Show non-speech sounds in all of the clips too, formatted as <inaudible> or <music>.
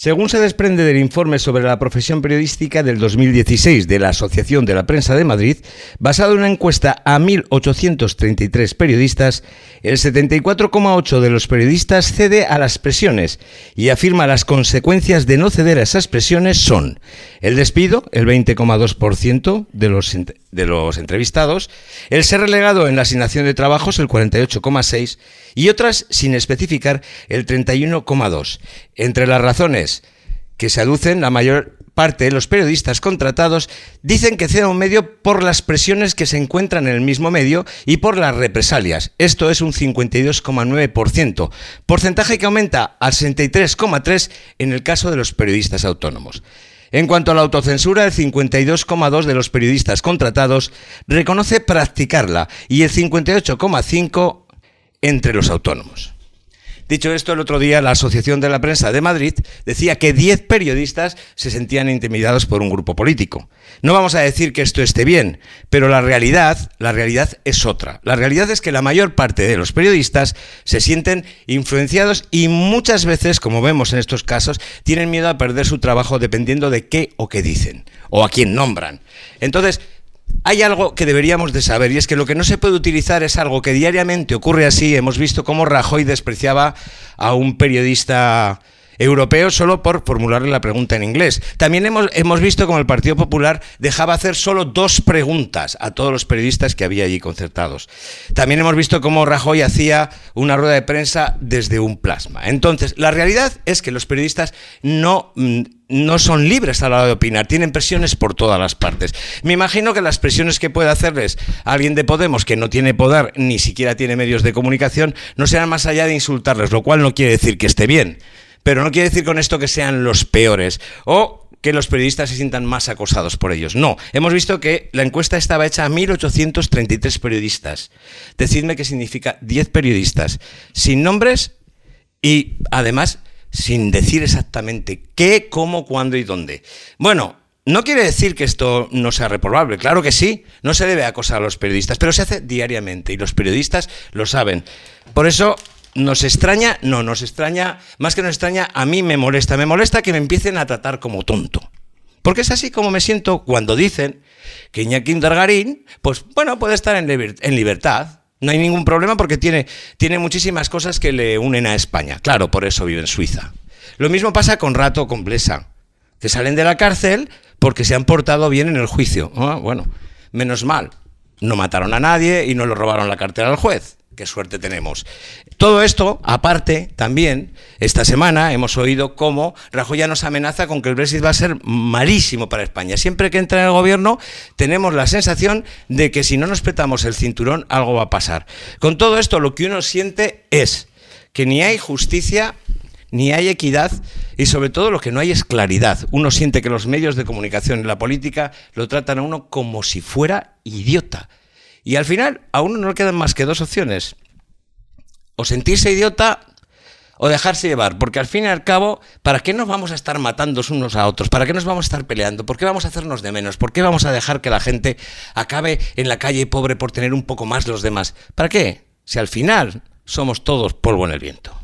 Según se desprende del informe sobre la profesión periodística del 2016 de la Asociación de la Prensa de Madrid, basado en una encuesta a 1.833 periodistas, el 74,8% de los periodistas cede a las presiones y afirma las consecuencias de no ceder a esas presiones son el despido, el 20,2% de los, de los entrevistados, el ser relegado en la asignación de trabajos, el 48,6%, y otras sin especificar, el 31,2%. Entre las razones que se aducen, la mayor parte de los periodistas contratados dicen que ceden un medio por las presiones que se encuentran en el mismo medio y por las represalias. Esto es un 52,9%, porcentaje que aumenta al 63,3% en el caso de los periodistas autónomos. En cuanto a la autocensura, el 52,2% de los periodistas contratados reconoce practicarla y el 58,5% entre los autónomos. Dicho esto, el otro día la Asociación de la Prensa de Madrid decía que 10 periodistas se sentían intimidados por un grupo político. No vamos a decir que esto esté bien, pero la realidad, la realidad es otra. La realidad es que la mayor parte de los periodistas se sienten influenciados y muchas veces, como vemos en estos casos, tienen miedo a perder su trabajo dependiendo de qué o qué dicen o a quién nombran. Entonces, hay algo que deberíamos de saber y es que lo que no se puede utilizar es algo que diariamente ocurre así. Hemos visto cómo Rajoy despreciaba a un periodista europeo solo por formularle la pregunta en inglés. También hemos, hemos visto cómo el Partido Popular dejaba hacer solo dos preguntas a todos los periodistas que había allí concertados. También hemos visto cómo Rajoy hacía una rueda de prensa desde un plasma. Entonces, la realidad es que los periodistas no mm, no son libres a la hora de opinar, tienen presiones por todas las partes. Me imagino que las presiones que puede hacerles alguien de Podemos que no tiene poder, ni siquiera tiene medios de comunicación, no serán más allá de insultarles, lo cual no quiere decir que esté bien. Pero no quiere decir con esto que sean los peores. O que los periodistas se sientan más acosados por ellos. No, hemos visto que la encuesta estaba hecha a 1.833 periodistas. Decidme qué significa 10 periodistas, sin nombres y además sin decir exactamente qué, cómo, cuándo y dónde. Bueno, no quiere decir que esto no sea reprobable, claro que sí, no se debe acosar a los periodistas, pero se hace diariamente y los periodistas lo saben. Por eso nos extraña, no, nos extraña, más que nos extraña, a mí me molesta, me molesta que me empiecen a tratar como tonto. Porque es así como me siento cuando dicen que Iñaki Dargarín, pues bueno, puede estar en, en libertad, no hay ningún problema porque tiene, tiene muchísimas cosas que le unen a España. Claro, por eso vive en Suiza. Lo mismo pasa con Rato con Blesa, que salen de la cárcel porque se han portado bien en el juicio. Ah, bueno, menos mal. No mataron a nadie y no le robaron la cartera al juez qué suerte tenemos. Todo esto, aparte, también, esta semana hemos oído cómo Rajoy ya nos amenaza con que el Brexit va a ser malísimo para España. Siempre que entra en el gobierno tenemos la sensación de que si no nos petamos el cinturón algo va a pasar. Con todo esto lo que uno siente es que ni hay justicia ni hay equidad y sobre todo lo que no hay es claridad. Uno siente que los medios de comunicación y la política lo tratan a uno como si fuera idiota. Y al final a uno no le quedan más que dos opciones. O sentirse idiota o dejarse llevar, porque al fin y al cabo, ¿para qué nos vamos a estar matando unos a otros? ¿Para qué nos vamos a estar peleando? ¿Por qué vamos a hacernos de menos? ¿Por qué vamos a dejar que la gente acabe en la calle pobre por tener un poco más los demás? ¿Para qué? Si al final somos todos polvo en el viento.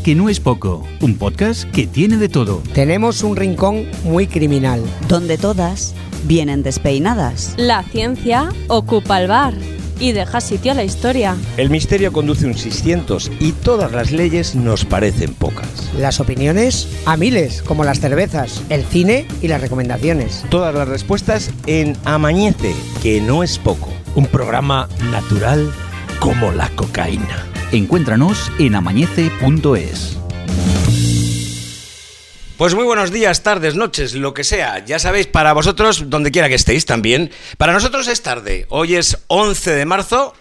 Que no es poco, un podcast que tiene de todo. Tenemos un rincón muy criminal. donde todas vienen despeinadas. La ciencia ocupa el bar y deja sitio a la historia. El misterio conduce un 600 y todas las leyes nos parecen pocas. Las opiniones a miles, como las cervezas, el cine y las recomendaciones. Todas las respuestas en Amañece, que no es poco. Un programa natural como la cocaína. Encuéntranos en amañece.es. Pues muy buenos días, tardes, noches, lo que sea. Ya sabéis, para vosotros, donde quiera que estéis también. Para nosotros es tarde. Hoy es 11 de marzo.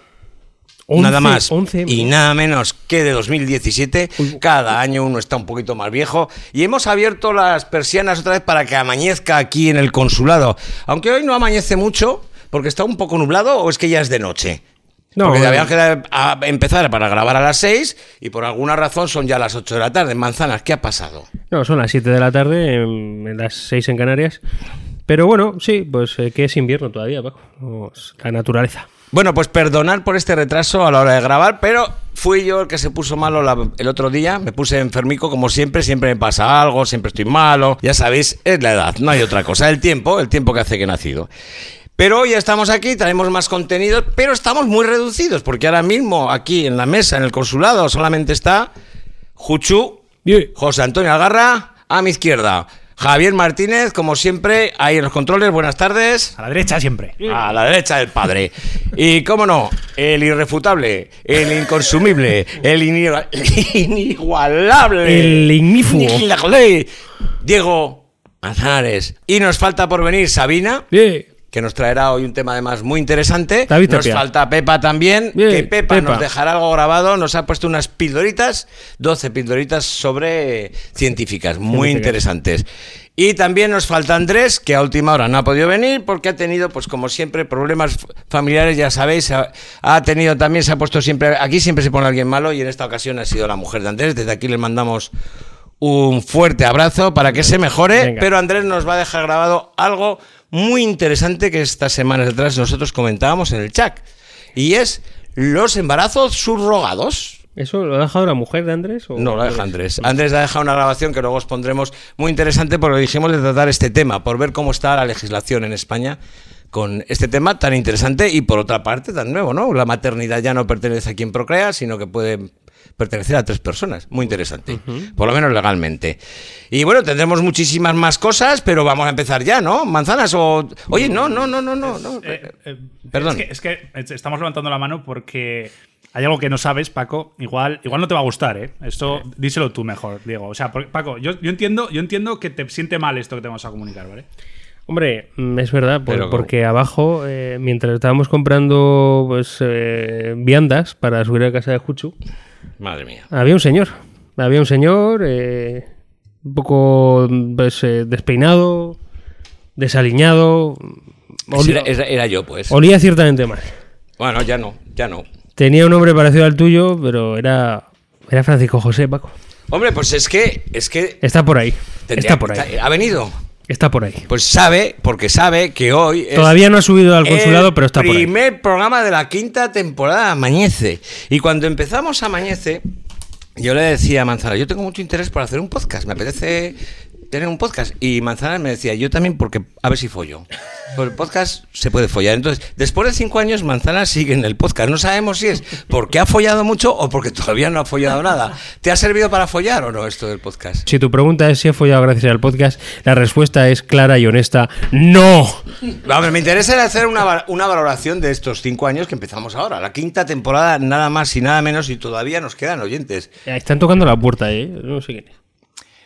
nada 11, más 11. y nada menos que de 2017. Cada año uno está un poquito más viejo. Y hemos abierto las persianas otra vez para que amanezca aquí en el consulado. Aunque hoy no amanece mucho, porque está un poco nublado o es que ya es de noche. No, Porque bueno. habíamos que a- empezar para grabar a las 6 y por alguna razón son ya las 8 de la tarde. Manzanas, ¿qué ha pasado? No, son las 7 de la tarde, en, en las 6 en Canarias. Pero bueno, sí, pues eh, que es invierno todavía, Paco. La naturaleza. Bueno, pues perdonar por este retraso a la hora de grabar, pero fui yo el que se puso malo la- el otro día. Me puse enfermico, como siempre, siempre me pasa algo, siempre estoy malo. Ya sabéis, es la edad, no hay otra cosa. El tiempo, el tiempo que hace que he nacido. Pero hoy ya estamos aquí, traemos más contenido, pero estamos muy reducidos, porque ahora mismo aquí en la mesa, en el consulado, solamente está Juchu. José Antonio Algarra, a mi izquierda. Javier Martínez, como siempre, ahí en los controles. Buenas tardes. A la derecha siempre. A la derecha del padre. Y cómo no, el irrefutable, el inconsumible, el ini- <laughs> inigualable. El ignífugo. Diego Manzanares. Y nos falta por venir Sabina. Que nos traerá hoy un tema además muy interesante. David nos Tapia. falta Pepa también. Bien, que Pepa, Pepa. nos dejará algo grabado. Nos ha puesto unas pildoritas, 12 pildoritas sobre científicas, muy Científicas. interesantes. Y también nos falta Andrés, que a última hora no ha podido venir porque ha tenido, pues como siempre, problemas familiares, ya sabéis. Ha, ha tenido también, se ha puesto siempre, aquí siempre se pone alguien malo y en esta ocasión ha sido la mujer de Andrés. Desde aquí le mandamos un fuerte abrazo para que se mejore, Venga. pero Andrés nos va a dejar grabado algo muy interesante que estas semanas atrás nosotros comentábamos en el chat. Y es los embarazos subrogados. ¿Eso lo ha dejado la mujer de Andrés? o No, lo deja Andrés. Andrés ha dejado una grabación que luego os pondremos muy interesante porque dijimos de tratar este tema, por ver cómo está la legislación en España con este tema tan interesante y por otra parte tan nuevo, ¿no? La maternidad ya no pertenece a quien procrea, sino que puede pertenecer a tres personas. Muy interesante, por lo menos legalmente. Y bueno, tendremos muchísimas más cosas, pero vamos a empezar ya, ¿no? Manzanas o... Oye, no, no, no, no, no. no. Eh, eh, Perdón. Es que, es que estamos levantando la mano porque hay algo que no sabes, Paco. Igual, igual no te va a gustar, ¿eh? Esto, díselo tú mejor, Diego. O sea, por- Paco, yo, yo entiendo, yo entiendo que te siente mal esto que te vamos a comunicar, ¿vale? Hombre, mm, es verdad, por- porque abajo, eh, mientras estábamos comprando pues, eh, viandas para subir a casa de Juchu, Madre mía. había un señor. Había un señor eh, un poco pues, eh, despeinado, desaliñado. Era, yo, pues. olía ciertamente mal. Bueno, ya no, ya no. Tenía un nombre parecido al tuyo, pero era, era Francisco José, Paco. Hombre, pues es que, es que Está por ahí. tendría- Está por ahí. ¿Ha venido? Está por ahí. Pues sabe, porque sabe que hoy Todavía no ha subido al consulado, pero está por ahí. primer programa de la quinta temporada de Amanece. Y cuando empezamos Amanece, yo le decía a Manzana, yo tengo mucho interés por hacer un podcast, me apetece tener un podcast. Y Manzana me decía, yo también porque a ver si follo. Por el podcast se puede follar. Entonces, después de cinco años, Manzana sigue en el podcast. No sabemos si es porque ha follado mucho o porque todavía no ha follado nada. ¿Te ha servido para follar o no esto del podcast? Si tu pregunta es si he follado gracias al podcast, la respuesta es clara y honesta: ¡No! Vamos, me interesa hacer una, una valoración de estos cinco años que empezamos ahora. La quinta temporada, nada más y nada menos, y todavía nos quedan oyentes. Están tocando la puerta, ¿eh? No sé quién es.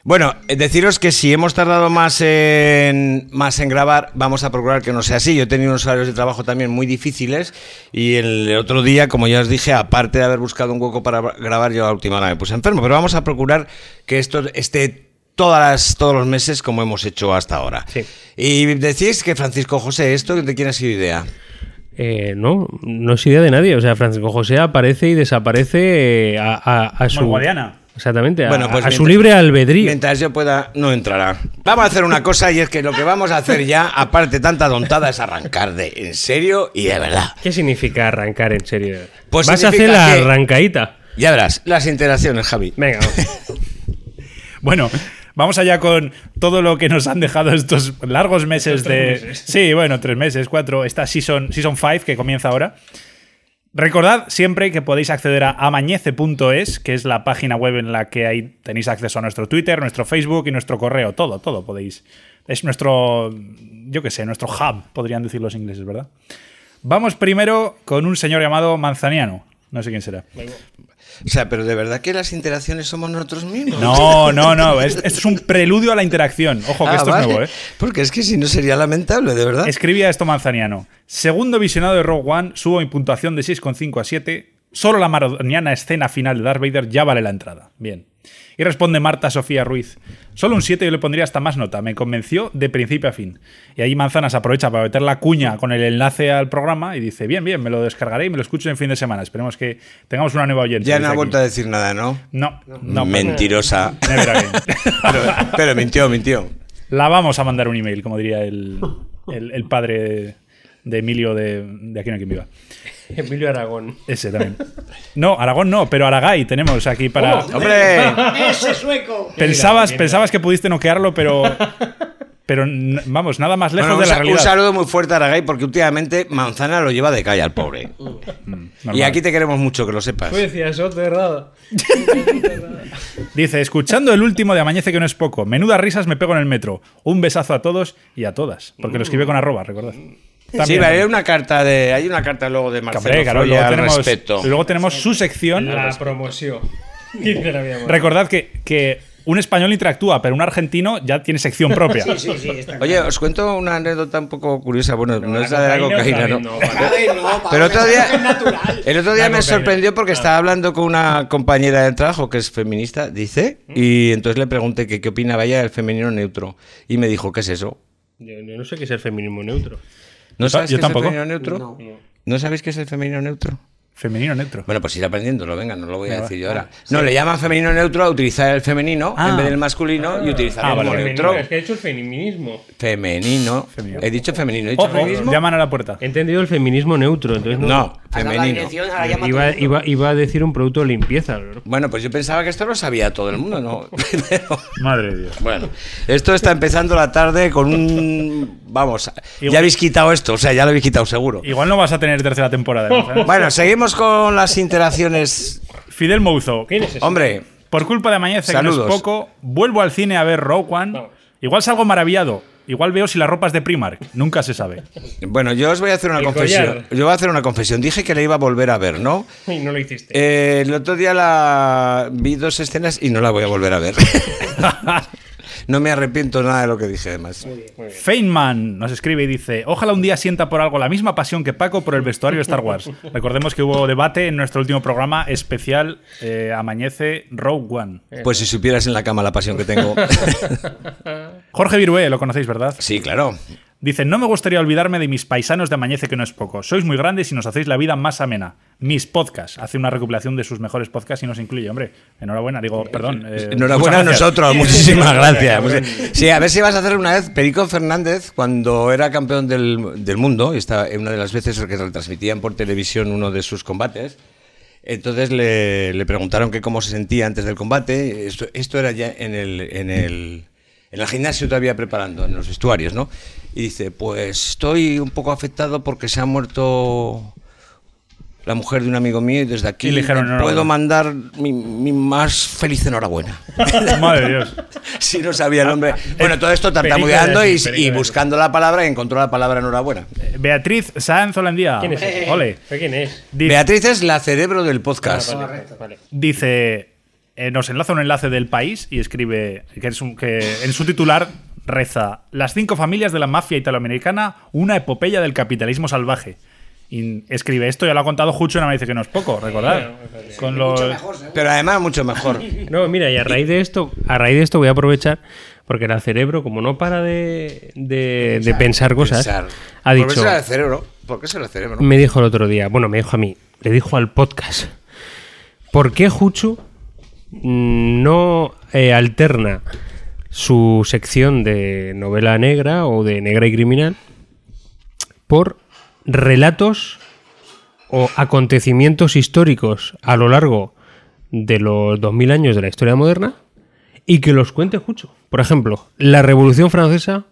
Bueno, eh, deciros que si hemos tardado más en, más en grabar, vamos a procurar que no sea así. Yo he tenido unos horarios de trabajo también muy difíciles y el otro día, como ya os dije, aparte de haber buscado un hueco para grabar, yo a última hora me puse enfermo. Pero vamos a procurar que esto esté todas las, todos los meses como hemos hecho hasta ahora. Sí. Y decís que Francisco José, ¿esto de quién ha sido idea? Eh, no, no es idea de nadie. O sea, Francisco José aparece y desaparece eh, a, a- a su. Como Guadiana. Exactamente, a, Bueno, pues a su mientras- libre albedrío. Mientras yo pueda, no entrará. Vamos a hacer una cosa y es que lo que vamos a hacer ya, aparte tanta dontada, es arrancar de en serio y de verdad. ¿Qué significa arrancar en serio? Pues Vas a hacer la que- arrancadita. Ya verás, las interacciones, Javi. Venga. <laughs> Bueno, vamos allá con todo lo que nos han dejado estos largos meses de. Sí, bueno, tres meses, cuatro. Esta Season 5 que comienza ahora. Recordad siempre que podéis acceder a amañece.es, que es la página web en la que tenéis acceso a nuestro Twitter, nuestro Facebook y nuestro correo. Todo, todo podéis. Es nuestro, yo qué sé, nuestro hub, podrían decir los ingleses, ¿verdad? Vamos primero con un señor llamado Manzaniano. No sé quién será. O sea, pero de verdad que las interacciones somos nosotros mismos. No, no, no. es- Esto es un preludio a la interacción. Ojo, que Ah, esto vale. es nuevo, ¿eh? Porque es que si no sería lamentable, de verdad. Escribía esto Manzaniano. Segundo visionado de Rogue One, subo mi puntuación de 6,5 a 7. Solo la mañana escena final de Darth Vader ya vale la entrada. Bien. Y responde Marta Sofía Ruiz. Solo un 7 yo le pondría hasta más nota. Me convenció de principio a fin. Y ahí Manzanas aprovecha para meter la cuña con el enlace al programa y dice, bien, bien, me lo descargaré y me lo escucho en fin de semana. Esperemos que tengamos una nueva oyente. Ya no ha vuelto a decir nada, ¿no? No, no. Mentirosa. <laughs> Pero, pero mintió, mintió. La vamos a mandar un email, como diría el, el- el padre de, Emilio de, de Aquí no hay quien viva. <laughs> Emilio Aragón. Ese también. No, Aragón no, pero Aragay tenemos aquí para. ¡Hombre! ¡Ese sueco! Pensabas, pensabas que pudiste noquearlo, pero. <laughs> Pero vamos, nada más lejos Bueno, de la sa- un realidad. saludo muy fuerte a Aragay porque últimamente Manzana lo lleva de calle al pobre. <laughs> Normal. Y aquí te queremos mucho, que lo sepas. decía eso, errada. Dice, escuchando el último de Amañece que no es poco. Menudas risas me pego en el metro. Un besazo a todos y a todas. Porque lo escribe con arroba, recordad. Sí, También- vale, hay una carta de, hay una carta luego de Marcelo hombre, claro, luego tenemos, respecto. luego tenemos su sección. La promoción. <laughs> Recordad que, que un español interactúa, pero un argentino ya tiene sección <laughs> propia. Sí, sí, está Oye, os cuento una anécdota un poco curiosa. Bueno, no, es la de la cocaína, ¿no? no, Pero otro día, el otro día me sorprendió porque estaba hablando con una compañera de trabajo que es feminista, dice, y entonces le pregunté que qué opinaba ella del femenino neutro. Y me dijo, ¿qué es eso? Yo, yo no sé qué es el feminismo neutro. ¿No sabes yo qué tampoco. es el femenino neutro? No. sabéis qué es el femenino neutro? Femenino neutro. Bueno, pues ir aprendiéndolo, venga, no lo voy a decir yo ahora. No, le llaman femenino neutro a utilizar el femenino Ah. en vez del masculino y utilizar Ah, el neutro. Es que he hecho el feminismo. Femenino. Femenino. He dicho femenino, he dicho Ojo, feminismo. llaman a la puerta. He entendido el feminismo neutro. Entonces no, femenino. Iba, a decir un producto de limpieza. ¿no? Bueno, pues yo pensaba que esto lo sabía todo el mundo, ¿no? Pero, <laughs> Madre de Dios. bueno, esto está empezando la tarde con un... Vamos, Igual- ya habéis quitado esto, o sea, ya lo habéis quitado seguro. Igual no vas a tener tercera temporada. Bueno, seguimos con las interacciones. Fidel Mouzo. ¿Quién es ese? Hombre, Por culpa de Amañece, que no Saludos. es poco, vuelvo al cine a ver Rogue One. Vamos. Igual salgo maravillado. Igual veo si la ropa es de Primark. Nunca se sabe. Bueno, yo os voy a hacer una El confesión. collar. Yo voy a hacer una confesión. Dije que la iba a volver a ver, ¿no? <laughs> Y no lo hiciste. Eh, el otro día la vi dos escenas y no la voy a volver a ver. <laughs> no me arrepiento nada de lo que dije, además. Feynman nos escribe y dice: Ojalá un día sienta por algo la misma pasión que Paco por el vestuario de Star Wars. <laughs> Recordemos que hubo debate en nuestro último programa especial eh, Amañece Rogue One. Pues si supieras en la cama la pasión que tengo. <laughs> Jorge Virué, lo conocéis, ¿verdad? sí, claro. Dice, no me gustaría olvidarme de mis paisanos de Amañece, que no es poco. Sois muy grandes y nos hacéis la vida más amena. Mis podcasts. Hace una recopilación de sus mejores podcasts y nos incluye. Hombre, enhorabuena. Digo, perdón. eh, Enhorabuena a nosotros, <laughs> muchísimas gracias. Sí, a ver si vas a hacer una vez. Perico Fernández, cuando era campeón del, del mundo, y estaba una de las veces que retransmitían por televisión uno de sus combates, entonces le, le preguntaron que cómo se sentía antes del combate. Esto, esto era ya en el, en, el, en el gimnasio todavía preparando, en los vestuarios, ¿no? Y dice, pues estoy un poco afectado porque se ha muerto la mujer de un amigo mío y desde aquí Y le dijeron, le puedo mandar mi, mi más feliz enhorabuena. <laughs> Madre de Dios. <laughs> Si no sabía el nombre. Ah, Bueno, todo esto tartamudeando Perico y, y buscando la palabra y encontró la palabra enhorabuena. Eh, Beatriz Sáenz Holandía. ¿Quién es ese? Ole. ¿Pero ¿Quién es? Dice, Beatriz es la cerebro del podcast. Vale. dice, eh, nos enlaza un enlace del país y escribe que, es un- que en su titular reza Las cinco familias de la mafia italoamericana, una epopeya del capitalismo salvaje. Y escribe esto, ya lo ha contado Jucho, me dice que no es poco, recordad. Con los... Pero además mucho mejor. <laughs> No, mira, y a raíz de esto, a raíz de esto voy a aprovechar, porque el cerebro, como no para de, de- de pensar cosas, Pensar. ha ¿Por qué dicho, será el cerebro? ¿Por qué será el cerebro? me dijo el otro día, bueno, me dijo a mí, le dijo al podcast, ¿por qué Juchu mm, no eh, alterna su sección de novela negra o de negra y criminal por relatos o acontecimientos históricos a lo largo de los 2000 años de la historia moderna y que los cuente Jucho. Por ejemplo, la Revolución Francesa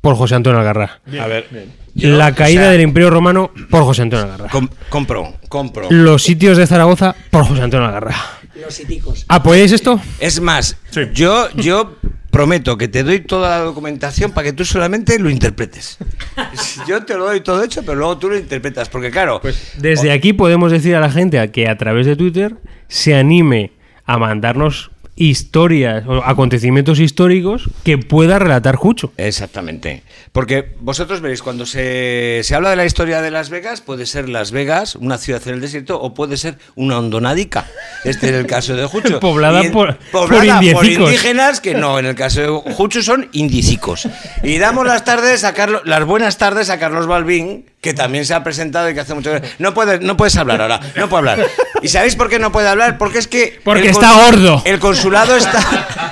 por José Antonio Algarra. A ver. la caída sea, del Imperio Romano por José Antonio Algarra. com- compro, compro. Los sitios de Zaragoza por José Antonio Algarra. Los hiticos. ¿Apoyáis esto? Es más, Sí. yo, yo prometo que te doy toda la documentación para que tú solamente lo interpretes. <laughs> Yo te lo doy todo hecho, pero luego tú lo interpretas. Porque claro, Desde aquí podemos decir a la gente a que a través de Twitter se anime a mandarnos historias o acontecimientos históricos que pueda relatar Jucho. Exactamente. Porque vosotros veréis, cuando se, se habla de la historia de Las Vegas, puede ser Las Vegas, una ciudad en el desierto, o puede ser una hondonadica. Este es el caso de Jucho. <laughs> Poblada en- por- poblada por indígenas, que no, en el caso de Jucho son indicicos. Y damos las tardes a Carlos, las buenas tardes a Carlos Balbín, que también se ha presentado y que hace mucho no puedes no puedes hablar ahora, no puede hablar. ¿Y sabéis por qué no puede hablar? Porque es que Porque está gordo. El consulado está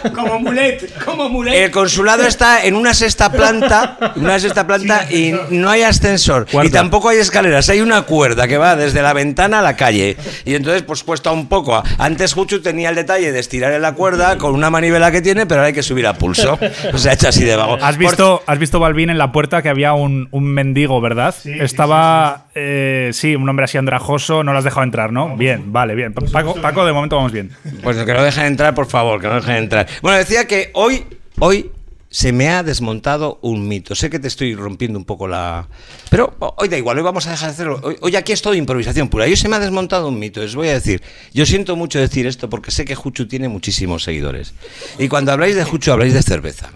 <laughs> Como mulet, como mulet. el consulado está en una sexta planta, una sexta planta y no hay ascensor Cuarta. y tampoco hay escaleras, hay una cuerda que va desde la ventana a la calle y entonces pues cuesta un poco. Antes Juchu tenía el detalle de estirar en la cuerda con una manivela que tiene, pero ahora hay que subir a pulso. <laughs> O sea, hecho así de vago. ¿Has visto, has visto Balvin en la puerta que había un, un mendigo, ¿verdad? Estaba, eh, sí, un hombre así andrajoso, no lo has dejado entrar, ¿no? Bien, vale, bien. Paco, Paco, de momento vamos bien. Pues que no dejen entrar, por favor, que no dejen entrar. Bueno, decía que hoy, hoy se me ha desmontado un mito. Sé que te estoy rompiendo un poco la... Pero hoy da igual, hoy vamos a dejar de hacerlo. Hoy, hoy aquí es todo improvisación pura. Hoy se me ha desmontado un mito. Les voy a decir, yo siento mucho decir esto porque sé que Juchu tiene muchísimos seguidores. Y cuando habláis de Juchu, habláis de cerveza.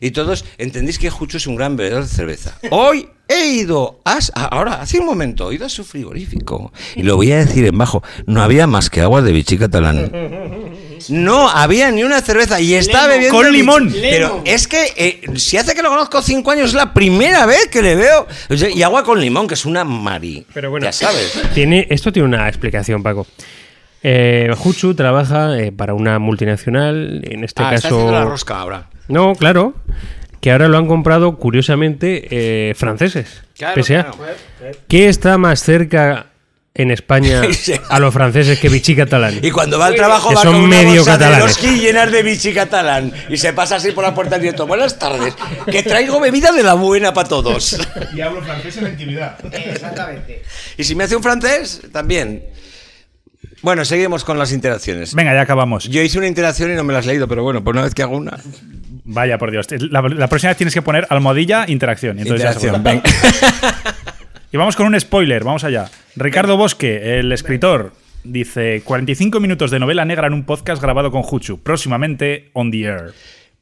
Y todos entendéis que Juchu es un gran bebedor de cerveza. Hoy he ido, a, ahora, hace un momento, he ido a su frigorífico. Y lo voy a decir en bajo, no había más que agua de bichi catalán. No había ni una cerveza y está bebiendo Con limón. Pero es que eh, si hace que lo conozco cinco años es la primera vez que le veo y agua con limón que es una mari. Pero bueno, ya sabes. Tiene, esto tiene una explicación, Paco. Eh, Juchu trabaja eh, para una multinacional, en este Ah, está haciendo la caso... rosca ahora. No, claro, que ahora lo han comprado, curiosamente, eh, franceses. Claro, PSA. claro. ¿Qué está más cerca en España <laughs> a los franceses que Vichy catalán? Y cuando va al trabajo Que va son con una medio bolsa de catalanes. Eroski llenas de bichi catalán y se pasa así por la puerta del nieto. Buenas tardes, que traigo bebida de la buena para todos. Y hablo francés en la intimidad. Exactamente. Y si me hace un francés, también. Bueno, seguimos con las interacciones. Venga, ya acabamos. Yo hice una interacción y no me la has leído, pero bueno, por una vez que hago una. Vaya, por Dios. La, la próxima vez tienes que poner almohadilla interacción. y entonces ya se Interacción, venga. <laughs> Y vamos con un spoiler, vamos allá. Ricardo Bosque, el escritor, dice 45 minutos de novela negra en un podcast grabado con Juchu, próximamente on the air.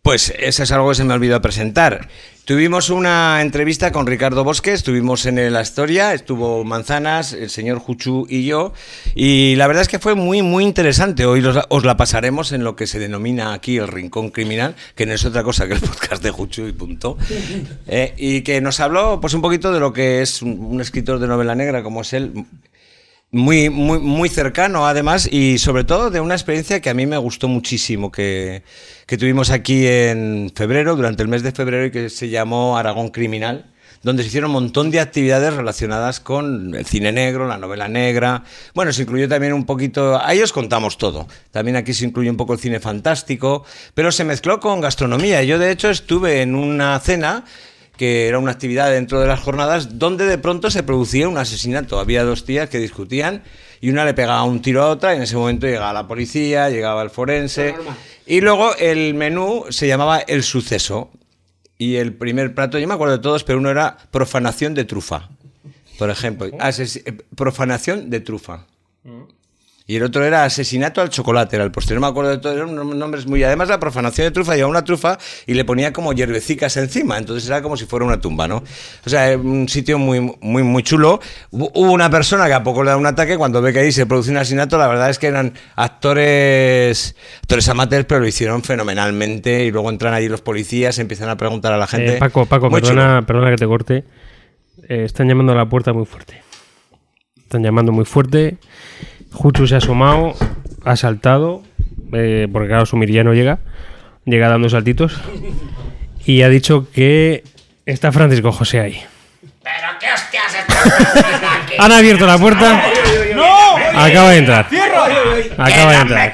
Pues eso es algo que se me olvidó presentar. Tuvimos una entrevista con Ricardo Bosque, estuvimos en la historia, estuvo Manzanas, el señor Juchu y yo, y la verdad es que fue muy, muy interesante. Hoy os la pasaremos en lo que se denomina aquí el Rincón Criminal, que no es otra cosa que el podcast de Juchu y punto. Eh, y que nos habló pues un poquito de lo que es un, un escritor de novela negra como es él, muy, muy, muy cercano además y sobre todo de una experiencia que a mí me gustó muchísimo que, que tuvimos aquí en febrero, durante el mes de febrero y que se llamó Aragón Criminal donde se hicieron un montón de actividades relacionadas con el cine negro, la novela negra. Bueno, se incluyó también un poquito, ahí os contamos todo. También aquí se incluye un poco el cine fantástico, pero se mezcló con gastronomía. Yo de hecho estuve en una cena que era una actividad dentro de las jornadas donde de pronto se producía un asesinato. Había dos tías que discutían y una le pegaba un tiro a otra y en ese momento llegaba la policía, llegaba el forense y luego el menú se llamaba El Suceso y el primer plato, yo me acuerdo de todos, pero uno era profanación de trufa, por ejemplo. Eh, profanación de trufa. Y el otro era asesinato al chocolate, era el posterior, no me acuerdo de todo, eran unos nombres muy... Además la profanación de trufa llevaba una trufa y le ponía como hierbecicas encima, entonces era como si fuera una tumba, ¿no? O sea, un sitio muy, muy, muy chulo. Hubo hubo una persona que a poco le da un ataque, cuando ve que ahí se produce un asesinato, la verdad es que eran actores, actores amateurs, pero lo hicieron fenomenalmente y luego entran allí los policías, empiezan a preguntar a la gente. Eh, Paco, Paco, Muy perdona, chulo. perdona que te corte. Eh, están llamando a la puerta muy fuerte. Están llamando muy fuerte. Juchu se ha asomado, ha saltado, eh, porque claro, su ya no llega. Llega dando saltitos. Y ha dicho que está Francisco José ahí. ¿Pero qué hostias estás aquí? Han abierto la puerta. Acaba de entrar. Acaba de no entrar.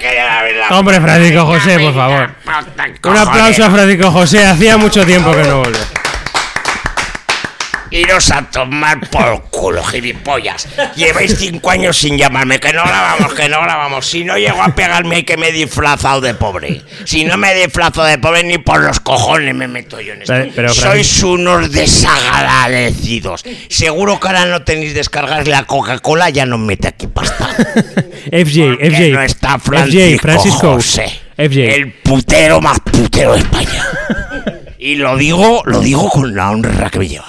Hombre, Francisco José, por favor. puerta, Un aplauso a Francisco José. Hacía mucho tiempo que no volvía. Iros a tomar por culo, gilipollas. Lleváis cinco años sin llamarme, que no grabamos, que no grabamos. Si no llego a pegarme, hay que me he disfrazado de pobre. Si no me disfrazo de pobre, ni por los cojones me meto yo en esto. Pero- pero, Fran- Sois unos desagradecidos. Seguro que ahora no tenéis descargas la Coca-Cola, ya no mete aquí pasta. <laughs> FJ, Porque FJ. no está FJ, Francisco, Francisco. José, FJ. el putero más putero de España. <laughs> Y lo digo, lo digo con la honra que me lleva.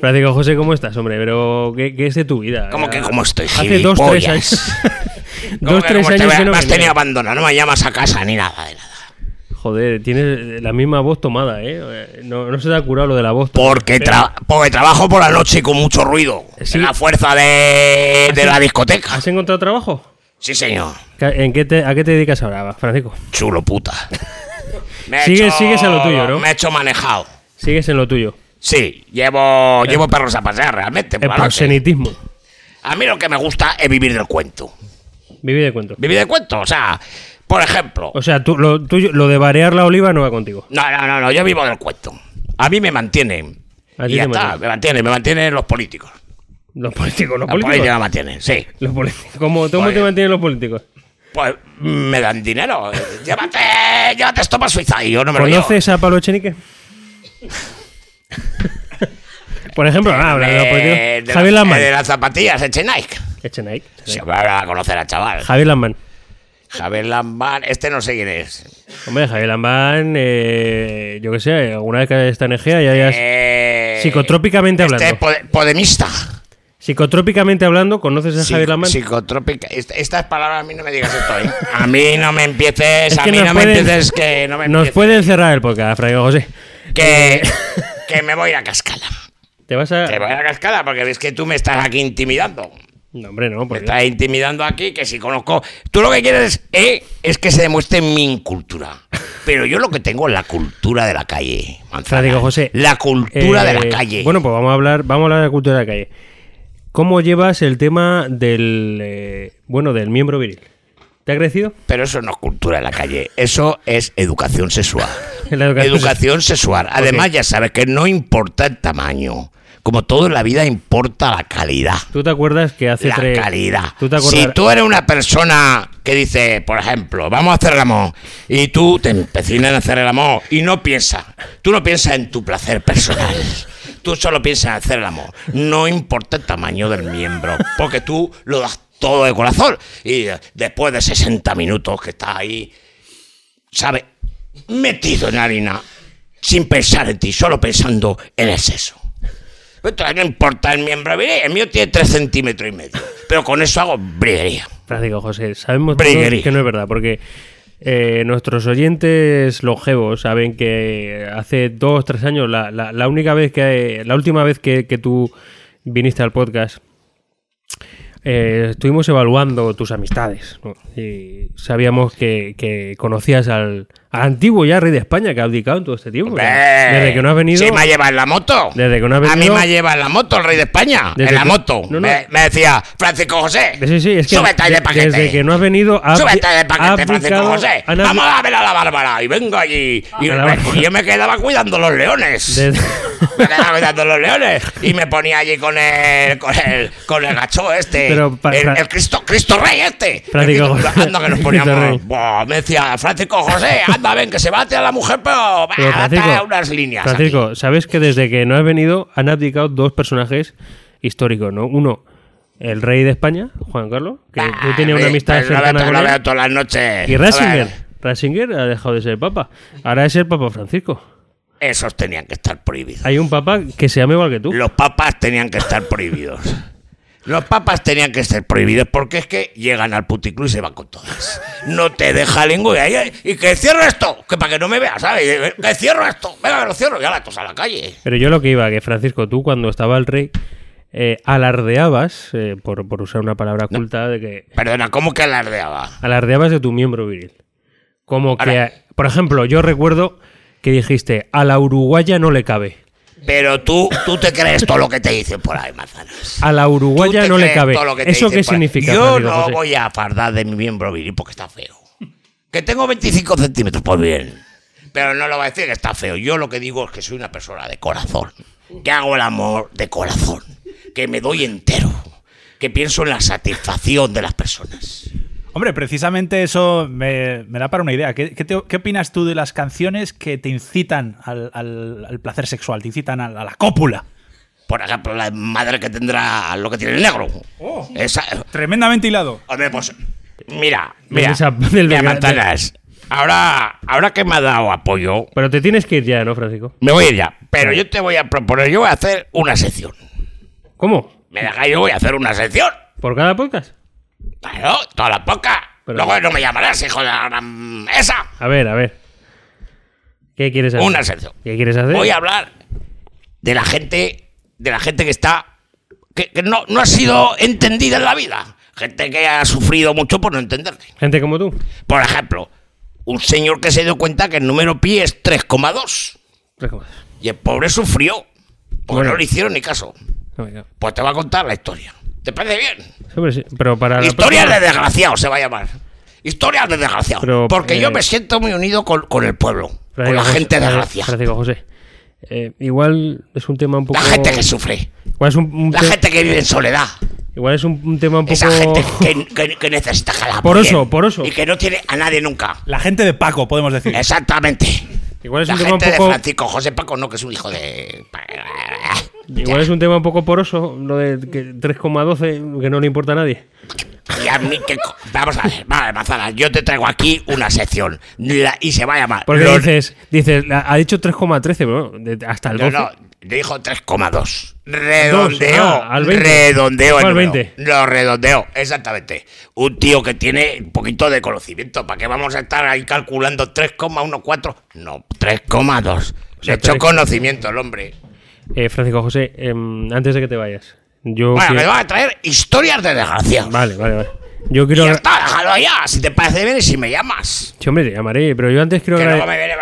Francisco José, ¿cómo estás, hombre? Pero, ¿qué, qué es de tu vida? ¿Cómo que cómo estoy, Hace dos, tres años. <laughs> <laughs> ¿Cómo dos, tres años que no me has tenido abandonado, no me llamas a casa ni nada de nada. Joder, tienes la misma voz tomada, ¿eh? No, no se te ha curado lo de la voz. Porque, tra- porque trabajo por la noche con mucho ruido. Sí. En la fuerza de, de ¿Has- la discoteca. ¿Has encontrado trabajo? Sí, señor. ¿En qué te- ¿A qué te dedicas ahora, Francisco? Chulo puta. <laughs> Sigues- sigues a lo tuyo, ¿no? Me he hecho manejado. Sigues en lo tuyo. Sí, llevo, llevo perros a pasear realmente. El proxenitismo. A mí lo que me gusta es vivir del cuento. Viví de cuento. Vivir del cuento, o sea, por ejemplo. O sea, tú, lo, tuyo- lo de varear la oliva no va contigo. No, no, no, no, yo vivo del cuento. A mí me mantienen. Y ya está, mantienen. me mantienen, me mantienen los políticos. Los políticos, los Los políticos. políticos me mantienen, sí. Los políticos. ¿Cómo, cómo Pues- te mantienen los políticos? Pues me dan dinero. Llévate, llévate esto para Suiza y yo no me lo llevo. ¿Conoces a Pablo Echenique? <laughs> Por ejemplo, ah, habla de los Eh, políticos. de Javier las- Lamán. De las zapatillas, eche Nike. Echenique. Se va a conocer al chaval. Javier Lamán. Javier Lambán, este no sé quién es. Hombre, Javier Lambán, eh, yo qué sé, alguna vez que está en Egea ya, ya es- Eh, Psicotrópicamente este hablando. pode- podemista. Psicotrópicamente hablando, ¿conoces a Psico- Javier Lambán? Psicotrópica. Est- Estas palabras a mí no me digas esto, ¿eh? A mí no me empieces, Es a mí no me empieces que no me Nos empieces. pueden cerrar el podcast, Francisco José. Que, <laughs> que me voy a cascada. ¿Te vas a...? Que voy a ir a cascada porque ves que tú me estás aquí intimidando. No, hombre, no. Me estás intimidando aquí, que si conozco. Tú lo que quieres eh, es que se demuestre mi incultura. Pero yo lo que tengo es la cultura de la calle. Manzana. José. La cultura de Eh, la calle. Bueno, pues vamos a hablar, vamos a hablar de la cultura de la calle. ¿Cómo llevas el tema del, eh, bueno, del miembro viril? ¿Te ha crecido? Pero eso no es cultura de la calle. Eso es educación sexual. <laughs> La educación educación sexual. Además, ya sabes que no importa el tamaño. Como todo en la vida, importa la calidad. ¿Tú te acuerdas que hace La tres... calidad. ¿Tú te acuerdas? Si tú eres una persona que dice, por ejemplo, vamos a hacer el amor, y tú te empecinas en hacer el amor, y no piensas, tú no piensas en tu placer personal. Tú solo piensas en hacer el amor. No importa el tamaño del miembro, porque tú lo das todo de corazón. Y después de 60 minutos que estás ahí, ¿sabes? Metido en harina, sin pensar en ti, solo pensando en el sexo. Entonces no importa el miembro el mío tiene 3 centímetros y medio. Pero con eso hago briguería. Francisco José, sabemos que no es verdad, porque eh, nuestros oyentes longevos saben que hace dos, tres años, la, la- la única vez que, la última vez que, que tú viniste al podcast, eh, estuvimos evaluando tus amistades ¿no? y sabíamos que, que conocías al, al antiguo ya rey de España que ha abdicado en todo este tiempo. Desde que no has venido. Sí, me ha llevado en la moto. Desde que no has A mí venido- me ha llevado en la moto el rey de España. Desde en la que- moto. No, no. Me, me decía, Francisco José. Sí, sí, es que súbete ahí de paquete. desde que no has venido. ha Súbete de ha paquete, Francisco José. Vamos a ver a la Bárbara. Y vengo allí. Y, yo me quedaba cuidando los leones. <laughs> Desde- <laughs> Me quedaba cuidando los leones. Y me ponía allí con el, con el, con el gacho este. Pero el, Cristo, Cristo Rey este. Francisco José. Anda que nos <laughs> poníamos. Buah, me decía, Francisco José, anda, ven, que se bate a la mujer, pero, Pero, Francisco, unas líneas. aquí". Francisco, sabes que desde que no has venido han abdicado dos personajes históricos, ¿no? Uno, el rey de España, Juan Carlos, que tú tenías una Ah, amistad lo cercana con él. todas las noches. Y Ratzinger. Ratzinger ha dejado de ser papa. Ahora es el papa Francisco. Esos tenían que estar prohibidos. Hay un papa que se llama igual que tú. Los papas tenían que estar prohibidos. <laughs> Los papas tenían que ser prohibidos porque es que llegan al puticlub y se van con todas. No te deja lengua y, ahí- y que cierro esto, que para que no me veas, ¿sabes? Que cierro esto, venga, que lo cierro y ahora todos a la calle. Pero yo lo que iba, que Francisco, tú cuando estaba el rey, eh, alardeabas, eh, por, por usar una palabra culta, de que Perdona, ¿cómo que alardeaba? alardeabas de tu miembro viril. Como que, por ejemplo, yo recuerdo que dijiste, a la uruguaya no le cabe. Pero tú, tú te crees todo lo que te dicen por ahí, manzanas. A la uruguaya no le cabe. que ¿Eso qué ahí. significa? Yo no José? voy a fardar de mi miembro viril porque está feo. Que tengo 25 centímetros, pues bien. Pero no lo voy a decir que está feo. Yo lo que digo es que soy una persona de corazón. Que hago el amor de corazón. Que me doy entero. Que pienso en la satisfacción de las personas. Hombre, precisamente eso me, me da para una idea. ¿Qué, qué te- qué opinas tú de las canciones que te incitan al, al- al placer sexual, te incitan a, la- a la cópula? Por ejemplo, la madre que tendrá lo que tiene el negro. Esa, Tremendamente hilado. Hombre, pues. Mira, mira. desa- del mira. <laughs> Ahora, ahora que me ha dado apoyo, Pero te tienes que ir ya, ¿no, Francisco? me voy a ir ya. Pero yo te voy a proponer, yo voy a hacer una sección. ¿Cómo? Me deja, yo voy a hacer una sección. ¿Por cada podcast? Claro, toda la poca. Pero- Luego no me llamarás, hijo de la gran... Esa. A ver, a ver. ¿Qué quieres hacer? Una sección. ¿Qué quieres hacer? Voy a hablar de la gente, de la gente que está, que, que no, no ha sido entendida en la vida. Gente que ha sufrido mucho por no entenderte. Gente como tú. Por ejemplo, un señor que se dio cuenta que el número pi es 3,2. Tres cosas. Y el pobre sufrió. Porque Bueno. no le hicieron ni caso. Pues te va a contar la historia. ¿Te parece bien? Sí, hombre, sí, Pero para la Historias próxima- de desgraciados se va a llamar. Historias de desgraciados. Pero, Porque eh, yo me siento muy unido con, con el pueblo. Con la José- gente Fra- desgraciada. Francisco José. Eh, igual es un tema un poco. La gente que sufre. Igual es un, un La te- gente que vive en soledad. Igual es un, un tema un poco. Esa gente que, <laughs> que- que necesita que la Poroso, apoyen. poroso. Y que no tiene a nadie nunca. La gente de Paco, podemos decir. Exactamente. Igual es La un tema un gente de poco. Francisco José Paco, no, que es un hijo de. Igual es un tema un poco poroso, lo de que 3,12, que no le importa a nadie. Y a mí, que Vamos a ver, vale, manzana, yo te traigo aquí una sección. la- y se va a llamar. Porque Los- dices, dices, ha dicho 3,13, pero bueno, de- hasta el No, 12. no, dijo 3,2. Redondeo. Ah, al 20. Redondeo. el Fue al número. 20. Lo redondeo, exactamente. Un tío que tiene un poquito de conocimiento. ¿Para qué vamos a estar ahí calculando 3,14? No, 3,2. sea, Le echó conocimiento el hombre. Eh, Francisco José, em, antes de que te vayas, yo. Bueno, quiero- me va a traer historias de desgracia. Vale, vale, vale. Yo Y quiero. ya está, déjalo allá. Si te parece bien y si me llamas. Sí, hombre, te llamaré, pero yo antes quiero, Que agrade- me viene.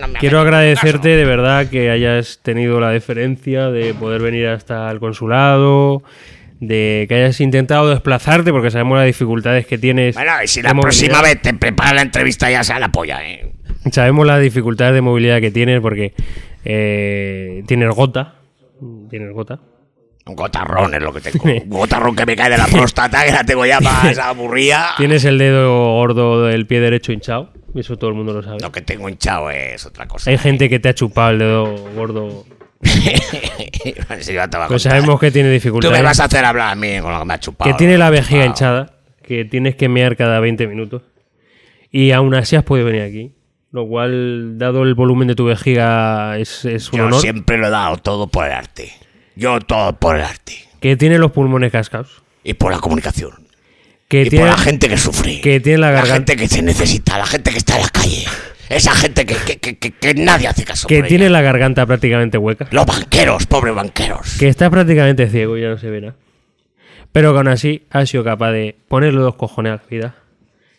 No me quiero agradecerte de verdad que hayas tenido la deferencia de poder venir hasta el consulado, de que hayas intentado desplazarte, porque sabemos las dificultades que tienes. Bueno, y si la próxima vez te preparas la entrevista ya sea la polla, ¿eh? Sabemos las dificultades de movilidad que tienes porque eh, tienes gota. Tienes gota. Un gotarrón es lo que tengo. <laughs> Un gotarrón que me cae de la <laughs> próstata, que la tengo ya más <laughs> aburrida. Tienes el dedo gordo del pie derecho hinchado. Eso todo el mundo lo sabe. Lo que tengo hinchado es otra cosa. Hay gente que te ha chupado el dedo gordo. A Pues sabemos que tiene Tú dificultades. me vas a hacer hablar a mí con lo que me ha chupado. que tiene la vejiga hinchada, que tienes que mear cada 20 minutos. Y aún así has podido venir aquí. Lo cual, dado el volumen de tu vejiga, es, es un Yo honor. siempre lo he dado todo por el arte. Yo todo por el arte. Que tiene los pulmones cascados. Y por la comunicación. Que y tiene, por la gente que sufre. que tiene la la garganta. gente que se necesita, la gente que está en la calle. Esa gente que, que, que, que- nadie hace caso. que por tiene ella. la garganta prácticamente hueca. Los banqueros, pobres banqueros. Que está prácticamente ciego y ya no se ve nada. Pero que aún así ha sido capaz de ponerle dos cojones a la vida.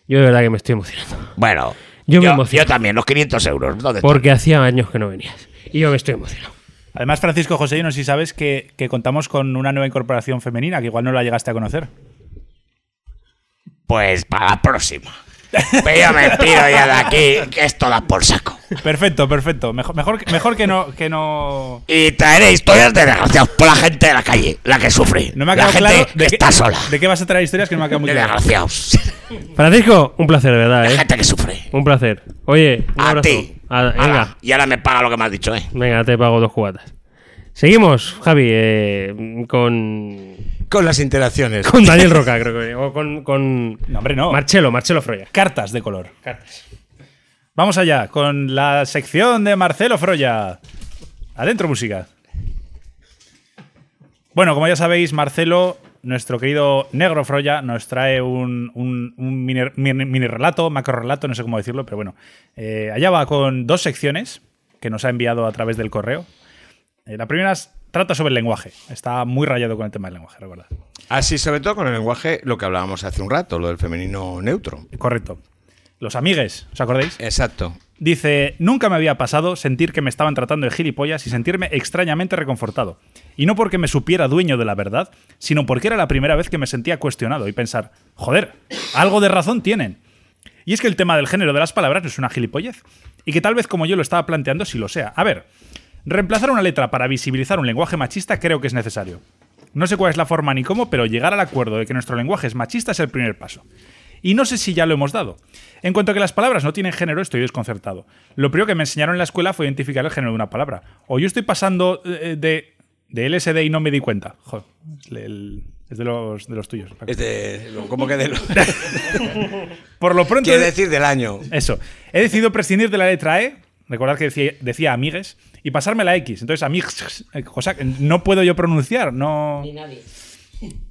Yo de verdad que me estoy emocionando. Bueno, Yo me emociono. yo también, los 500 euros. ¿dónde están? Porque hacía años que no venías. Y yo me estoy emocionado. Además, Francisco José, yo no sé si sabes que, que contamos con una nueva incorporación femenina, que igual no la llegaste a conocer. Pues para la próxima. Pero yo me pido ya de aquí, que esto da por saco. Perfecto, perfecto. Mejor, mejor, que- mejor que no. Que no... Y traeré historias de desgraciados por la gente de la calle, la que sufre. No me ha la quedado gente claro que de qué, está sola. de qué vas a traer historias que no me ha quedado muy De claro. desgraciados. <laughs> Francisco, un placer, de verdad, La ¿eh? gente que sufre. Un placer. Oye, un A abrazo. ti. A- Ala, venga, y ahora me paga lo que me has dicho, ¿eh? venga, te pago dos cubatas. Seguimos, Javi, eh, con, Con las interacciones. con Daniel Roca, <laughs> creo que. O con, con No, hombre, no. Marcelo, Marcelo Froya. Cartas de color. Vamos allá con la sección de Marcelo Froya. Adentro música. Bueno, como ya sabéis, Marcelo, nuestro querido negro Froya, nos trae un, un- un mini, mini- mini relato, macro relato, no sé cómo decirlo, pero bueno. Eh, allá va con dos secciones que nos ha enviado a través del correo. Eh, la primera es- trata sobre el lenguaje. Está muy rayado con el tema del lenguaje, recuerda. Así, sobre todo con el lenguaje, lo que hablábamos hace un rato, lo del femenino neutro. Correcto. Los amigues, ¿os acordáis? Exacto. Dice, nunca me había pasado sentir que me estaban tratando de gilipollas y sentirme extrañamente reconfortado. Y no porque me supiera dueño de la verdad, sino porque era la primera vez que me sentía cuestionado y pensar, joder, algo de razón tienen. Y es que el tema del género de las palabras no es una gilipollez. Y que tal vez como yo lo estaba planteando sí lo sea. A ver, reemplazar una letra para visibilizar un lenguaje machista creo que es necesario. No sé cuál es la forma ni cómo, pero llegar al acuerdo de que nuestro lenguaje es machista es el primer paso. Y no sé si ya lo hemos dado. En cuanto a que las palabras no tienen género, estoy desconcertado. Lo primero que me enseñaron en la escuela fue identificar el género de una palabra. O yo estoy pasando eh, de, de LSD y no me di cuenta. Joder, es, el- es de, los, de los tuyos. Es de, ¿Cómo que de lo- <laughs> Por lo pronto... Quiere decir del año. Eso. He decidido prescindir de la letra E. Recordad que decía, decía amigues. Y pasarme la X. Entonces, amigues. eh, Cosa que no puedo yo pronunciar. No. <laughs>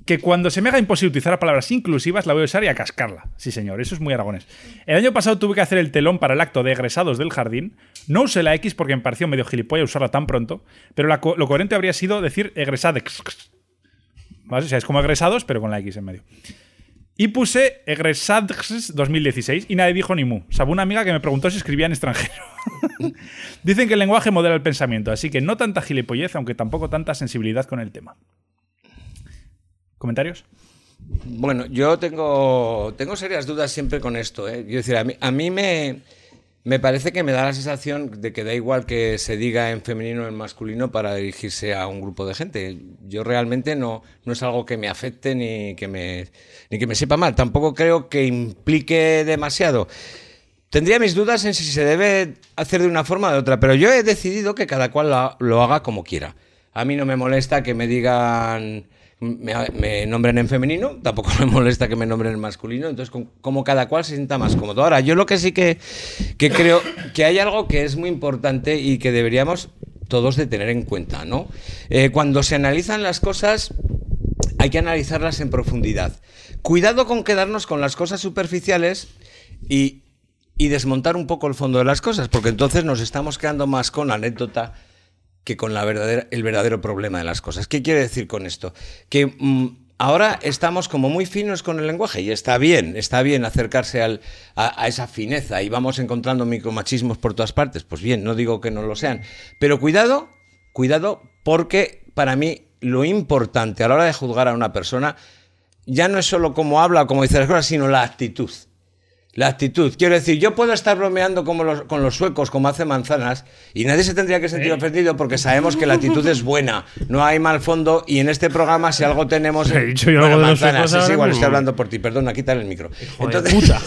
Que cuando se me haga imposible utilizar palabras inclusivas, la voy a usar y a cascarla. Sí, señor. Eso es muy aragonés. El año pasado tuve que hacer el telón para el acto de egresados del jardín. No usé la X porque me pareció medio gilipollas usarla tan pronto. Pero la lo coherente habría sido decir egresadex. ¿Vale? O sea, es como egresados, pero con la X en medio. Y puse Egresads 2016 y nadie dijo ni mu. Salvo una amiga que me preguntó si escribía en extranjero. <laughs> Dicen que el lenguaje modela el pensamiento, así que no tanta gilipollez, aunque tampoco tanta sensibilidad con el tema. ¿Comentarios? Bueno, yo tengo, tengo serias dudas siempre con esto. ¿eh? Quiero decir, a mí, a mí me, me parece que me da la sensación de que da igual que se diga en femenino o en masculino para dirigirse a un grupo de gente. Yo realmente no, no es algo que me afecte ni que me, ni que me sepa mal. Tampoco creo que implique demasiado. Tendría mis dudas en si se debe hacer de una forma o de otra, pero yo he decidido que cada cual lo, lo haga como quiera. A mí no me molesta que me digan, me, nombren en femenino, tampoco <laughs> me molesta que me nombren en masculino, entonces com- como cada cual se sienta más cómodo. Ahora, yo lo que sí que, que creo que hay algo que es muy importante y que deberíamos todos de tener en cuenta, ¿no? Eh, cuando se analizan las cosas, hay que analizarlas en profundidad. Cuidado con quedarnos con las cosas superficiales y, y desmontar un poco el fondo de las cosas, porque entonces nos estamos quedando más con anécdota que con la verdadera, el verdadero problema de las cosas. ¿Qué quiere decir con esto? Que mm, ahora estamos como muy finos con el lenguaje y está bien, está bien acercarse al- a, a esa fineza y vamos encontrando micromachismos por todas partes. Pues bien, no digo que no lo sean, pero cuidado, cuidado, porque para mí lo importante a la hora de juzgar a una persona ya no es solo cómo habla o cómo dice las cosas, sino la actitud. La actitud. Quiero decir, yo puedo estar bromeando como los- con los suecos, como hace Manzanas, y nadie se tendría que sentir ofendido porque sabemos que la actitud es buena. No hay mal fondo, y en este programa, si algo tenemos. He dicho yo algo de los Manzanas, suecos es igual, estoy hablando por ti. Perdona, quítale el micro. Joder, Entonces- puta.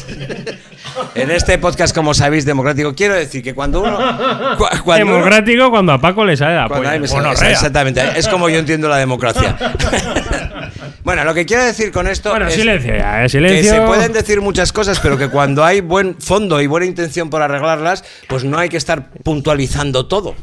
<laughs> en este podcast, como sabéis, democrático, quiero decir que cuando uno. <laughs> cu- cuando uno- Democrático cuando a Paco le sale la Gonorrea. exactamente, es como yo entiendo la democracia. <laughs> bueno, lo que quiero decir con esto Bueno, es silencio ya, eh, que silencio. se pueden decir muchas cosas, pero que cuando hay buen fondo y buena intención por arreglarlas, pues no hay que estar puntualizando todo.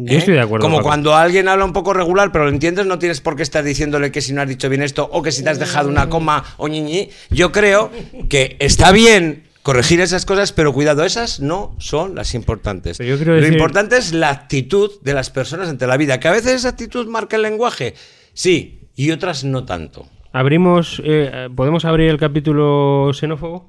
Yo ¿eh? estoy de acuerdo, Como Paco. cuando alguien habla un poco regular, pero lo entiendes, no tienes por qué estar diciéndole que si no has dicho bien esto o que si te has dejado una coma o ñiñi. Yo creo que está bien corregir esas cosas, pero cuidado, esas no son las importantes. Yo quiero Lo decir- importante es la actitud de las personas ante la vida, que a veces esa actitud marca el lenguaje, sí, y otras no tanto. Abrimos. eh, ¿Podemos abrir el capítulo xenófobo?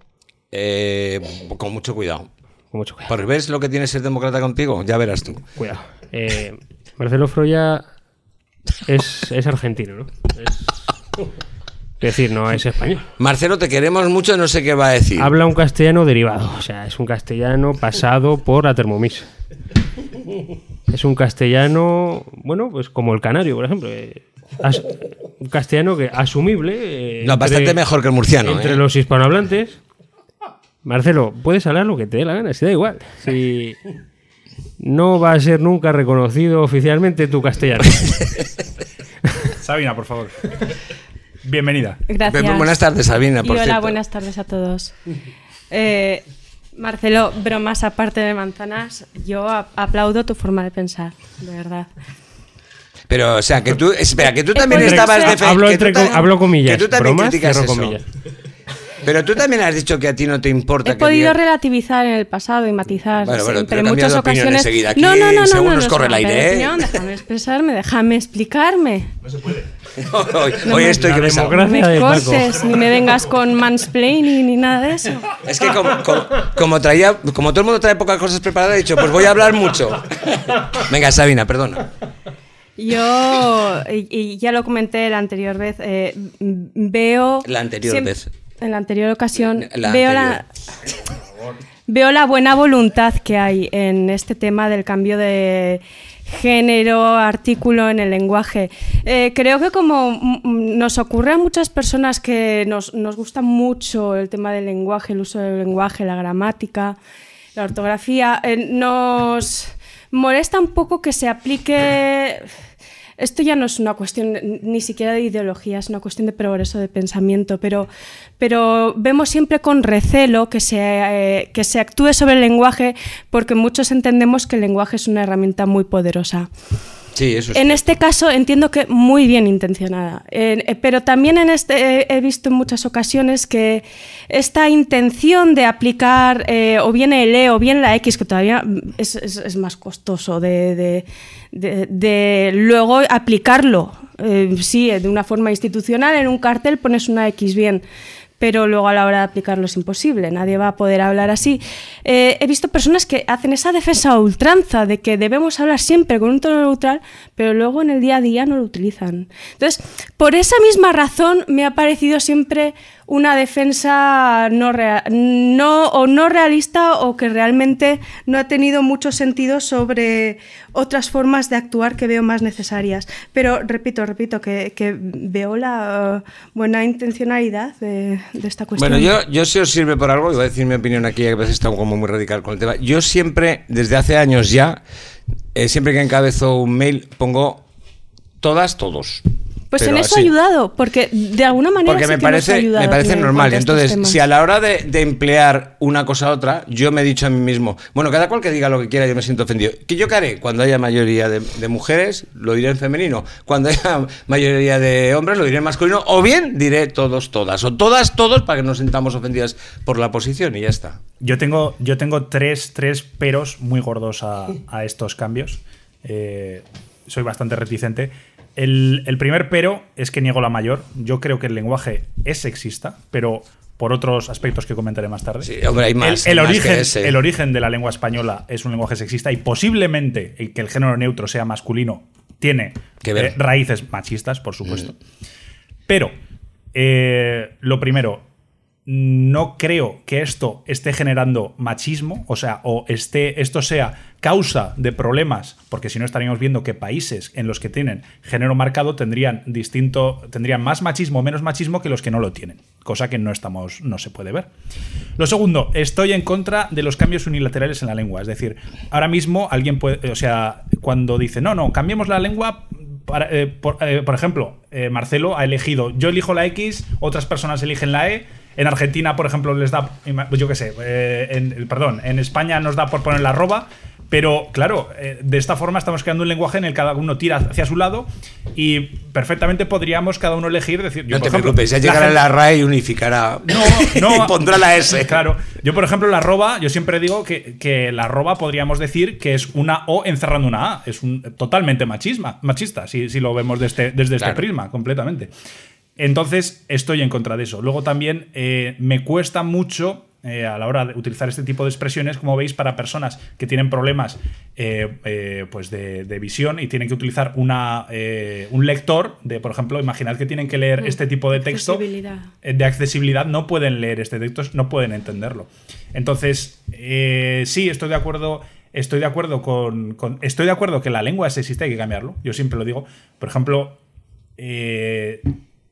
Eh, con mucho cuidado. Con mucho cuidado. Porque ves lo que tiene ser demócrata contigo, ya verás tú. Cuidado. Eh, Marcelo Froya es, es argentino, ¿no? Es, es decir, no es español. Marcelo, te queremos mucho, no sé qué va a decir. Habla un castellano derivado, o sea, es un castellano pasado por la Thermomix. Es un castellano, bueno, pues como el canario, por ejemplo. As- un castellano que asumible. eh, No, bastante mejor que el murciano, Entre ¿eh? los hispanohablantes. Marcelo, puedes hablar lo que te dé la gana, si da igual. Si no va a ser nunca reconocido oficialmente tu castellano. <laughs> Sabina, por favor. Bienvenida. Gracias. Buenas tardes, Sabina, Y hola, cierto. buenas tardes a todos. Eh, Marcelo, bromas aparte de manzanas, yo aplaudo tu forma de pensar, de verdad. Pero, o sea, que tú, espera, que tú también Entre- estabas Hablo defendiendo. hablo, entre com- hablo comillas. Que tú también bromas, criticas eso. comillas. Pero tú también has dicho que a ti no te importa He que podido diga- relativizar en el pasado y matizar Bueno, bueno, siempre pero en muchas de ocasiones. enseguida. Aquí, no, no, no, no, según no, nos no, corre el aire, ¿eh? opinión, déjame expresarme, déjame explicarme. <laughs> hoy, hoy estoy La que me salgo. democracia me de Paco. cortes, ni me vengas con mansplaining ni nada de eso. Es que como, como, como traía, como todo el mundo trae pocas cosas preparadas, he dicho, pues voy a hablar mucho. <laughs> Venga, Sabina, perdona. Yo, y, y ya lo comenté la anterior vez, eh, veo... La anterior vez. En la anterior ocasión, La veo, anterior. La, <laughs> veo la buena voluntad que hay en este tema del cambio de género, artículo en el lenguaje. Eh, creo que como nos ocurre a muchas personas que nos, nos gusta mucho el tema del lenguaje, el uso del lenguaje, la gramática, la ortografía, eh, nos molesta un poco que se aplique... Esto ya no es una cuestión ni siquiera de ideología, es una cuestión de progreso de pensamiento, pero, pero vemos siempre con recelo que se, eh, que se actúe sobre el lenguaje porque muchos entendemos que el lenguaje es una herramienta muy poderosa. Sí, eso es. En este caso entiendo que muy bien intencionada, Eh, pero también en este, eh, he visto en muchas ocasiones que esta intención de aplicar eh, o bien el E o bien la X, que todavía es, es- es más costoso de, de- de- de luego aplicarlo, eh, sí, de una forma institucional, en un cartel pones una X bien. Pero luego a la hora de aplicarlo es imposible, nadie va a poder hablar así. Eh, he visto personas que hacen esa defensa ultranza de que debemos hablar siempre con un tono neutral, pero luego en el día a día no lo utilizan. Entonces, por esa misma razón me ha parecido siempre una defensa no, rea- no, o no realista o que realmente no ha tenido mucho sentido sobre otras formas de actuar que veo más necesarias. Pero repito, repito, que, que veo la eh, buena intencionalidad de, de esta cuestión. Bueno, yo, yo si os sirve por algo, y voy a decir mi opinión aquí, que a veces está como muy radical con el tema. Yo siempre, desde hace años ya, eh, siempre que encabezo un mail, pongo todas, todos. Pues Pero en eso ha ayudado, porque de alguna manera Porque sí me que nos ha parece, ayudado me parece normal. Entonces, temas. si a la hora de, de emplear una cosa a otra, yo me he dicho a mí mismo, bueno, cada cual que diga lo que quiera, yo me siento ofendido. ¿Qué yo qué haré? Cuando haya mayoría de, de mujeres, lo diré en femenino. Cuando haya mayoría de hombres, lo diré en masculino. O bien diré todos, todas. O todas, todos, para que no nos sintamos ofendidas por la posición y ya está. Yo tengo, yo tengo tres, tres peros muy gordos a, a estos cambios. Eh, soy bastante reticente. El, el primer pero es que niego la mayor. Yo creo que el lenguaje es sexista, pero por otros aspectos que comentaré más tarde. Sí, hombre, hay más, El, el hay más origen, que ese. el origen de la lengua española es un lenguaje sexista y posiblemente el que el género neutro sea masculino tiene Que ver. eh, raíces machistas, por supuesto. Pero, eh, lo primero, no creo que esto esté generando machismo, o sea, o esté, esto sea causa de problemas, porque si no estaríamos viendo que países en los que tienen género marcado tendrían distinto, tendrían más machismo o menos machismo que los que no lo tienen, cosa que no estamos, no se puede ver. Lo segundo, estoy en contra de los cambios unilaterales en la lengua, es decir, ahora mismo alguien puede, o sea, cuando dice, no, no, cambiemos la lengua eh, por, eh, por ejemplo, eh, Marcelo ha elegido, yo elijo la X, otras personas eligen la E. En Argentina, por ejemplo, les da, yo qué sé, eh, en- perdón, en España nos da por poner la arroba, pero claro, eh, de esta forma estamos creando un lenguaje en el que cada uno tira hacia su lado y perfectamente podríamos cada uno elegir, decir, yo, No por te ejemplo, preocupes, ya la llegará gente- la RAE y unificará. no, <laughs> no. y pondrá la S. Claro. Yo, por ejemplo, la arroba, yo siempre digo que, que la arroba podríamos decir que es una O encerrando una A. Es un, totalmente machisma, machista, si, si lo vemos desde, desde este prisma, completamente. Entonces, estoy en contra de eso. Luego también eh, me cuesta mucho. eh, a la hora de utilizar este tipo de expresiones, como veis, para personas que tienen problemas eh, eh, pues de, de visión y tienen que utilizar una, un lector, de por ejemplo, imaginad que tienen que leer este tipo de texto Accesibilidad. de accesibilidad no pueden leer este texto, no pueden entenderlo. Entonces, sí, estoy de acuerdo. Estoy de acuerdo con, con- Estoy de acuerdo que la lengua existe, hay que cambiarlo. Yo siempre lo digo. Por ejemplo,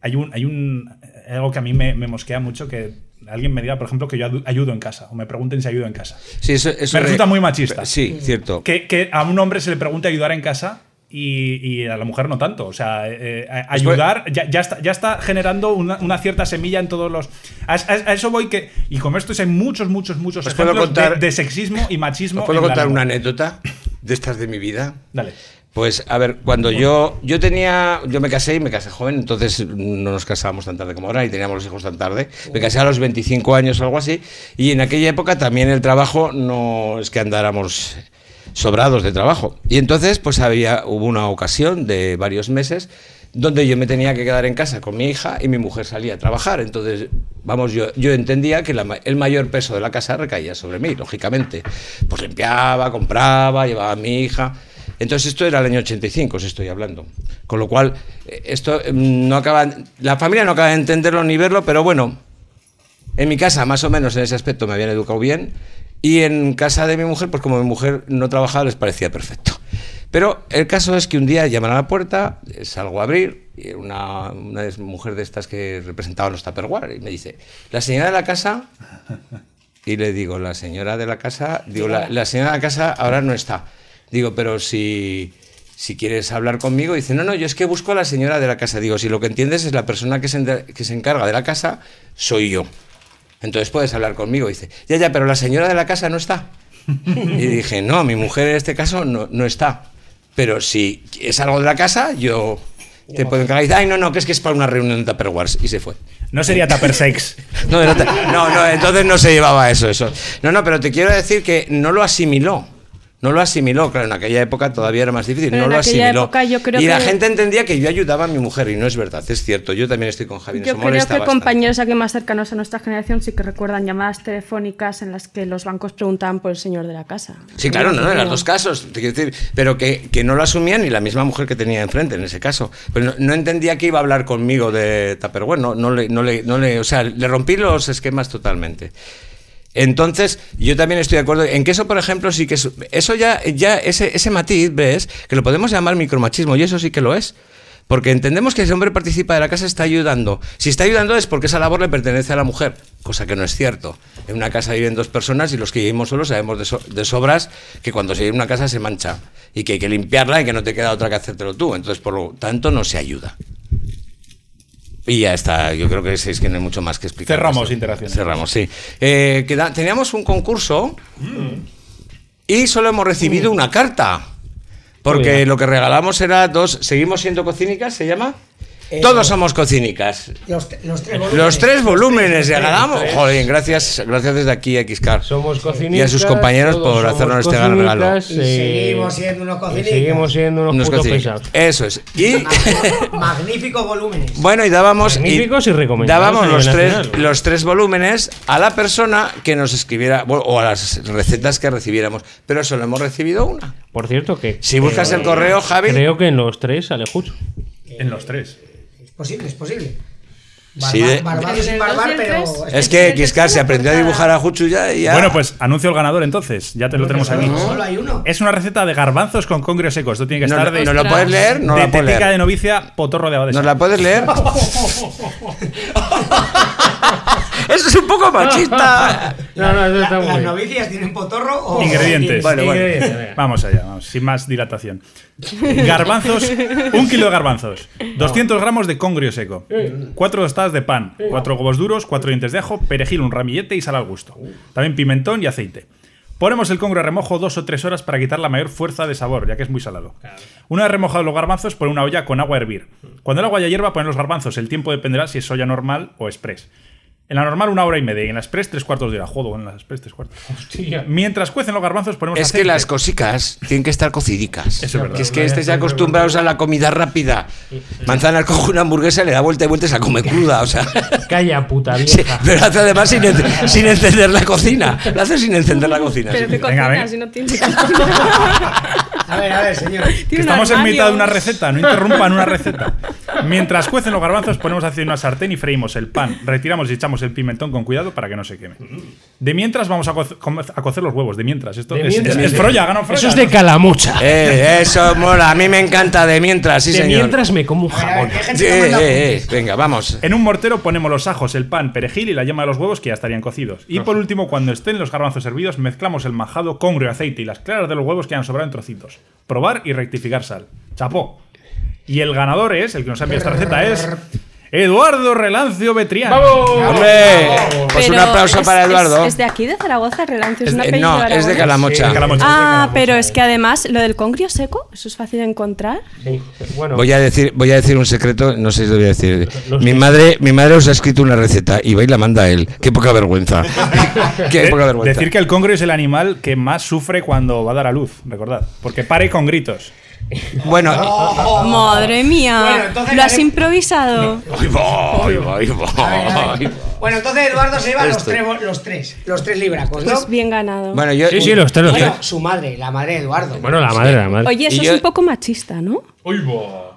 hay un. Hay un. algo que a mí me, me mosquea mucho que alguien me diga, por ejemplo, que yo ayudo en casa. O me pregunten si ayudo en casa. Sí, eso, eso me de- resulta muy machista. Sí, cierto. Que, que a un hombre se le pregunte ayudar en casa y, y a la mujer no tanto. O sea, eh, eh, ayudar ya, ya está, ya está generando una, una cierta semilla en todos los. A, a- a eso voy que. Y con esto hay muchos, muchos, muchos ¿Os puedo ejemplos de- contar- de, sexismo y machismo. ¿Os puedo contar una anécdota de estas de mi vida? Dale. Pues a ver, cuando yo yo tenía yo me casé y me casé joven, entonces no nos casábamos tan tarde como ahora y teníamos los hijos tan tarde. Me casé a los 25 años o algo así y en aquella época también el trabajo no es que andáramos sobrados de trabajo. Y entonces pues había hubo una ocasión de varios meses donde yo me tenía que quedar en casa con mi hija y mi mujer salía a trabajar. Entonces, vamos, yo, yo entendía que la el mayor peso de la casa recaía sobre mí, lógicamente. Pues limpiaba, compraba, llevaba a mi hija. Entonces esto era el año 85, os estoy hablando. Con lo cual, eh, esto mm, no acaba, la familia no acaba de entenderlo ni verlo, pero bueno, en mi casa más o menos en ese aspecto me habían educado bien y en casa de mi mujer, pues como mi mujer no trabajaba, les parecía perfecto. Pero el caso es que un día llaman a la puerta, eh, salgo a abrir, y una, una mujer de estas que representaban los Tupperware y me dice, la señora de la casa... Y le digo, la señora de la casa, digo, la, la señora de la casa ahora no está. Digo, pero si, si quieres hablar conmigo, dice, no, no, yo es que busco a la señora de la casa. Digo, si lo que entiendes es la persona que se, que se encarga de la casa, soy yo. Entonces puedes hablar conmigo. Dice, ya, ya, pero la señora de la casa no está. Y dije, no, mi mujer en este caso no, no está. Pero si es algo de la casa, yo te puedo encargar. Y dice, ay, no, no, que es que es para una reunión de Tupperwares. Y se fue. No sería tupper sex. No, no, no, entonces no se llevaba eso, eso. No, no, pero te quiero decir que no lo asimiló. No lo asimiló, claro, en aquella época todavía era más difícil, Pero no en lo aquella asimiló. época yo creo y la que- gente entendía que yo ayudaba a mi mujer, y no es verdad, es cierto, yo también estoy con Javi, en Yo creo que bastante. compañeros aquí más cercanos a nuestra generación sí que recuerdan llamadas telefónicas en las que los bancos preguntaban por el señor de la casa. Sí, claro, no, en los dos casos, te quiero decir, pero que, que no lo asumía ni la misma mujer que tenía enfrente en ese caso. Pero no, no entendía que iba a hablar conmigo de Tupperware, no, no, le, no, le, no le, o sea, le rompí los esquemas totalmente. Entonces, yo también estoy de acuerdo en que eso, por ejemplo, sí que es, eso ya, ya ese, ese matiz, ves, que lo podemos llamar micromachismo, y eso sí que lo es. Porque entendemos que ese hombre participa de la casa, está ayudando. Si está ayudando es porque esa labor le pertenece a la mujer, cosa que no es cierto. En una casa viven dos personas y los que vivimos solos sabemos de, so- de sobras que cuando se vive una casa se mancha y que hay que limpiarla y que no te queda otra que hacértelo tú. Entonces, por lo tanto, no se ayuda. Y ya está, yo creo que es, que no hay mucho más que explicar. Cerramos interacciones. Cerramos, sí. Eh, queda- teníamos un concurso y solo hemos recibido una carta. Porque lo que regalamos era dos. ¿Seguimos siendo cocínicas? ¿Se llama? Eh, Todos somos cocínicas. Los, tres volúmenes. Los tres volúmenes. Joder, gracias, gracias desde aquí a Xcar. Somos cocinicas. Y a sus compañeros por hacernos este gran regalo. Y eh, seguimos siendo unos y cocinicas. seguimos siendo unos, Unos putos cocínicas. pesados. Eso es. Y. Magníficos volúmenes. Bueno, y dábamos. Magníficos y recomendados Dábamos los tres, nacional. los tres volúmenes a la persona que nos escribiera, bueno, o a las recetas que recibiéramos. Pero solo hemos recibido una. Por cierto que... Si buscas el correo, Javi. Creo que en los tres sale Jucho. En los tres. Es posible, es posible. Sí, de- sin ¿El barbar, pero. Es que Kiskar se aprendió a dibujar a Juchu ya y ya. Bueno, pues anuncio el ganador entonces. Ya te lo tenemos aquí. Solo hay uno. Es una receta de garbanzos con congrio seco. Esto tiene que ¿No, estar de, ¿no lo puedes leer? No de la puedes tetica de leer. novicia, potorro de abadesa. ¿Nos la puedes leer? <laughs> Eso es un poco machista. <laughs> No, no, eso está ¿Las muy bien. novicias tienen potorro o.? Ingredientes. Ingredientes, venga. Vamos allá, vamos, sin más dilatación. <laughs> Garbanzos, un kilo de garbanzos, 200 gramos de congrio seco, cuatro tostadas de pan, cuatro huevos duros, cuatro dientes de ajo, perejil, un ramillete y sal al gusto. También pimentón y aceite. Ponemos el congrio a remojo dos o tres horas para quitar la mayor fuerza de sabor, ya que es muy salado. Una vez remojados los garbanzos, pon una olla con agua a hervir. Cuando el agua ya hierva, poner los garbanzos. El tiempo dependerá si es soya normal o express. En la normal, una hora y media. Y en la express, tres cuartos de hora. Jodo, en la express, tres cuartos. Mientras cuecen los garbanzos, ponemos Es que las cosicas tienen que estar cocidicas. Eso es verdad. Que es que estéis acostumbrados a la comida rápida. Manzanas coge una hamburguesa, le da vuelta y vuelta y se la come cruda. O sea. Calla, puta Sí, vieja. pero hace además sin, en- sin encender la cocina. Lo hace sin encender la cocina. Pero sí. Venga, cocina, venga. si no tiene A ver, a ver, señor. <laughs> Que estamos en mitad de una receta, no interrumpan una receta. Mientras cuecen los garbanzos, ponemos aceite en una sartén y freímos el pan. Retiramos y echamos el pimentón con cuidado para que no se queme. De mientras vamos a, a cocer los huevos. De mientras. Esto De es, mientras. es, es Froya, gana Froya. Eso es de calamucha. Eh, eso mola. A mí me encanta de mientras, sí, de señor. mientras me como un jamón. ¿qué gente Sí, te manda eh, eh, venga, vamos. En un mortero ponemos los ajos, el pan, perejil y la yema de los huevos que ya estarían cocidos. Y por último, cuando estén los garbanzos hervidos, mezclamos el majado, congrio, aceite y las claras de los huevos que han sobrado en trocitos. Probar y rectificar sal. Chapó. Y el ganador es, el que nos ha enviado esta receta es Eduardo Relancio Betrián. Hombre, pues un aplauso es- para Eduardo. Es, es de aquí, de Zaragoza, Relancio. Es, Es de- no, es de. Calamocha. Sí, Calamocha. Ah, pero es que además lo del congrio seco, eso es fácil de encontrar. Sí, bueno, Voy a decir, voy a decir un secreto, no sé si lo voy a decir. Mi madre, mi madre os ha escrito una receta y va y la manda a él. Qué poca vergüenza. <laughs> Qué poca vergüenza. decir que el congrio es el animal que más sufre cuando va a dar a luz, recordad. Porque pare con gritos. Bueno, <laughs> Madre mía, Bueno, entonces lo has improvisado. Bueno, entonces Eduardo se lleva los tres, los tres, los tres libracos, ¿no? Pues bien ganado. Bueno, yo, sí, sí, los tres, los Bueno, tres. su madre, la madre de Eduardo. Bueno, la madre, la madre. Oye, eso es un poco machista, ¿no?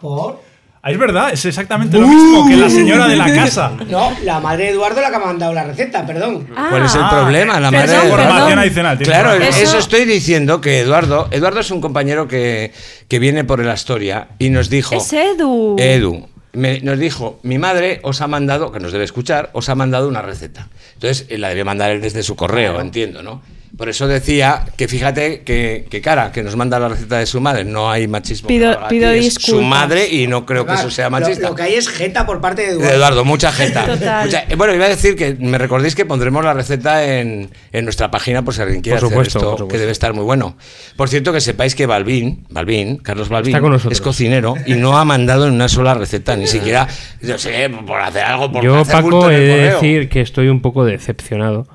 ¿Por? Ah, es verdad, es exactamente lo mismo que la señora de la casa. <laughs> No, la madre de Eduardo la que ha mandado la receta, perdón. ¿Cuál es el Ah, problema? La madre perdón, de Eduardo. Adicional. Claro. Eso- estoy diciendo que Eduardo, Eduardo es un compañero que, que viene por el Astoria y nos dijo, Es Edu. Edu, me- nos dijo, mi madre os ha mandado, que nos debe escuchar, os ha mandado una receta. Entonces, eh, la debe mandar él desde su correo, entiendo, ¿no? Por eso decía que fíjate que, que cara, que nos manda la receta de su madre, no hay machismo. Pido- pido disculpas. Su madre y no creo que Claro, eso sea machista. Lo, que hay es jeta por parte de De Eduardo. Eduardo, mucha. Total. Mucha- eh, bueno, iba a decir que me recordéis que pondremos la receta en, en nuestra página por si alguien quiere Por supuesto, hacer esto, por supuesto. que debe estar muy bueno. Por cierto, que sepáis que Balvin, Balvin, Carlos Balvin, Está con nosotros. es cocinero y no ha mandado en una sola receta, ni siquiera, no sé, por hacer algo, por Yo, hacer Paco, he el de decir que estoy un poco decepcionado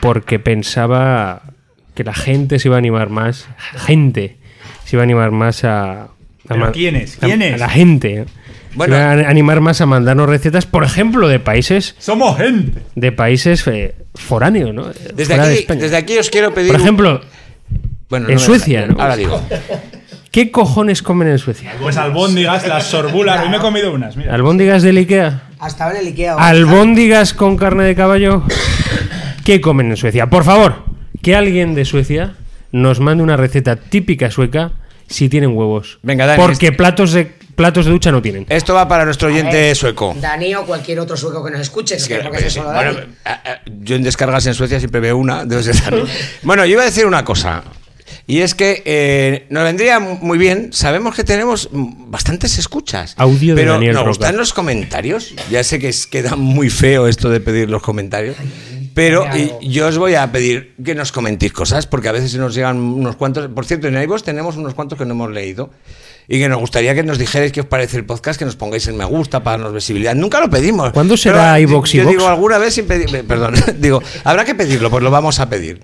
porque pensaba que la gente se iba a animar más. Gente se iba a animar más a. a ¿Pero ma- quiénes? a- ¿Quiénes? A la gente. Bueno. se iba a animar más a mandarnos recetas, por ejemplo, de países Somos gente. de países eh, foráneos, ¿no? Desde de aquí, desde aquí os quiero pedir. Por un- ejemplo, bueno, en Suecia. ¿no? Ahora digo. ¿qué cojones comen en Suecia? Pues albóndigas, las sorbulas. Hoy me he comido unas, mira. ¿Albóndigas del Ikea? Hasta ahora el Ikea. ¿Albóndigas con carne de caballo? ¿Qué comen en Suecia? Por favor, que alguien de Suecia nos mande una receta típica sueca si tienen huevos. Venga, Dani, Porque platos de platos de ducha no tienen. Esto va para nuestro oyente ver, sueco. Dani o cualquier otro sueco que nos escuche. Es que, sí, bueno, Dani. a- a- yo en descargas en Suecia siempre veo una, Dani. <laughs> Bueno, yo iba a decir una cosa. Y es que eh, nos vendría muy bien, sabemos que tenemos bastantes escuchas. Audio de pero Daniel nos Roca. gustan los comentarios. Ya sé que es- queda muy feo esto de pedir los comentarios. Pero y- yo os voy a pedir que nos comentéis cosas, porque a veces nos llegan unos cuantos. Por cierto, en iVoox tenemos unos cuantos que no hemos leído. Y que nos gustaría que nos dijerais qué os parece el podcast, que nos pongáis en me gusta para darnos visibilidad. Nunca lo pedimos. ¿Cuándo será iVoox, Yo iVoox? digo alguna vez sin pedir. Perdón, <laughs> digo, habrá que pedirlo, pues lo vamos a pedir.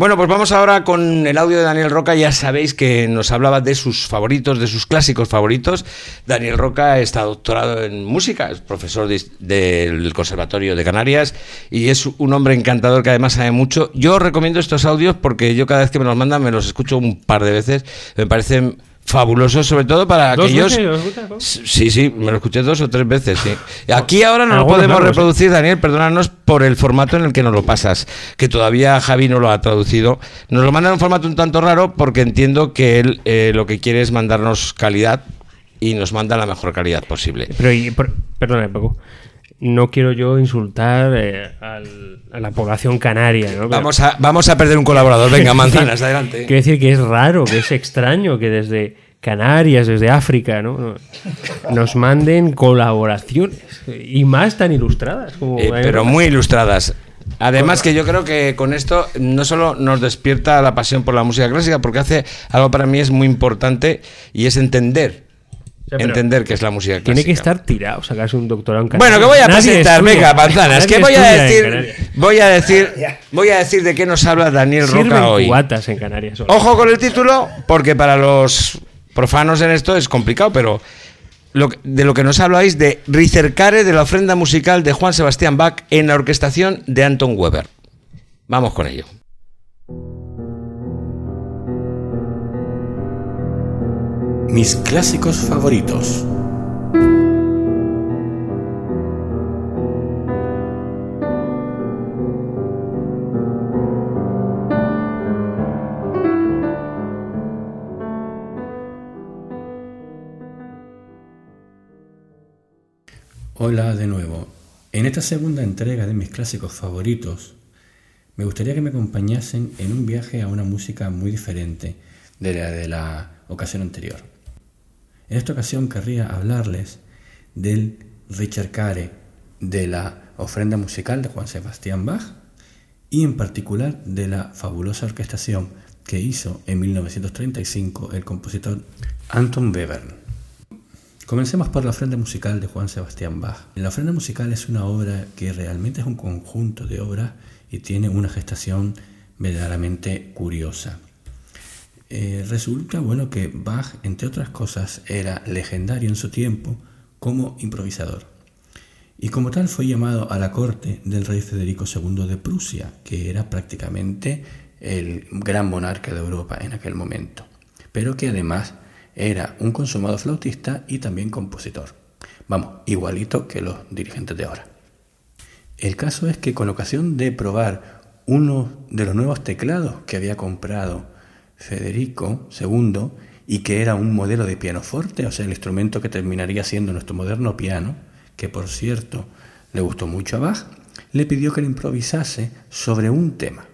Bueno, pues vamos ahora con el audio de Daniel Roca. Ya sabéis que nos hablaba de sus favoritos, de sus clásicos favoritos. Daniel Roca está doctorado en música, es profesor de- del Conservatorio de Canarias y es un hombre encantador que además sabe mucho. Yo recomiendo estos audios porque yo cada vez que me los mandan me los escucho un par de veces. Me parecen fabuloso, sobre todo para ¿Dos aquellos. veces? Sí, sí, me lo escuché dos o tres veces, sí. <laughs> Aquí ahora no lo podemos ¿eh? reproducir, Daniel, perdónanos por el formato en el que nos lo pasas, que todavía Javi no lo ha traducido. Nos lo manda en un formato un tanto raro porque entiendo que él eh, lo que quiere es mandarnos calidad y nos manda la mejor calidad posible. Pero, y, por- perdona, Paco. No quiero yo insultar eh, al- a la población canaria, ¿no? Pero- Vamos a, vamos a perder un colaborador. Venga, manzanas, <laughs> adelante. Quiero decir que es raro, que es extraño que desde Canarias, desde África, ¿no? nos manden colaboraciones y más tan ilustradas. Como Eh, pero muy ilustradas. Además que yo creo que con esto no solo nos despierta la pasión por la música clásica, porque hace algo para mí es muy importante y es entender, entender qué es la música clásica. Tiene que estar tirado, sacarse un doctorado en Bueno, Canarias. que voy a Nadie presentar, estudia- venga, manzanas, que voy a decir, voy a decir, <laughs> voy a decir de qué nos habla Daniel Sirven Roca hoy. cubatas en Canarias. solo. Ojo con el título, porque para los profanos en esto es complicado, pero lo que- de lo que nos habláis de Ricercare de la ofrenda musical de Juan Sebastián Bach en la orquestación de Anton Weber. Vamos con ello. Mis clásicos favoritos. Hola de nuevo. En esta segunda entrega de mis clásicos favoritos, me gustaría que me acompañasen en un viaje a una música muy diferente de la de la ocasión anterior. En esta ocasión querría hablarles del Ricercare de la ofrenda musical de Juan Sebastián Bach y en particular de la fabulosa orquestación que hizo en 1935 el compositor Anton Webern. Comencemos por la ofrenda musical de Juan Sebastián Bach. La ofrenda musical es una obra que realmente es un conjunto de obras y tiene una gestación verdaderamente curiosa. Eh, resulta bueno que Bach, entre otras cosas, era legendario en su tiempo como improvisador. Y como tal fue llamado a la corte del rey Federico II de Prusia, que era prácticamente el gran monarca de Europa en aquel momento, pero que además era un consumado flautista y también compositor. Vamos, igualito que los dirigentes de ahora. El caso es que con ocasión de probar uno de los nuevos teclados que había comprado Federico II y que era un modelo de pianoforte, o sea, el instrumento que terminaría siendo nuestro moderno piano, que por cierto le gustó mucho a Bach, le pidió que le improvisase sobre un tema.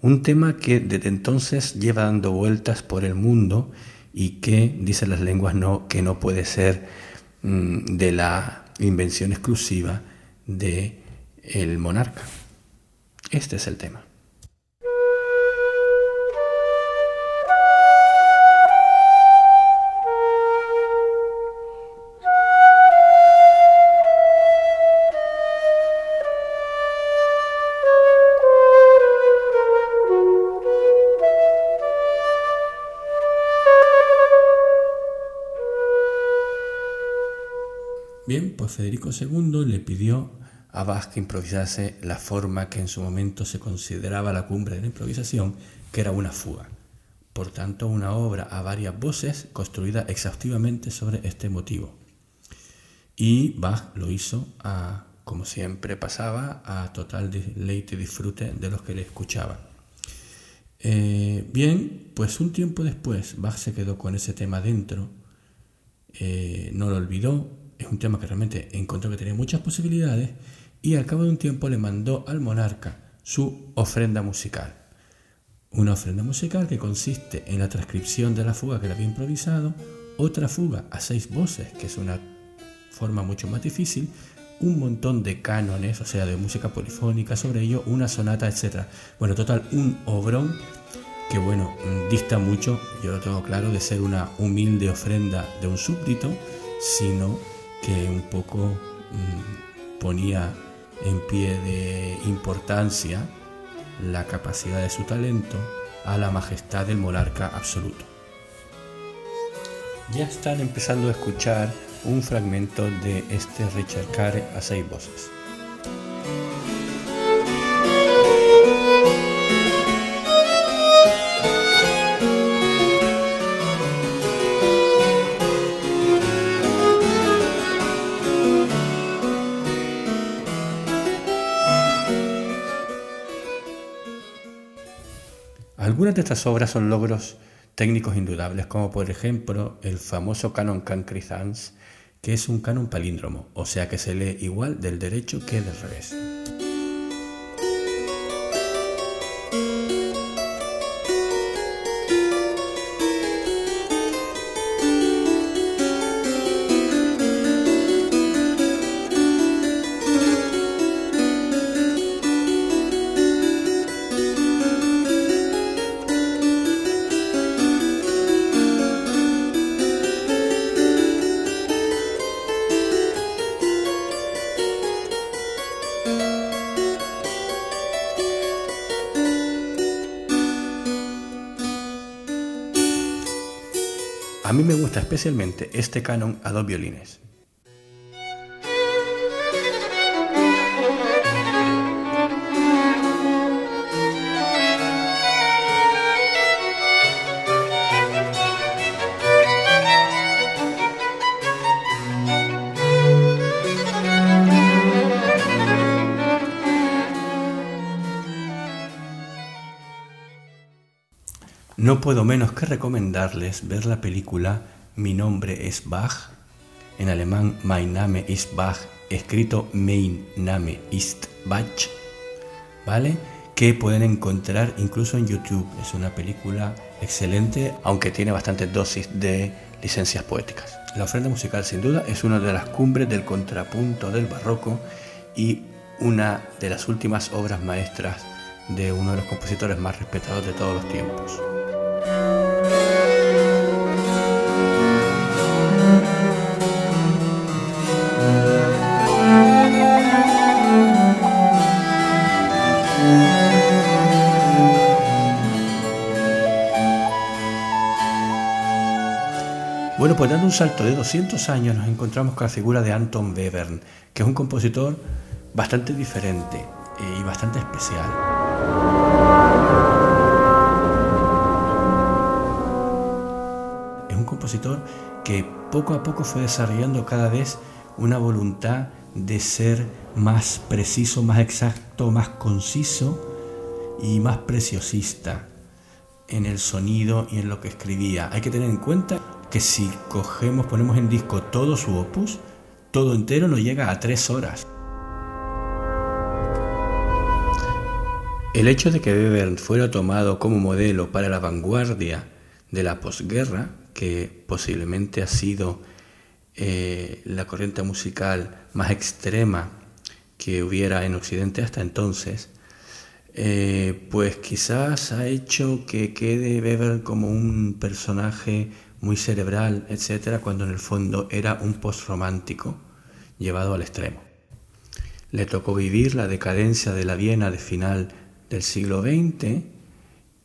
Un tema que desde entonces lleva dando vueltas por el mundo y que, dicen las lenguas, no, que no puede ser mm, de la invención exclusiva de el monarca. Este es el tema. Federico II le pidió a Bach que improvisase la forma que en su momento se consideraba la cumbre de la improvisación, que era una fuga. Por tanto, una obra a varias voces construida exhaustivamente sobre este motivo. Y Bach lo hizo, a, como siempre pasaba, a total deleite y disfrute de los que le escuchaban. Eh, bien, pues un tiempo después Bach se quedó con ese tema dentro, eh, no lo olvidó, es un tema que realmente encontró que tenía muchas posibilidades y al cabo de un tiempo le mandó al monarca su ofrenda musical. Una ofrenda musical que consiste en la transcripción de la fuga que le había improvisado, otra fuga a seis voces, que es una forma mucho más difícil, un montón de cánones, o sea, de música polifónica sobre ello, una sonata, etc. Bueno, total, un obrón que, bueno, dista mucho, yo lo tengo claro, de ser una humilde ofrenda de un súbdito, sino que un poco mmm, ponía en pie de importancia la capacidad de su talento a la majestad del monarca absoluto. Ya están empezando a escuchar un fragmento de este Richard a seis voces. Algunas de estas obras son logros técnicos indudables, como por ejemplo el famoso canon Cancrisans, que es un canon palíndromo, o sea que se lee igual del derecho que del revés. Especialmente este canon a dos violines. No puedo menos que recomendarles ver la película Mi nombre es Bach, en alemán Mein Name ist Bach, escrito Mein Name ist Bach, ¿vale? Que pueden encontrar incluso en YouTube. Es una película excelente, aunque tiene bastante dosis de licencias poéticas. La ofrenda musical sin duda es una de las cumbres del contrapunto del barroco y una de las últimas obras maestras de uno de los compositores más respetados de todos los tiempos. Bueno, pues dando un salto de 200 años nos encontramos con la figura de Anton Webern, que es un compositor bastante diferente eh, y bastante especial. Es un compositor que poco a poco fue desarrollando cada vez una voluntad de ser más preciso, más exacto, más conciso y más preciosista en el sonido y en lo que escribía. Hay que tener en cuenta que si cogemos, ponemos en disco todo su opus, todo entero nos llega a tres horas. El hecho de que Webern fuera tomado como modelo para la vanguardia de la posguerra, que posiblemente ha sido eh, la corriente musical más extrema que hubiera en Occidente hasta entonces, eh, pues quizás ha hecho que quede Weber como un personaje muy cerebral, etcétera, cuando en el fondo era un postromántico llevado al extremo. Le tocó vivir la decadencia de la Viena de final del siglo XX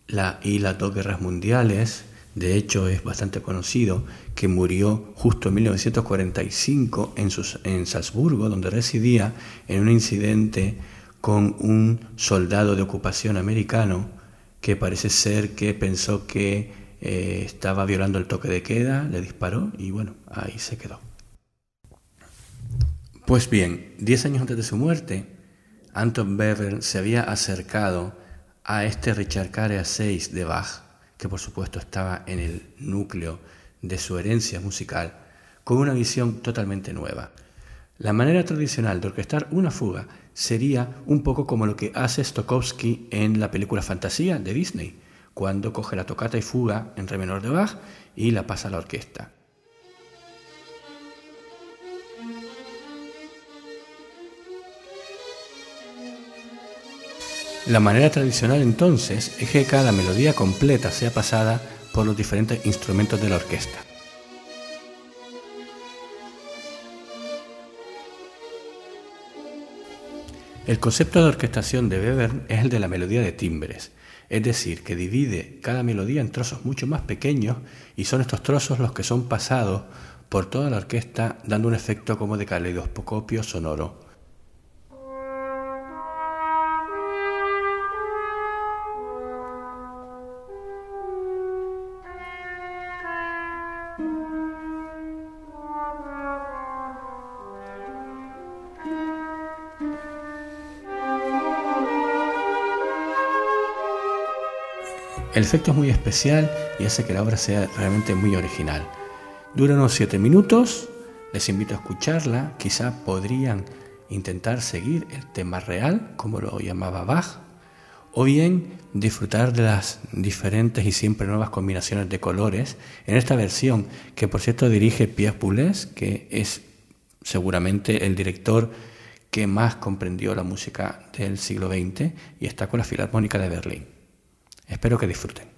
la, y las dos guerras mundiales. De hecho, es bastante conocido que murió justo en 1945 en, sus, en Salzburgo, donde residía, en un incidente con un soldado de ocupación americano que parece ser que pensó que eh, estaba violando el toque de queda, le disparó y bueno, ahí se quedó. Pues bien, diez años antes de su muerte, Anton Webern se había acercado a este Richard Carey 6 de Bach, que por supuesto estaba en el núcleo de su herencia musical, con una visión totalmente nueva. La manera tradicional de orquestar una fuga sería un poco como lo que hace Stokowski en la película Fantasía de Disney, cuando coge la tocata y fuga en re menor de Bach y la pasa a la orquesta. La manera tradicional entonces es que cada melodía completa sea pasada por los diferentes instrumentos de la orquesta. El concepto de orquestación de Webern es el de la melodía de timbres, es decir, que divide cada melodía en trozos mucho más pequeños y son estos trozos los que son pasados por toda la orquesta dando un efecto como de caleidoscopio sonoro. El efecto es muy especial y hace que la obra sea realmente muy original. Dura unos 7 minutos, les invito a escucharla, quizá podrían intentar seguir el tema real, como lo llamaba Bach, o bien disfrutar de las diferentes y siempre nuevas combinaciones de colores en esta versión que por cierto dirige Pierre Boulez, que es seguramente el director que más comprendió la música del siglo XX y está con la Filarmónica de Berlín. Espero que disfruten.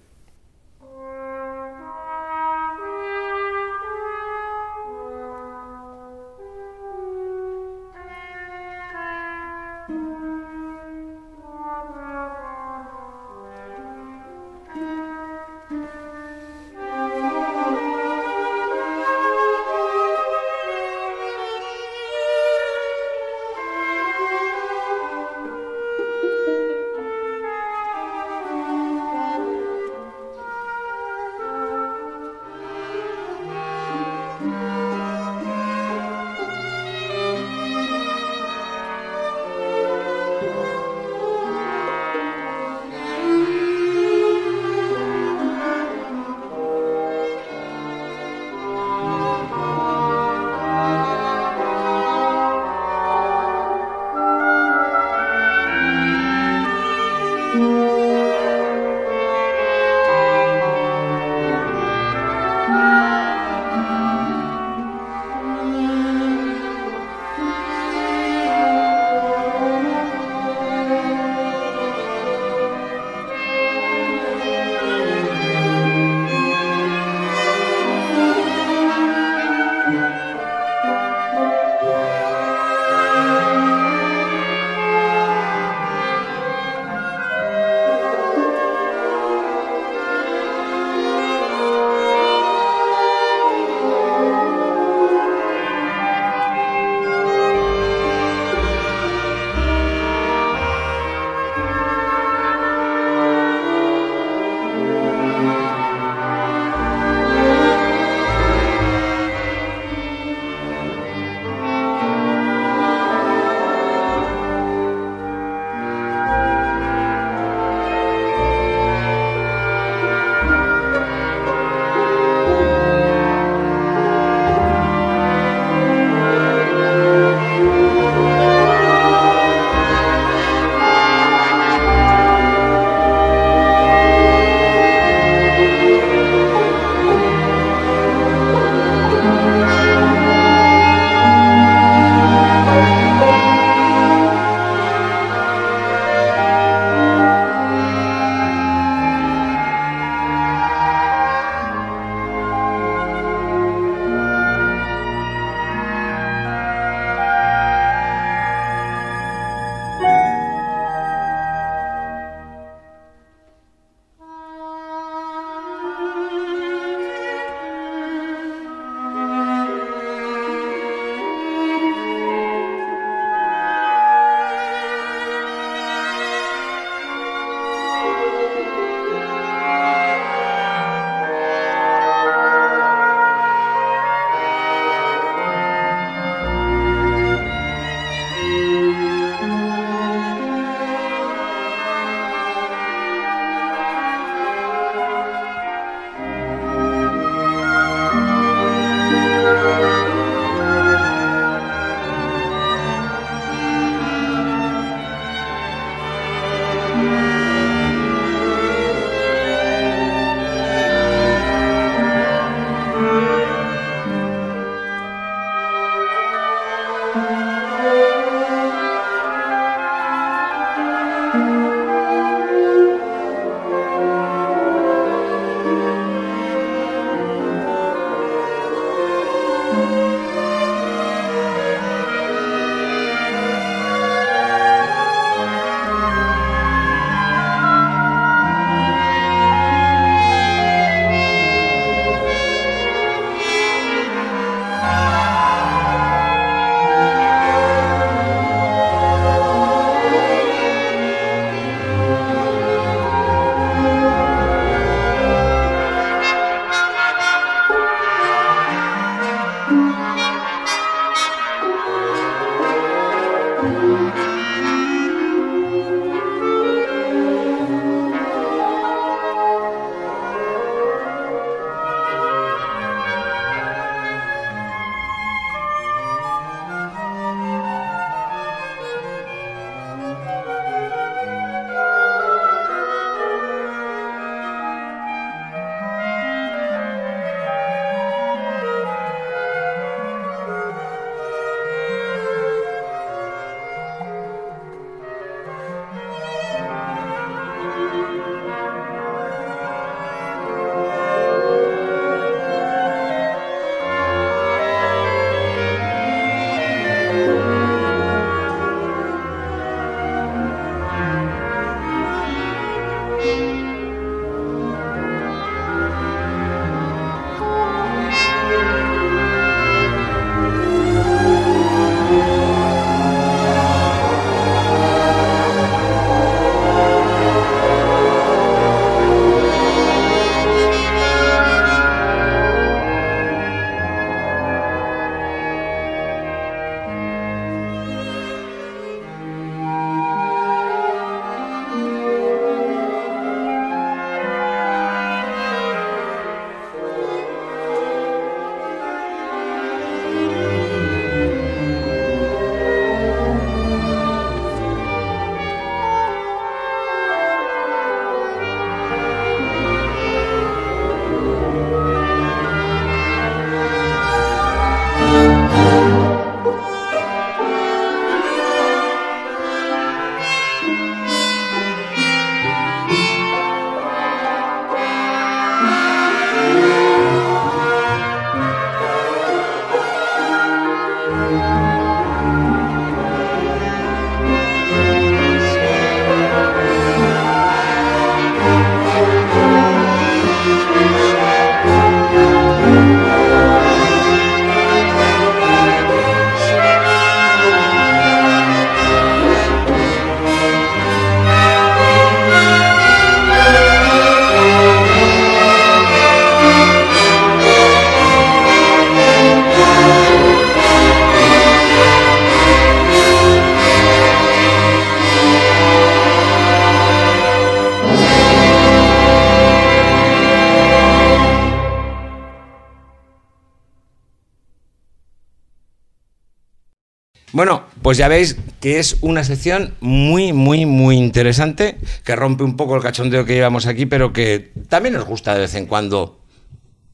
Pues ya veis que es una sección muy, muy, muy interesante, que rompe un poco el cachondeo que llevamos aquí, pero que también nos gusta de vez en cuando,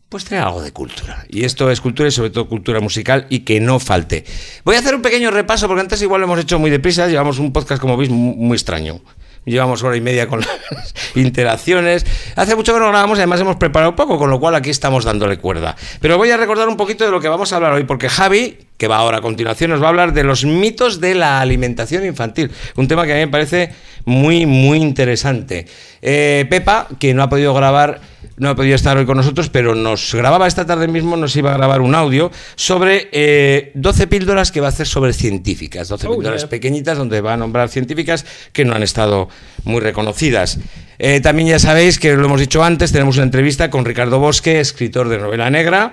pues traer algo de cultura. Y esto es cultura y sobre todo cultura musical y que no falte. Voy a hacer un pequeño repaso, porque antes igual lo hemos hecho muy deprisa, llevamos un podcast, como veis, mu- muy extraño. Llevamos hora y media con <laughs> las interacciones. Hace mucho que no grabamos además hemos preparado poco, con lo cual aquí estamos dándole cuerda. Pero voy a recordar un poquito de lo que vamos a hablar hoy, porque Javi, que va ahora a continuación, nos va a hablar de los mitos de la alimentación infantil. Un tema que a mí me parece muy, muy interesante. Eh, Pepa, que no ha podido grabar, no ha podido estar hoy con nosotros, pero nos grababa esta tarde mismo, nos iba a grabar un audio sobre eh, 12 píldoras que va a hacer sobre científicas. 12 Oh, píldoras yeah. pequeñitas donde va a nombrar científicas que no han estado muy reconocidas. Eh, también ya sabéis que lo hemos dicho antes, tenemos una entrevista con Ricardo Bosque, escritor de novela negra.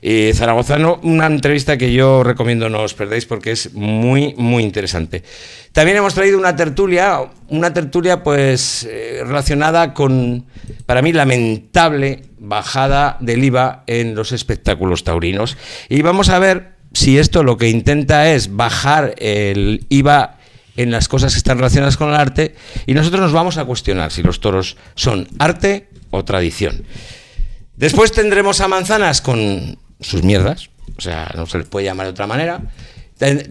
Y zaragozano, una entrevista que yo recomiendo no os perdáis porque es muy, muy interesante. También hemos traído una tertulia, una tertulia pues eh, relacionada con, para mí, lamentable bajada del IVA en los espectáculos taurinos. Y vamos a ver si esto lo que intenta es bajar el IVA en las cosas que están relacionadas con el arte y nosotros nos vamos a cuestionar si los toros son arte o tradición. Después tendremos a Manzanas con sus mierdas, o sea, no se les puede llamar de otra manera.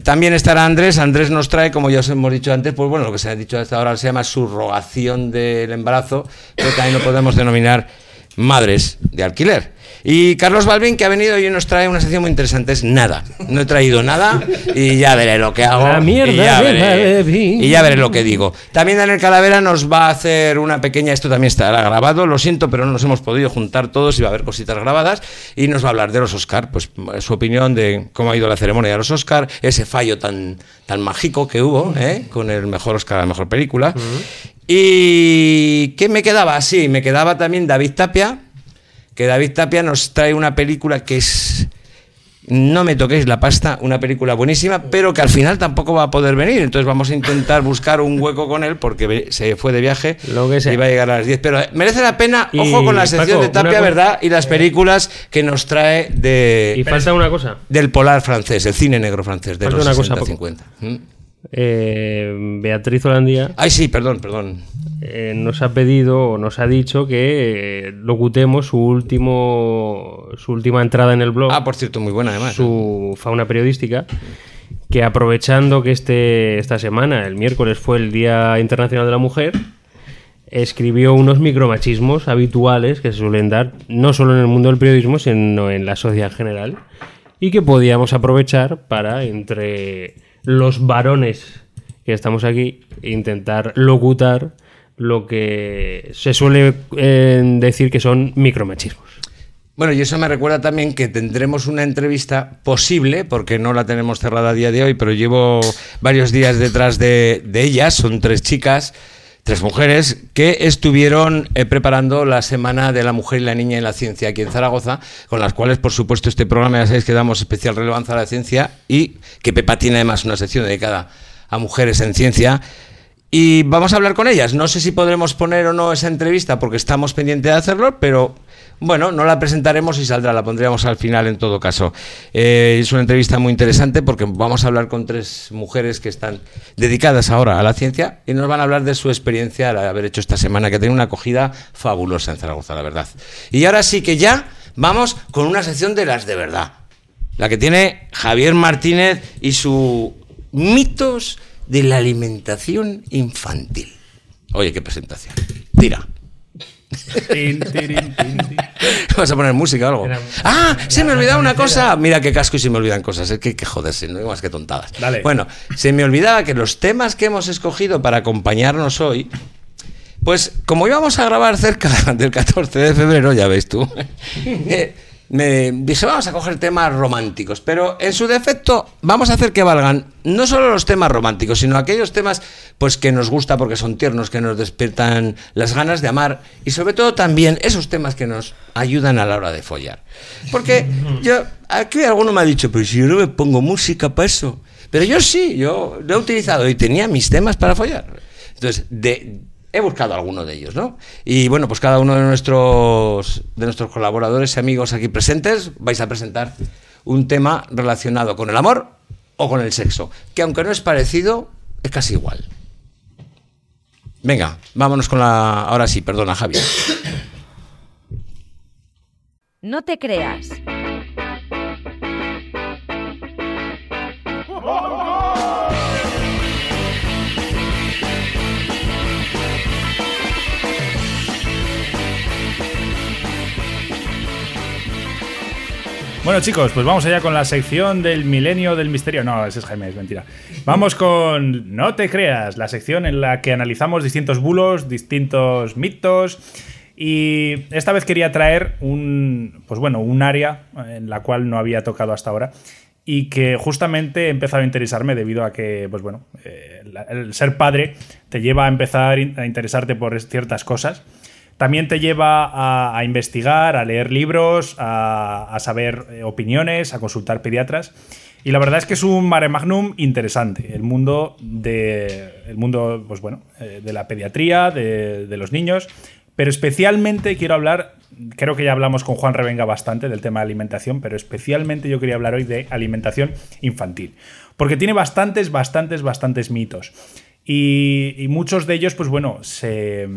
También estará Andrés. Andrés nos trae, como ya os hemos dicho antes, pues bueno, lo que se ha dicho hasta ahora se llama subrogación del embarazo, pero también lo podemos denominar madres de alquiler. Y Carlos Balvin, que ha venido y nos trae una sección muy interesante, es nada. No he traído nada y ya veré lo que hago. La mierda y, ya veré, y ya veré lo que digo. También Daniel Calavera nos va a hacer una pequeña, esto también estará grabado, lo siento, pero no nos hemos podido juntar todos y va a haber cositas grabadas y nos va a hablar de los Oscar, pues su opinión de cómo ha ido la ceremonia de los Oscar, ese fallo tan, tan mágico que hubo, ¿eh? con el mejor Oscar a la mejor película. ¿Y qué me quedaba? Sí, me quedaba también David Tapia, que David Tapia nos trae una película que es no me toquéis la pasta, una película buenísima, pero que al final tampoco va a poder venir. Entonces vamos a intentar buscar un hueco con él porque se fue de viaje Lo que sea. y va a llegar a las 10. Pero eh, merece la pena, Y, ojo con la sección Paco, de Tapia, ¿verdad? Y las películas que nos trae de, Y falta una cosa. del polar francés, el cine negro francés de Falta los una cosa, 60-50. ¿Mm? Eh, Beatriz Holandía Ay, sí, perdón, perdón. eh, nos ha pedido o nos ha dicho que eh, locutemos su último su última entrada en el blog, Ah, por cierto, muy buena además. su fauna periodística, que aprovechando que este esta semana, el miércoles fue el Día Internacional de la Mujer, escribió unos micromachismos habituales que se suelen dar no solo en el mundo del periodismo, sino en la sociedad en general, y que podíamos aprovechar para entre los varones que estamos aquí intentar locutar lo que se suele eh, decir que son micromachismos. Bueno, y eso me recuerda también que tendremos una entrevista posible, porque no la tenemos cerrada a día de hoy, pero llevo varios días detrás de, de ellas, son tres chicas, tres mujeres, que estuvieron eh, preparando la Semana de la Mujer y la Niña en la Ciencia aquí en Zaragoza, con las cuales, por supuesto, este programa ya sabéis que damos especial relevancia a la ciencia y que Pepa tiene además una sección dedicada a mujeres en ciencia. Y vamos a hablar con ellas. No sé si podremos poner o no esa entrevista porque estamos pendientes de hacerlo, pero bueno, no la presentaremos y saldrá, la pondríamos al final en todo caso. Eh, es una entrevista muy interesante porque vamos a hablar con tres mujeres que están dedicadas ahora a la ciencia y nos van a hablar de su experiencia al haber hecho esta semana, que tiene una acogida fabulosa en Zaragoza, la verdad. Y ahora sí que ya vamos con una sección de las de verdad. La que tiene Javier Martínez y su mitos de la alimentación infantil. Oye, qué presentación. Tira. ¿Vas a poner música o algo? ah, se me olvidaba una cosa. Mira qué casco y se me olvidan cosas. Es que, que joderse, no más que tontadas. Dale. Bueno, se me olvidaba que los temas que hemos escogido para acompañarnos hoy, pues como íbamos a grabar cerca <laughs> del 14 de febrero, ya ves tú, <laughs> eh, me dije, vamos a coger temas románticos, pero en su defecto vamos a hacer que valgan no solo los temas románticos, sino aquellos temas pues que nos gusta porque son tiernos, que nos despiertan las ganas de amar y sobre todo también esos temas que nos ayudan a la hora de follar. Porque yo, aquí alguno me ha dicho, pero si yo no me pongo música para eso. Pero yo sí, yo lo he utilizado y tenía mis temas para follar. Entonces, de, he buscado alguno de ellos, ¿no? Y bueno, pues cada uno de nuestros, de nuestros colaboradores y amigos aquí presentes vais a presentar un tema relacionado con el amor o con el sexo, que aunque no es parecido, es casi igual. Venga, vámonos con la... Ahora sí, perdona, Javier. No te creas. Bueno, chicos, pues vamos allá con la sección del milenio del misterio. No, ese es Jaime, es mentira. Vamos con No te creas, la sección en la que analizamos distintos bulos, distintos mitos. Y esta vez quería traer un, pues bueno, un área en la cual no había tocado hasta ahora y que justamente he empezado a interesarme debido a que, pues bueno, eh, el ser padre te lleva a empezar a interesarte por ciertas cosas. También te lleva a, investigar, a leer libros, a, a saber eh, opiniones, a consultar pediatras. Y la verdad es que es un mare magnum interesante. El mundo de, el mundo, pues bueno, eh, de la pediatría, de, de los niños. Pero especialmente quiero hablar, creo que ya hablamos con Juan Revenga bastante del tema de alimentación, pero especialmente yo quería hablar hoy de alimentación infantil. Porque tiene bastantes, bastantes, bastantes mitos. Y, y muchos de ellos, pues bueno, se,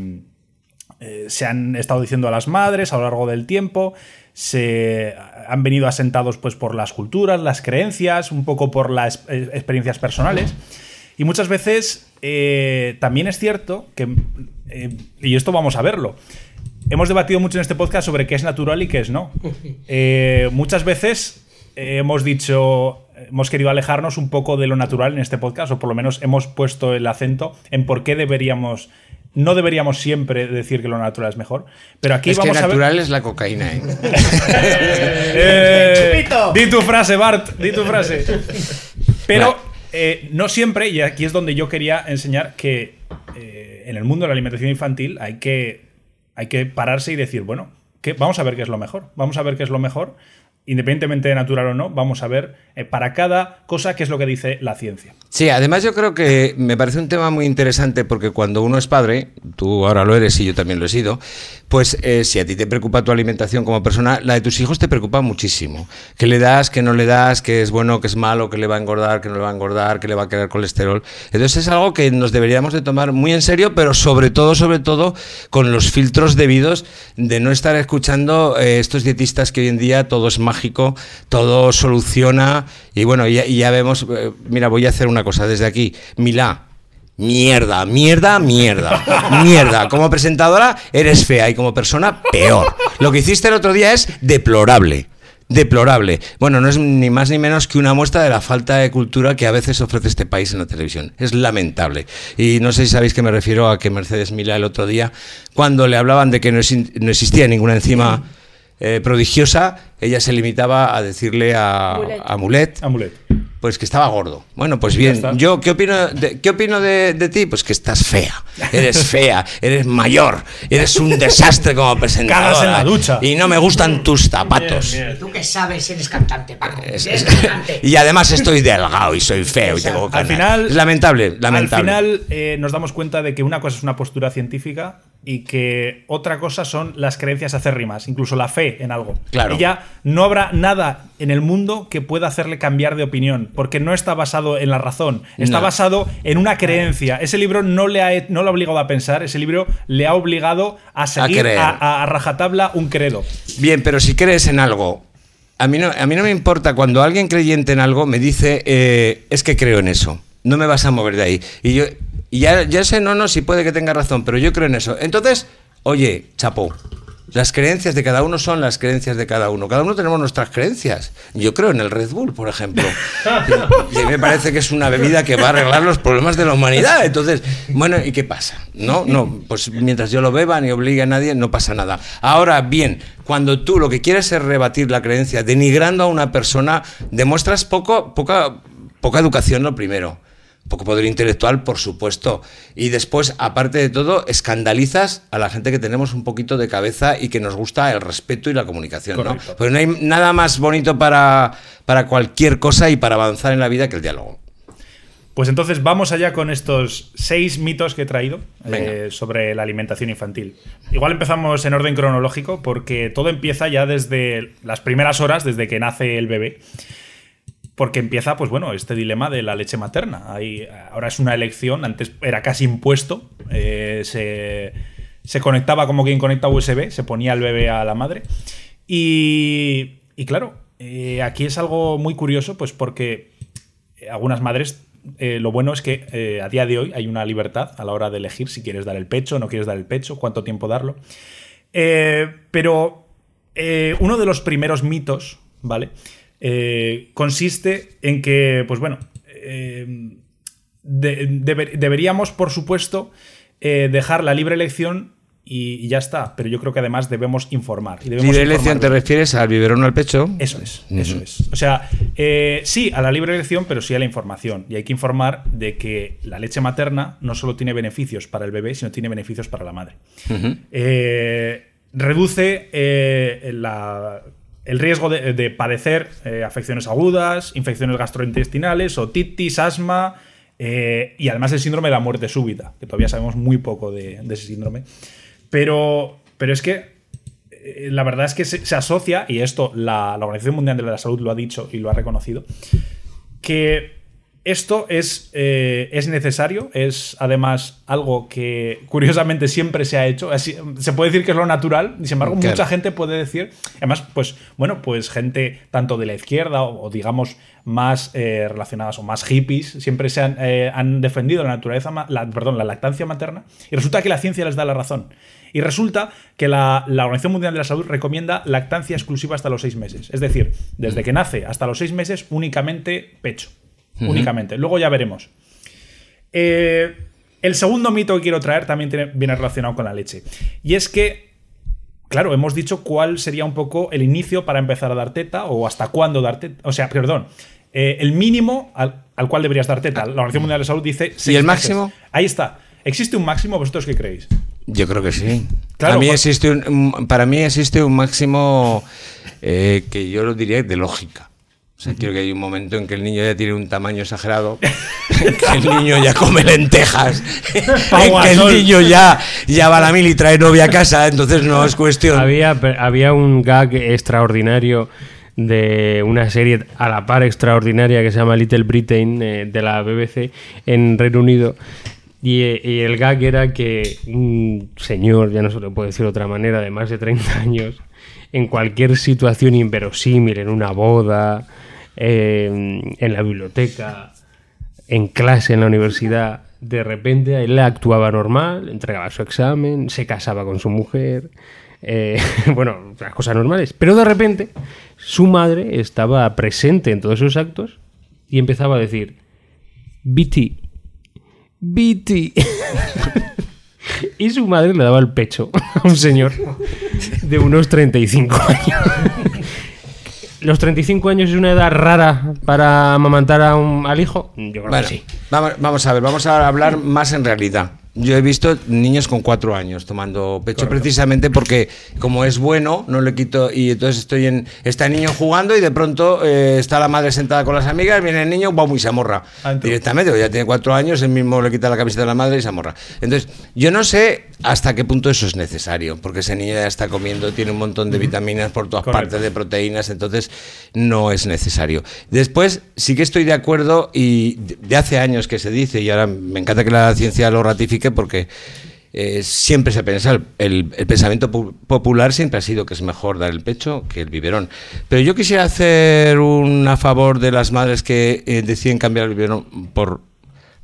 eh, se han estado diciendo a las madres a lo largo del tiempo, se han venido asentados pues por las culturas, las creencias, un poco por las eh, experiencias personales. Y muchas veces eh, también es cierto que, eh, y esto vamos a verlo, hemos debatido mucho en este podcast sobre qué es natural y qué es no. <laughs> Muchas veces hemos dicho, hemos querido alejarnos un poco de lo natural en este podcast, o por lo menos hemos puesto el acento en por qué deberíamos, no deberíamos siempre decir que lo natural es mejor. Pero aquí es que vamos a ver. natural es la cocaína, ¿eh? <laughs> Eh, di tu frase, Bart, di tu frase. <laughs> Pero eh, no siempre, y aquí es donde yo quería enseñar que eh, en el mundo de la alimentación infantil hay que, hay que pararse y decir, bueno, ¿qué- vamos a ver qué es lo mejor. Vamos a ver qué es lo mejor. Independientemente de natural o no, vamos a ver eh, para cada cosa qué es lo que dice la ciencia. Sí, además yo creo que me parece un tema muy interesante porque cuando uno es padre, tú ahora lo eres y yo también lo he sido, pues eh, si a ti te preocupa tu alimentación como persona, la de tus hijos te preocupa muchísimo. ¿Qué le das, qué no le das, qué es bueno, qué es malo, qué le va a engordar, qué no le va a engordar, qué le va a crear colesterol? Entonces es algo que nos deberíamos de tomar muy en serio, pero sobre todo, sobre todo, con los filtros debidos de no estar escuchando eh, estos dietistas que hoy en día todo es mágico, todo soluciona y bueno, ya, vemos, eh, mira, voy a hacer una cosa desde aquí, Milá. Mierda, mierda, mierda, mierda. Como presentadora eres fea y como persona peor. Lo que hiciste el otro día es deplorable. Deplorable. Bueno, no es ni más ni menos que una muestra de la falta de cultura que a veces ofrece este país en la televisión. Es lamentable. Y no sé si sabéis que me refiero a que Mercedes Milá el otro día, cuando le hablaban de que no existía ninguna enzima eh, prodigiosa, ella se limitaba a decirle a Mulet. a Mulet, pues que estaba gordo. Bueno, pues bien, yo ¿qué opino de, ¿qué opino de, de ti? Pues que estás fea. Eres <laughs> fea, eres mayor, eres un desastre como presentadora. Cagas en la ducha. Y no me gustan tus zapatos. ¿Tú qué sabes si eres cantante, Paco? Es- Eres es- cantante. <laughs> y además estoy delgado y soy feo y tengo Al final, es lamentable, lamentable. Al final eh, nos damos cuenta de que una cosa es una postura científica y que otra cosa son las creencias acérrimas, incluso la fe en algo. Claro. Ya no habrá nada en el mundo que pueda hacerle cambiar de opinión, porque no está basado en la razón, está No. basado en una creencia. Ese libro no le, ha, no le ha obligado a pensar, ese libro le ha obligado a seguir a- a rajatabla un credo. Bien, pero si crees en algo, a mí no, a mí no me importa cuando alguien creyente en algo me dice, eh, es que creo en eso, no me vas a mover de ahí. Y yo y ya, ya sé, no, no, si puede que tenga razón, pero yo creo en eso. Entonces, oye, chapo, las creencias de cada uno son las creencias de cada uno. Cada uno tenemos nuestras creencias. Yo creo en el Red Bull, por ejemplo. <laughs> Y me parece que es una bebida que va a arreglar los problemas de la humanidad. Entonces, bueno, ¿y qué pasa? No, no, pues mientras yo lo beba ni obligue a nadie, no pasa nada. Ahora bien, cuando tú lo que quieres es rebatir la creencia, denigrando a una persona, demuestras poco, poca, poca educación lo primero. Poco poder intelectual, por supuesto. Y después, aparte de todo, escandalizas a la gente que tenemos un poquito de cabeza y que nos gusta el respeto y la comunicación. ¿no? Correcto. Pues no hay nada más bonito para, para cualquier cosa y para avanzar en la vida que el diálogo. Pues entonces vamos allá con estos seis mitos que he traído eh, sobre la alimentación infantil. Igual empezamos en orden cronológico porque todo empieza ya desde las primeras horas, desde que nace el bebé. Porque empieza, pues bueno, este dilema de la leche materna. Ahí, ahora es una elección, antes era casi impuesto. eh, se, se conectaba como quien conecta USB, se ponía el bebé a la madre. Y, y claro, eh, aquí es algo muy curioso, pues porque algunas madres, eh, lo bueno es que eh, a día de hoy hay una libertad a la hora de elegir si quieres dar el pecho, no quieres dar el pecho, cuánto tiempo darlo. Eh, pero eh, uno de los primeros mitos, ¿vale? Eh, consiste en que, pues bueno, eh, de- deber- deberíamos, por supuesto, eh, dejar la libre elección y, y ya está. Pero yo creo que además debemos informar. Y debemos Libre elección te refieres al biberón al pecho. Eso es, eso es. O sea, sí a la libre elección, pero sí a la información. Y hay que informar de que la leche materna no solo tiene beneficios para el bebé, sino tiene beneficios para la madre. Reduce la- el riesgo de, de padecer eh, afecciones agudas, infecciones gastrointestinales, otitis, asma eh, y además el síndrome de la muerte súbita, que todavía sabemos muy poco de, ese síndrome. Pero, pero es que eh, la verdad es que se, se asocia, y esto la, la Organización Mundial de la Salud lo ha dicho y lo ha reconocido, que esto es, eh, es necesario, es además algo que curiosamente siempre se ha hecho. Así- se puede decir que es lo natural, y sin embargo, Claro. mucha gente puede decir, además, pues bueno, pues gente tanto de la izquierda o, o digamos más eh, relacionadas o más hippies, siempre se han, eh, han defendido la naturaleza, la, perdón, la lactancia materna, y resulta que la ciencia les da la razón. Y resulta que la, la Organización Mundial de la Salud recomienda lactancia exclusiva hasta los seis meses. Es decir, desde que nace hasta los seis meses, únicamente pecho. Únicamente. Luego ya veremos. Eh, el segundo mito que quiero traer también tiene- viene relacionado con la leche. Y es que, claro, hemos dicho cuál sería un poco el inicio para empezar a dar teta o hasta cuándo dar teta. O sea, perdón. eh, el mínimo al, al cual deberías dar teta. La Organización Mundial de la Salud dice. seis el meses. máximo? Ahí está. ¿Existe un máximo? ¿Vosotros qué creéis? Yo creo que sí. Claro, A mí existe un, para mí existe un máximo eh, que yo lo diría de lógica. O sea, quiero que hay un momento en que el niño ya tiene un tamaño exagerado, <laughs> que el niño ya come lentejas, <laughs> en que el niño ya, ya va a la mil y trae novia a casa, entonces no es cuestión. Había, había un gag extraordinario de una serie a la par extraordinaria que se llama Little Britain eh, de la BBC en Reino Unido. Y, y el gag era que un señor, ya no se lo puedo decir de otra manera, de más de 30 años, en cualquier situación inverosímil, en una boda, eh, en la biblioteca, en clase en la universidad, de repente él actuaba normal, entregaba su examen, se casaba con su mujer, eh, <laughs> bueno, las cosas normales. Pero de repente su madre estaba presente en todos esos actos y empezaba a decir, BT, BT. <laughs> y su madre le daba el pecho a un señor de unos 35 años. ¿Los 35 años es una edad rara para amamantar a un- al hijo? Yo creo Bueno, que sí. vamos, vamos a ver, vamos a hablar más en realidad. Yo he visto niños con cuatro años tomando pecho precisamente porque como es bueno, no le quito y entonces estoy en está el niño jugando y de pronto eh, está la madre sentada con las amigas, viene el niño, ¡bum! y se amorra. Directamente, ya tiene cuatro años, él mismo le quita la camiseta a la madre y se amorra. Entonces, yo no sé hasta qué punto eso es necesario, porque ese niño ya está comiendo, tiene un montón de vitaminas por todas Correcto. partes, de proteínas, entonces no es necesario. Después, sí que estoy de acuerdo y de hace años que se dice, y ahora me encanta que la ciencia lo ratifique porque eh, siempre se piensa, el, el- pensamiento pu- popular siempre ha sido que es mejor dar el pecho que el biberón. Pero yo quisiera hacer un a favor de las madres que eh, deciden cambiar el biberón por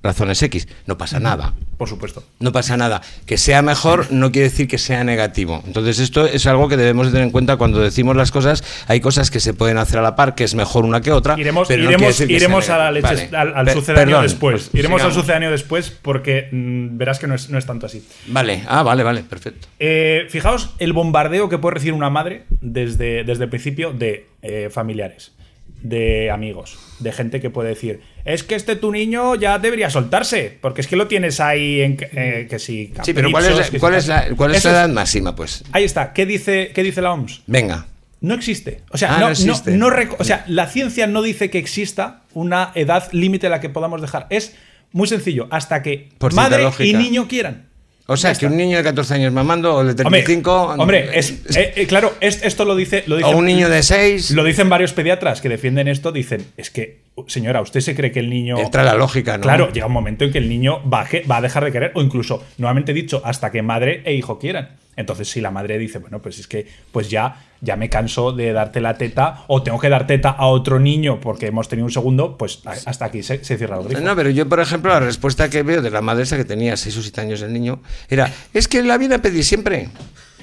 razones X. No pasa nada. Por supuesto. No pasa nada. Que sea mejor no quiere decir que sea negativo. Entonces esto es algo que debemos de tener en cuenta cuando decimos las cosas. Hay cosas que se pueden hacer a la par, que es mejor una que otra. Iremos, pero iremos, a la leche, al, al sucedáneo Perdón, después. pues iremos al sucedáneo después porque mm, verás que no es, no es tanto así. Vale, ah, vale, vale, perfecto. Eh, fijaos el bombardeo que puede recibir una madre desde, desde el principio de eh, familiares, de amigos, de gente que puede decir, es que este tu niño ya debería soltarse, porque es que lo tienes ahí en eh, que si Sí, pero ¿cuál es, la- si cuál es la, tal". cuál es la edad máxima? Pues Ahí está. ¿Qué dice, qué dice la OMS? venga. No existe. O sea, Ah, no, no existe. o sea, la ciencia no dice que exista una edad límite a la que podamos dejar. Es muy sencillo. Hasta que Por madre y niño quieran. O sea, que un niño de 14 años mamando o de Hombre, 35. hombre, es, eh, eh, claro, es- esto lo dice, lo. O un niño de 6. Lo dicen varios pediatras que defienden esto. Dicen, es que, señora, ¿usted se cree que el niño. Entra la lógica, ¿no? Claro, llega un momento en que el niño va a, que- va a dejar de querer, o incluso, nuevamente dicho, hasta que madre e hijo quieran. Entonces, si la madre dice, bueno, pues es que pues ya, ya me canso de darte la teta, o tengo que dar teta a otro niño porque hemos tenido un segundo, pues hasta aquí se, se cierra el grifo. No, pero yo, por ejemplo, la respuesta que veo de la madre esa que tenía 6 o 7 años el niño era: es que la viene a pedir siempre.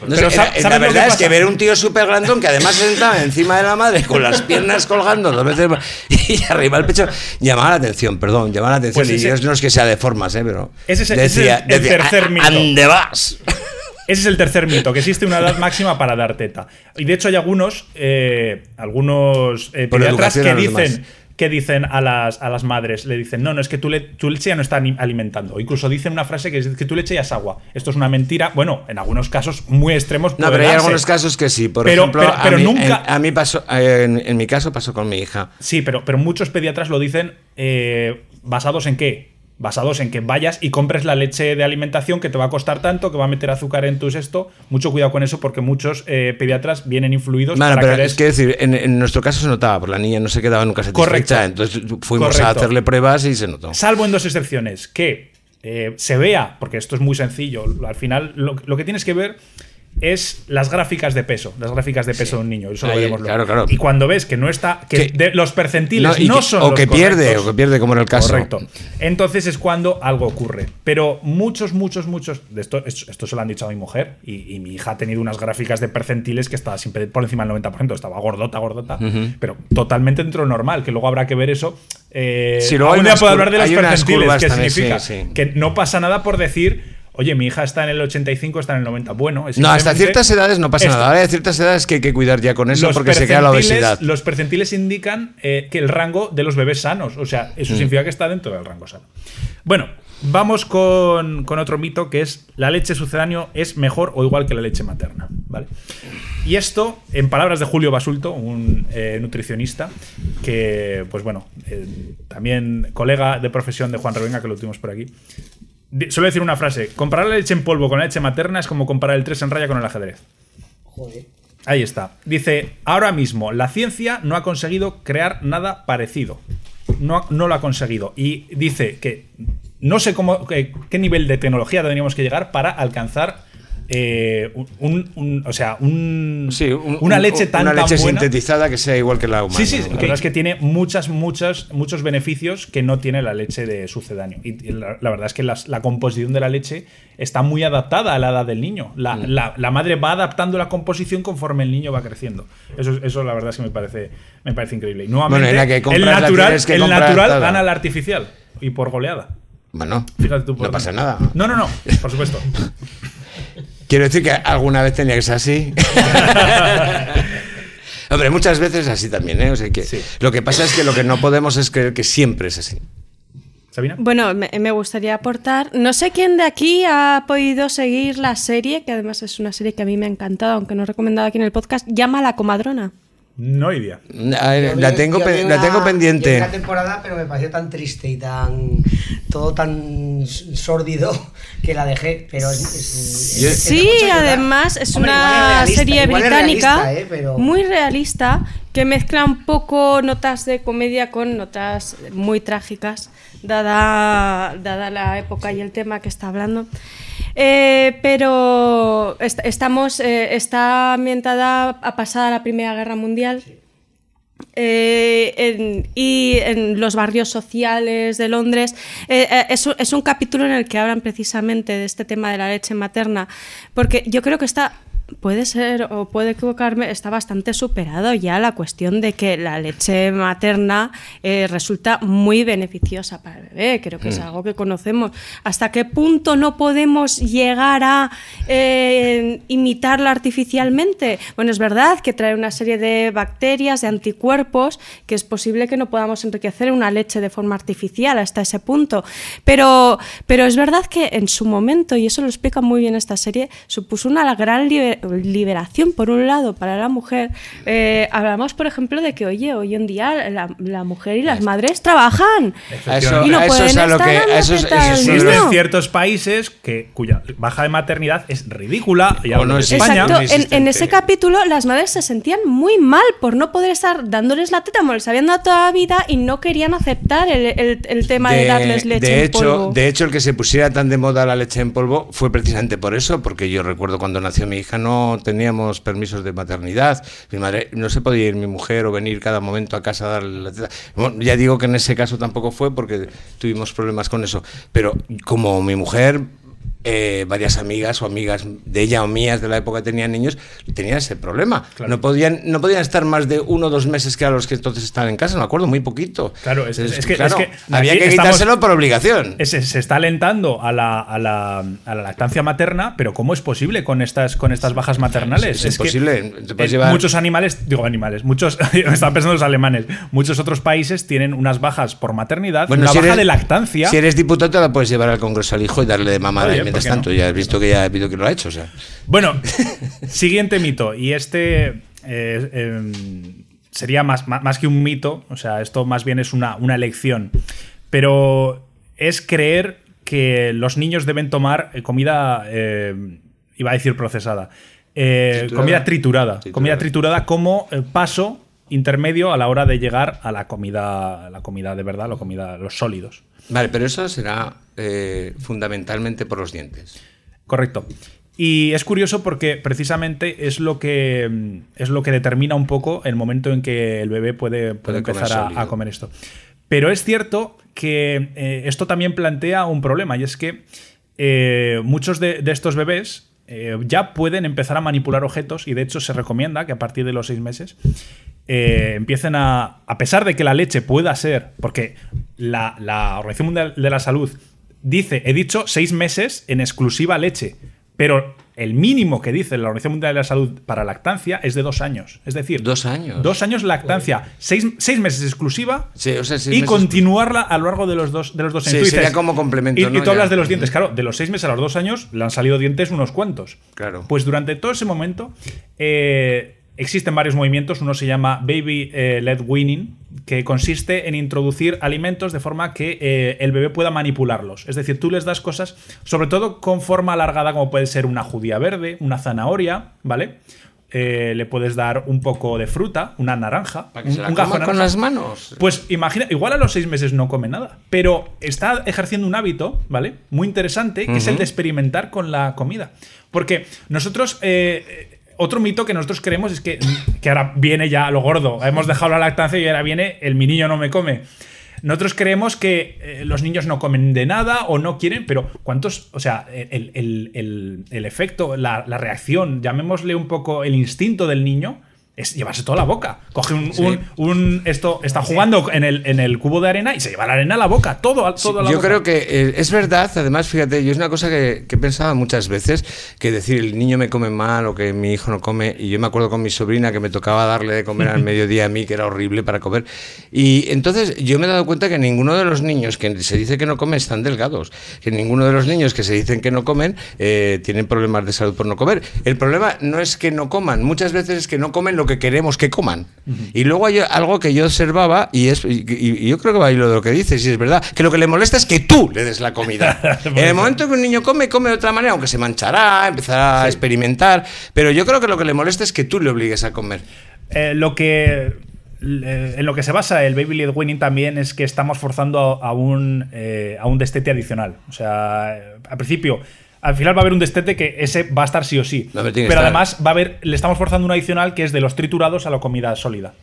No Pero sé, era- ¿sabes la que verdad es que ver un tío súper grandón que además se sentaba encima de la madre con las piernas colgando dos veces más <laughs> y arriba el pecho llamaba la atención, perdón, llamaba la atención. Pues y yo no es que sea de formas, ¿eh? pero. Ese es el- ese es el- el tercer "¿A- mito". ¿Ande vas? Ese es el tercer mito, que existe una edad máxima para dar teta. Y de hecho hay algunos, eh, algunos eh, pediatras que dicen, demás. que dicen a las, a las madres, le dicen, no, no, es que tu, le- tu leche ya no está alimentando. O incluso dicen una frase que es que tu leche ya es agua. Esto es una mentira. Bueno, en algunos casos muy extremos. No, pero hay algunos casos que sí. Por Pero- ejemplo, pero- pero a, mí, nunca- en, a mí pasó, en, en mi caso pasó con mi hija. Sí, pero, pero muchos pediatras lo dicen eh, basados en qué? Basados en que vayas y compres la leche de alimentación que te va a costar tanto, que va a meter azúcar en tu esto. Mucho cuidado con eso porque muchos eh, pediatras vienen influidos Bueno, pero que es que decir, en, en nuestro caso se notaba, porque la niña no se quedaba nunca satisfecha. Correcto. Entonces fuimos a hacerle pruebas y se notó. Salvo en dos excepciones, que eh, se vea, porque esto es muy sencillo, al final lo, lo que tienes que ver es las gráficas de peso, las gráficas de peso de un niño. Eso lo luego. claro. Y cuando ves que no está, que Que- de- los percentiles No, que- son o los que pierde, o que pierde, como en el caso. Correcto. Entonces es cuando algo ocurre. Pero muchos, muchos, muchos. De esto, esto, esto se lo han dicho a mi mujer. Y, y mi hija ha tenido unas gráficas de percentiles que estaba siempre por encima del 90%. Estaba gordota, gordota. Pero totalmente dentro normal. Que luego habrá que ver eso. Eh, Sí, luego hay algún día puedo hablar de los unas percentiles. curvas ¿Qué también, significa? sí, sí. Que no pasa nada por decir. Oye, mi hija está en el 85, está en el 90. Bueno, es No, hasta ciertas edades no pasa Esto- nada. Ahora hay ciertas edades que hay que cuidar ya con eso los porque se queda la obesidad. Los percentiles indican eh, que el rango de los bebés sanos. O sea, eso Mm. significa que está dentro del rango sano. Bueno, vamos con, con otro mito que es la leche sucedáneo es mejor o igual que la leche materna. ¿vale? Y esto, en palabras de Julio Basulto, un eh, nutricionista, que, pues bueno, eh, también colega de profesión de Juan Revenga, que lo tuvimos por aquí. Suele decir una frase: comparar la leche en polvo con la leche materna es como comparar el 3 en raya con el ajedrez. Joder. Ahí está. Dice, ahora mismo la ciencia no ha conseguido crear nada parecido. No, no lo ha conseguido. Y dice que no sé cómo, qué, qué nivel de tecnología tendríamos que llegar para alcanzar eh, un, un- o sea, un, un- una un- leche tan, una tan leche buena. sintetizada que sea igual que la humana. Sí, sí, la verdad es que tiene muchas, muchas, muchos beneficios que no tiene la leche de sucedáneo. Y y la, la verdad es que las- la composición de la leche está muy adaptada a la edad del niño. La, Mm. la- la madre va adaptando la composición conforme el niño va creciendo. Eso, eso la verdad es que me parece, me parece increíble. Y nuevamente, Bueno, que el natural, que el natural toda. gana al artificial. Y por goleada. Bueno, Fíjate tú por no pasa nada. No, no, no, por supuesto. <laughs> Quiero decir que alguna vez tenía que ser así. <laughs> Hombre, muchas veces así también, ¿eh? O sea que lo que pasa es que lo que no podemos es creer que siempre es así. ¿Sabina? Bueno, me, me gustaría aportar. No sé quién de aquí ha podido seguir la serie, que además es una serie que a mí me ha encantado, aunque no he recomendado aquí en el podcast. Llama a la comadrona. No idea. A ver, la tengo, Yo vi la una- tengo yo pendiente. una temporada, pero me pareció tan triste y tan. todo tan sórdido que la dejé. Pero es. es- es- Sí, además es Hombre, una realista, serie británica realista, ¿eh? Pero- muy realista que mezcla un poco notas de comedia con notas muy trágicas, dada, dada la época y el tema que está hablando. Eh, pero est- estamos, eh, está ambientada a pasada la Primera Guerra Mundial. Eh, en- y en los barrios sociales de Londres. Eh, eh, es, es un capítulo en el que hablan precisamente de este tema de la leche materna, porque yo creo que está, puede ser o puede equivocarme, está bastante superado ya la cuestión de que la leche materna eh, resulta muy beneficiosa para el bebé, creo que es Mm. algo que conocemos. ¿Hasta qué punto no podemos llegar a eh, imitarla artificialmente? Bueno, es verdad que trae una serie de bacterias, de anticuerpos, que es posible que no podamos enriquecer una leche de forma artificial hasta ese punto. Pero, pero es verdad que en su momento, y eso lo explica muy bien esta serie, supuso una gran liber- liberación, por un lado, para la mujer, eh, hablamos, por ejemplo, de que, oye, hoy en día la, la mujer y las madres trabajan. Eso- y no a eso pueden es a lo que- eso es- es- ciertos países que, cuya baja de maternidad es ridícula. Y no existe. España. Exacto, en, en ese capítulo las madres se sentían muy mal por no poder estar dándoles la teta como les habían dado toda la vida y no querían aceptar el, el- el tema de, darles leche de en hecho, polvo. de hecho, el que se pusiera tan de moda la leche en polvo fue precisamente por eso, porque yo recuerdo cuando nació mi hija no teníamos permisos de maternidad. Mi madre no se podía ir mi mujer o venir cada momento a casa a darle la ya digo que en ese caso tampoco fue porque tuvimos problemas con eso. Pero como mi mujer eh, varias amigas o amigas de ella o mías de la época tenían niños, tenían ese problema. No, podían, no podían estar más de uno o dos meses que a los que entonces estaban en casa, me acuerdo, muy poquito. Claro, es, Entonces, es que, claro, es que había que estamos- quitárselo por obligación. Se, se está alentando a la, a, la, a la lactancia materna, pero ¿cómo es posible con estas, con estas bajas maternales? Es que, imposible, eh, llevar- Muchos animales, digo animales, muchos, <laughs> me están pensando los alemanes, muchos otros países tienen unas bajas por maternidad, una si baja eres- de lactancia. Si eres diputado, te la puedes llevar al Congreso al hijo y darle de y mientras tanto, ya has visto que ya ha habido que lo ha hecho. O sea. Bueno, <laughs> siguiente mito. Y este eh, em, sería más, más, más que un mito, o sea, esto más bien es una, una elección. Pero es creer que los niños deben tomar eh, comida, eh, iba a decir procesada, Triturada. comida triturada, Triturada. comida triturada como paso intermedio a la hora de llegar a la comida, la comida de verdad, la comida, los sólidos. Vale, pero eso será eh, fundamentalmente por los dientes. Correcto. Y es curioso porque precisamente es lo que mm, es lo que determina un poco el momento en que el bebé puede, puede Puede comer empezar a- comer esto. Pero es cierto que eh, esto también plantea un problema y es que eh, muchos de, de estos bebés eh, ya pueden empezar a manipular objetos y de hecho se recomienda que a partir de los seis meses empiecen a, a pesar de que la leche pueda ser, porque la, la Organización Mundial de la Salud dice, he dicho seis meses en exclusiva leche, pero el mínimo que dice la Organización Mundial de la Salud para lactancia es de dos años. Es decir, Dos años. dos años lactancia, seis, seis meses exclusiva Sí, o sea, seis y meses- continuarla a lo largo de los dos, de los dos años. Sí, sería como complemento, Y, tú hablas de los dientes. Claro, de los seis meses a los dos años le han salido dientes unos cuantos. Claro. Pues durante todo ese momento eh, existen varios movimientos. Uno se llama Baby eh, Led Weaning, que consiste en introducir alimentos de forma que eh, el bebé pueda manipularlos. Es decir, tú les das cosas, sobre todo con forma alargada, como puede ser una judía verde, una zanahoria, ¿vale? Eh, le puedes dar un poco de fruta, una naranja, Para que un, se la un gajo coma de con las manos. Pues imagina, igual a los seis meses no come nada, pero está ejerciendo un hábito, ¿vale? Muy interesante, que es el de experimentar con la comida. Porque nosotros, eh, otro mito que nosotros creemos es que, que ahora viene ya lo gordo, hemos dejado la lactancia y ahora viene el mi niño no me come. Nosotros creemos que eh, los niños no comen de nada o no quieren, pero ¿cuántos? O sea, el, el- el- el efecto, la, la reacción, llamémosle un poco el instinto del niño, es llevarse toda la boca. Coge un. un- un- esto está jugando en el, en el cubo de arena y se lleva la arena a la boca, todo, a- todo a la yo boca. creo que eh, es verdad, además, fíjate, yo es una cosa que, que he pensado muchas veces, que decir el niño me come mal o que mi hijo no come, y yo me acuerdo con mi sobrina que me tocaba darle de comer al <laughs> mediodía a mí, que era horrible para comer, y entonces yo me he dado cuenta que ninguno de los niños que se dice que no comen están delgados, que ninguno de los niños que se dicen que no comen eh, tienen problemas de salud por no comer. El problema no es que no coman, muchas veces es que no comen lo que queremos que coman. Y luego hay algo que yo observaba, y, es, y, yo creo que va ahí lo de lo que dices, y es verdad, que lo que le molesta es que tú le des la comida. <laughs> en el momento que un niño come, come de otra manera, aunque se manchará, empezará a experimentar, pero yo creo que lo que le molesta es que tú le obligues a comer. Eh, lo que eh, en lo que se basa el Baby Led Winning también es que estamos forzando a, a un, eh, a un destete adicional. O sea, al principio, al final va a haber un destete que ese va a estar sí o sí. No, pero Pero además va a haber, le estamos forzando un adicional que es de los triturados a la comida sólida.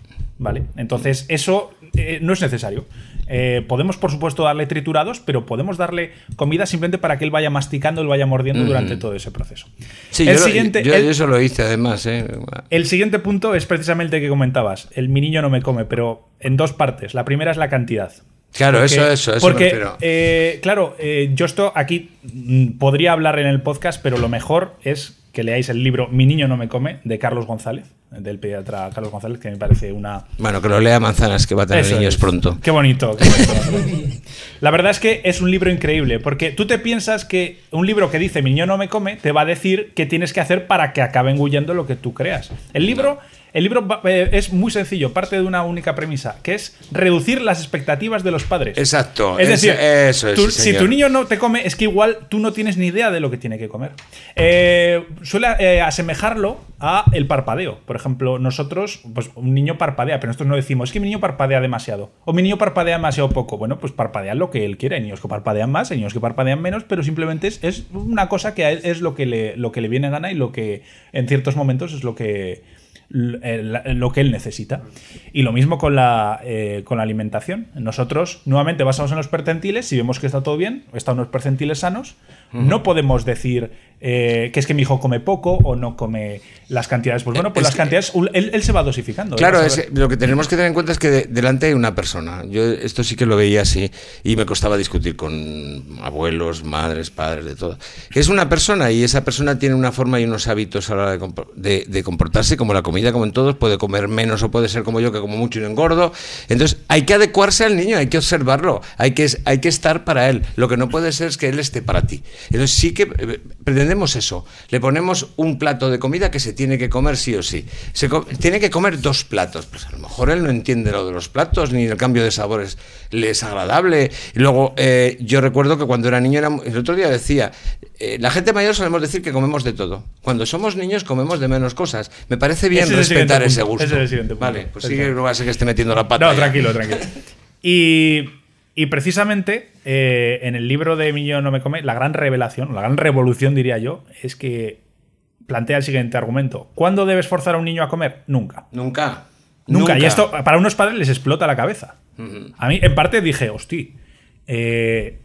¿Vale? Entonces, eso eh, no es necesario. Eh, podemos, por supuesto, darle triturados, pero podemos darle comida simplemente para que él vaya masticando, él vaya mordiendo durante todo ese proceso. Sí, el yo, lo- siguiente, yo- el- yo eso lo hice además. ¿eh? el siguiente punto es precisamente el que comentabas. El mi niño no me come, pero en dos partes. La primera es la cantidad. Claro, eso, eso, eso Porque, eh, claro, eh, yo esto aquí mm, podría hablar en el podcast, pero lo mejor es que leáis el libro Mi niño no me come de Carlos González. del pediatra Carlos González, que me parece una, Bueno, que lo lea Manzanas, que va a tener Eso niños es. pronto. Qué bonito. qué bonito. La verdad es que es un libro increíble, porque tú te piensas que un libro que dice mi niño no me come te va a decir qué tienes que hacer para que acabe engullendo lo que tú creas. El libro, el libro eh, es muy sencillo, parte de una única premisa, que es reducir las expectativas de los padres. Exacto. Es decir, eso es, tú- sí, si tu niño no te come, es que igual tú no tienes ni idea de lo que tiene que comer. Eh, suele eh, asemejarlo a el parpadeo. Por ejemplo, nosotros, pues un niño parpadea, pero nosotros no decimos, es que mi niño parpadea demasiado. O mi niño parpadea demasiado poco. Bueno, pues parpadea lo que él quiere. Hay niños que parpadean más, hay niños que parpadean menos, pero simplemente es, es una cosa que a él es lo que, le, lo que le viene a gana y lo que en ciertos momentos es lo que lo que él necesita. Y lo mismo con la, eh, con la alimentación. Nosotros, nuevamente, basamos en los percentiles, si vemos que está todo bien, están unos percentiles sanos, no podemos decir eh, que es que mi hijo come poco o no come las cantidades. Pues bueno, pues Es las que- cantidades, él, él se va dosificando. Claro, es- ver. lo que tenemos que tener en cuenta es que de- delante hay una persona. Yo esto sí que lo veía así y me costaba discutir con abuelos, madres, padres, de todo. Es una persona y esa persona tiene una forma y unos hábitos a la hora de, de- de comportarse como la comida, como en todos, puede comer menos o puede ser como yo, que como mucho y no engordo. Entonces hay que adecuarse al niño, hay que observarlo, hay que, hay que estar para él. Lo que no puede ser es que él esté para ti. Entonces sí que eh, eso. Le ponemos un plato de comida que se tiene que comer sí o sí. Se co- tiene que comer dos platos. Pues a lo mejor él no entiende lo de los platos, ni el cambio de sabores le es agradable. Y luego, eh, yo recuerdo que cuando era niño, era, el otro día decía, eh, la gente mayor solemos decir que comemos de todo. Cuando somos niños comemos de menos cosas. Me parece bien Ese es respetar ese punto, gusto. ese es el siguiente punto. Vale, pues sigue, no va a ser que esté metiendo la pata. No, ya. tranquilo, tranquilo. Y, <laughs> y precisamente eh, en el libro de Mi niño no me come, la gran revelación, la gran revolución, diría yo, es que plantea el siguiente argumento. ¿Cuándo debes forzar a un niño a comer? Nunca. Nunca. Nunca. Y esto para unos padres les explota la cabeza. A mí, en parte, dije, hosti. eh,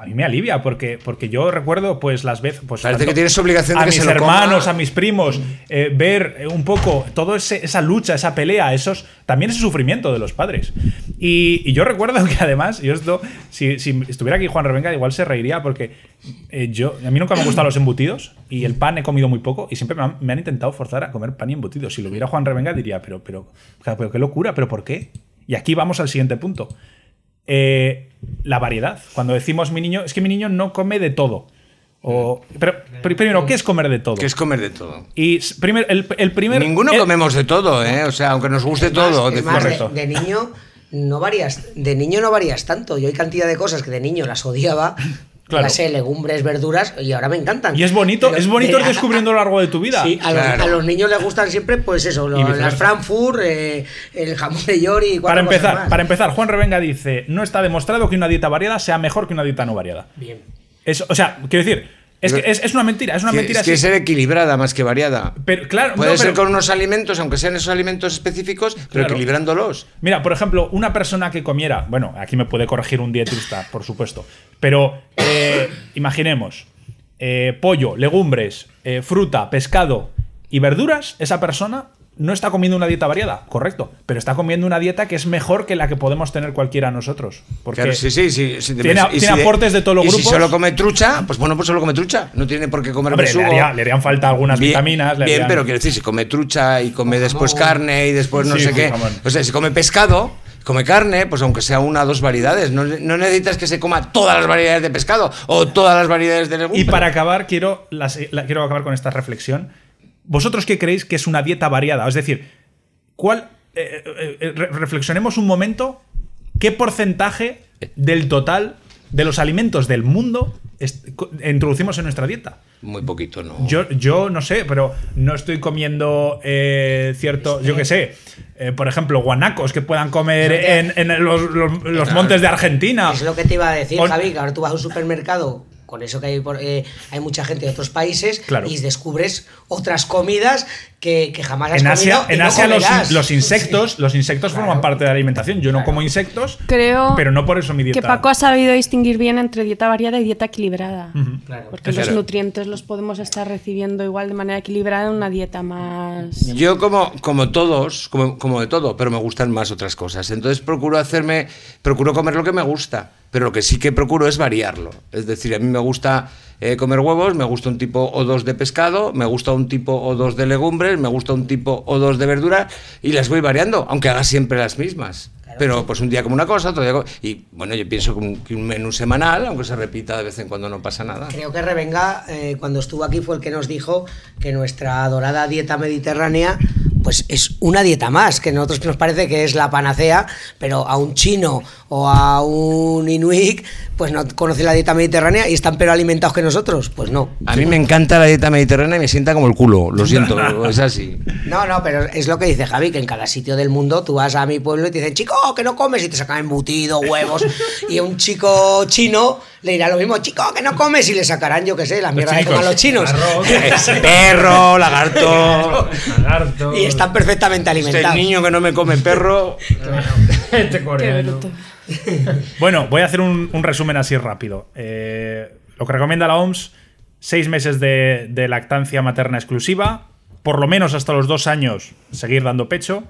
a mí me alivia porque, porque yo recuerdo pues las veces pues, Parece que tienes obligación de a que mis se lo coma. hermanos a mis primos eh, ver eh, un poco toda esa lucha esa pelea esos también ese sufrimiento de los padres. Y, y yo recuerdo <laughs> que además yo esto si, si estuviera aquí Juan Revenga igual se reiría porque eh, yo a mí nunca me han gustado los embutidos y el pan he comido muy poco y siempre me han, me han intentado forzar a comer pan y embutidos. Si lo viera Juan Revenga diría pero pero pero qué locura pero por qué y aquí vamos al siguiente punto eh, la variedad. Cuando decimos mi niño, es que mi niño no come de todo. O, pero, pero primero, ¿qué es comer de todo? Que es comer de todo. Y s- primer, el, el primer. Ninguno el- comemos de todo, ¿eh? O sea, aunque nos guste Es más- todo. es de- más, de- Correcto. de, niño no varías, de niño no varías tanto. Yo hay cantidad de cosas que de niño las odiaba. Claro. Ya sé, legumbres, verduras, y ahora me encantan. Y es bonito, Pero es bonito ir de- descubriendo a lo largo de tu vida. <laughs> Sí, a, los, Claro. a los niños les gustan siempre, pues eso, lo- las Frankfurt, eh, el jamón de York y para empezar, más. para empezar, Juan Revenga dice: No está demostrado que una dieta variada sea mejor que una dieta no variada. Bien. Eso, o sea, quiero decir, es, que es, es una mentira, es una mentira. es que ser equilibrada más que variada. Pero claro, Puede no, ser pero- con unos alimentos, aunque sean esos alimentos específicos, pero Claro. equilibrándolos. Mira, por ejemplo, una persona que comiera, bueno, aquí me puede corregir un dietista, por supuesto, pero eh, imaginemos, eh, pollo, legumbres, eh, fruta, pescado y verduras, esa persona no está comiendo una dieta variada, correcto, pero está comiendo una dieta que es mejor que la que podemos tener cualquiera nosotros. Porque Claro, sí, sí, sí. sí, tiene, y tiene si aportes de todos los y grupos. si solo come trucha, pues bueno, pues solo come trucha. No tiene por qué comer Hombre, le, besugo. haría- le harían falta algunas Bien, vitaminas. le bien, harían- pero quiero decir, si come trucha y come después carne y después no Sí, sé sí, qué. jamón. O sea, si come pescado, come carne, pues aunque sea una o dos variedades. No, no necesitas que se coma todas las variedades de pescado o todas las variedades de legumbres. Y para acabar, quiero, la- quiero acabar con esta reflexión. ¿Vosotros qué creéis que es una dieta variada? Es decir, ¿cuál. eh, eh, eh, re- reflexionemos un momento. ¿Qué porcentaje del total de los alimentos del mundo introducimos en nuestra dieta? Muy poquito, ¿no? Yo, yo no sé, pero no estoy comiendo eh, cierto, yo qué sé, eh, por ejemplo, guanacos que puedan comer en, en los, los- los montes de Argentina. Es lo que te iba a decir, On- Javi, que ahora tú vas a un supermercado, con eso que hay, por- eh, hay mucha gente de otros países, Claro. y descubres otras comidas que, que jamás has En Asia, comido en no Asia los, insectos, los insectos forman parte de la alimentación. Yo no como insectos, Creo pero no por eso mi dieta. que Paco ha sabido distinguir bien entre dieta variada y dieta equilibrada. Claro. Porque Es los nutrientes los podemos estar recibiendo igual de manera equilibrada en una dieta más... Yo como, como todos, como, como de todo, pero me gustan más otras cosas. Entonces procuro hacerme, procuro comer lo que me gusta. pero lo que sí que procuro es variarlo. Es decir, a mí me gusta eh, comer huevos, me gusta un tipo o dos de pescado, me gusta un tipo o dos de legumbres, me gusta un tipo o dos de verdura y las voy variando, aunque haga siempre las mismas. Pero pues un día como una cosa, otro día como... Y bueno, yo pienso que un, que un menú semanal, aunque se repita de vez en cuando, no pasa nada. Creo que Revenga, eh, cuando estuvo aquí, fue el que nos dijo que nuestra adorada dieta mediterránea pues es una dieta más, que a nosotros nos parece que es la panacea, pero a un chino o a un inuit, pues no conoce la dieta mediterránea y están peor alimentados que nosotros, pues no. A mí me encanta la dieta mediterránea y me sienta como el culo, lo siento, <laughs> es así. No, no, pero es lo que dice Javi, que en cada sitio del mundo tú vas a mi pueblo y te dicen, chico, que no comes, y te sacan embutido, huevos, y a un chico chino le dirá lo mismo, chico, que no comes, y le sacarán, yo qué sé, la mierda que coman los chinos. <laughs> Perro, lagarto. Lagarto. y están perfectamente Este alimentados. niño que no me come perro. Este coreano. <laughs> Bueno, voy a hacer un, un resumen así rápido. Eh, lo que recomienda la OMS, seis meses de, de lactancia materna exclusiva, por lo menos hasta los dos años seguir dando pecho,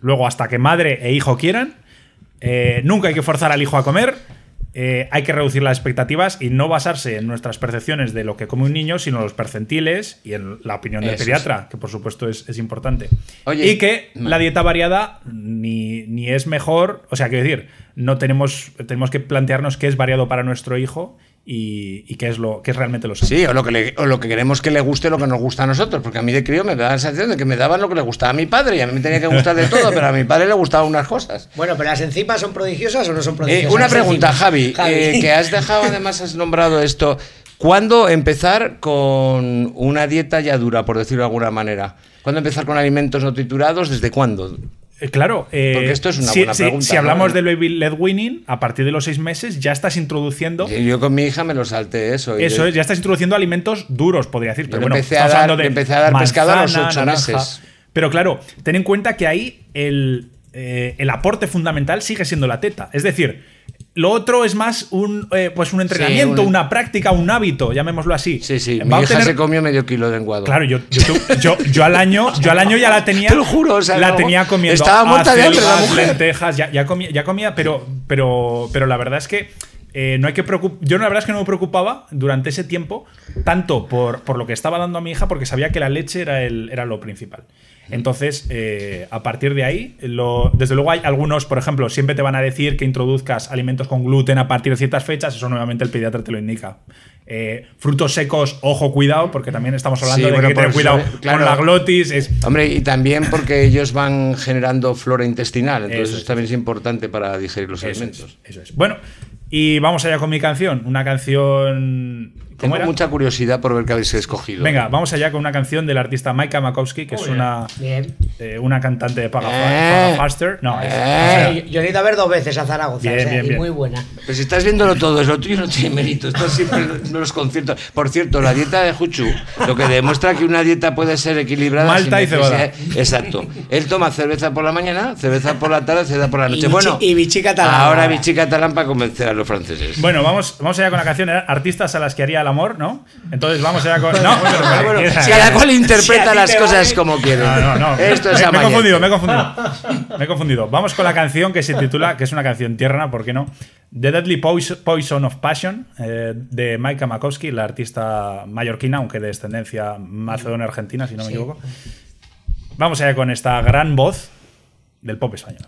luego hasta que madre e hijo quieran. Eh, nunca hay que forzar al hijo a comer. Eh, hay que reducir las expectativas y no basarse en nuestras percepciones de lo que come un niño, sino en los percentiles y en la opinión del Eso pediatra, que por supuesto es, es importante. Oye, y que la dieta variada ni, ni es mejor, o sea, quiero decir, no tenemos, tenemos que plantearnos qué es variado para nuestro hijo y, y qué es lo qué es realmente lo sano. Sí, o lo, que le- o lo que queremos que le guste lo que nos gusta a nosotros, porque a mí de crío me da la sensación de que me daban lo que le gustaba a mi padre y a mí me tenía que gustar de todo, pero a mi padre le gustaban unas cosas. Bueno, pero las enzimas son prodigiosas o no son Eh, prodigiosas. una pregunta, enzimas. Javi, eh, que <laughs> has dejado, además has nombrado esto. ¿Cuándo empezar con una dieta ya dura, por decirlo de alguna manera? ¿Cuándo empezar con alimentos no triturados? ¿Desde cuándo? Eh, Claro, eh, Porque esto es una si, buena si- pregunta, Si ¿no? hablamos del baby led weaning, a partir de los seis meses ya estás introduciendo. Yo con mi hija me lo salté eso. Eso yo- es, ya estás introduciendo alimentos duros, podría decir. Pero bueno, empecé a dar- de empecé a dar pescado a los ocho naranja. meses. Pero claro, ten en cuenta que ahí el, eh, el aporte fundamental sigue siendo la teta. Es decir, lo otro es más un, eh, pues un entrenamiento, un- una práctica, un hábito, llamémoslo así. Sí, sí. Va Mi a hija se comió medio kilo de enguado. Claro, yo, yo, yo, yo al año, yo al año ya la tenía. <laughs> Te lo juro, o sea, la no, tenía comiendo. estaba muerta de hambre la mujer. lentejas, ya, ya comía, ya comía, pero, pero, pero la verdad es que eh, no hay que preocup- Yo la verdad es que no me preocupaba durante ese tiempo tanto por, por lo que estaba dando a mi hija, porque sabía que la leche era, el, era lo principal. Entonces, eh, a partir de ahí, lo- desde luego hay algunos, por ejemplo, siempre te van a decir que introduzcas alimentos con gluten a partir de ciertas fechas, eso nuevamente el pediatra te lo indica. Eh, frutos secos, ojo, cuidado, porque también estamos hablando Sí, de bueno, que tener por cuidado claro. con la glotis. Es, Hombre, y también porque <laughs> ellos van generando flora intestinal, entonces Eso eso, es. también es importante para digerir los Eso es, alimentos. eso es. Bueno, y vamos allá con mi canción. Una canción. ¿Cómo Tengo era? mucha curiosidad por ver qué habéis escogido. Venga, vamos allá con una canción del artista Maika Makowski, que es una, Bien. eh, una cantante de Paga, Eh. Paga Faster. No, es- Eh. Yo, yo he ido a ver dos veces a Zaragoza, Bien, o sea, bien, y muy buena. Pero si estás viéndolo todo, es lo tuyo no tiene mérito. Estás siempre en los conciertos. Por cierto, la dieta de Juchu, lo que demuestra que una dieta puede ser equilibrada. Malta sin y cebada. Exacto. Él toma cerveza por la mañana, cerveza por la tarde, cerveza por la noche. Y bueno, y bichi catalán. ahora bichi catalán para convencer a los franceses. Bueno, vamos, vamos allá con la canción. Artistas a las que haría el amor, ¿no? Entonces vamos allá con. <laughs> No, pero- bueno, esa- cada cual interpreta Si las cosas vale. como quiere. No, no, no. Esto es me, me he confundido, me he confundido. <laughs> Me he confundido. Vamos con la canción que se titula, que es una canción tierna, ¿por qué no? The Deadly Pois- Poison of Passion, eh, de Maika Makowski, la artista mallorquina, aunque de descendencia macedonia-argentina, si no me Sí. equivoco. Vamos allá con esta gran voz del pop español.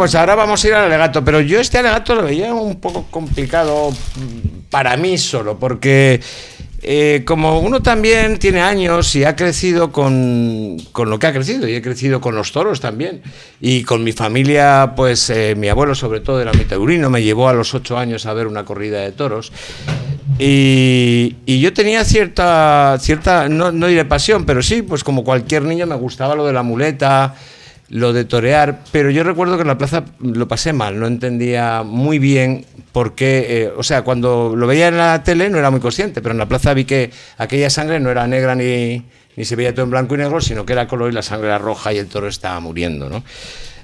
Pues ahora vamos a ir al alegato, pero yo este alegato lo veía un poco complicado para mí solo, porque eh, como uno también tiene años y ha crecido con, con lo que ha crecido, y he crecido con los toros también, y con mi familia, pues eh, mi abuelo sobre todo era mitaurino, me llevó a los ocho años a ver una corrida de toros, y, y yo tenía cierta, cierta no, no diré pasión, pero sí, pues como cualquier niño me gustaba lo de la muleta, lo de torear, pero yo recuerdo que en la plaza lo pasé mal, no entendía muy bien por qué, eh, o sea, cuando lo veía en la tele no era muy consciente, pero en la plaza vi que aquella sangre no era negra ni, ni se veía todo en blanco y negro, sino que era color y la sangre era roja y el toro estaba muriendo, ¿no?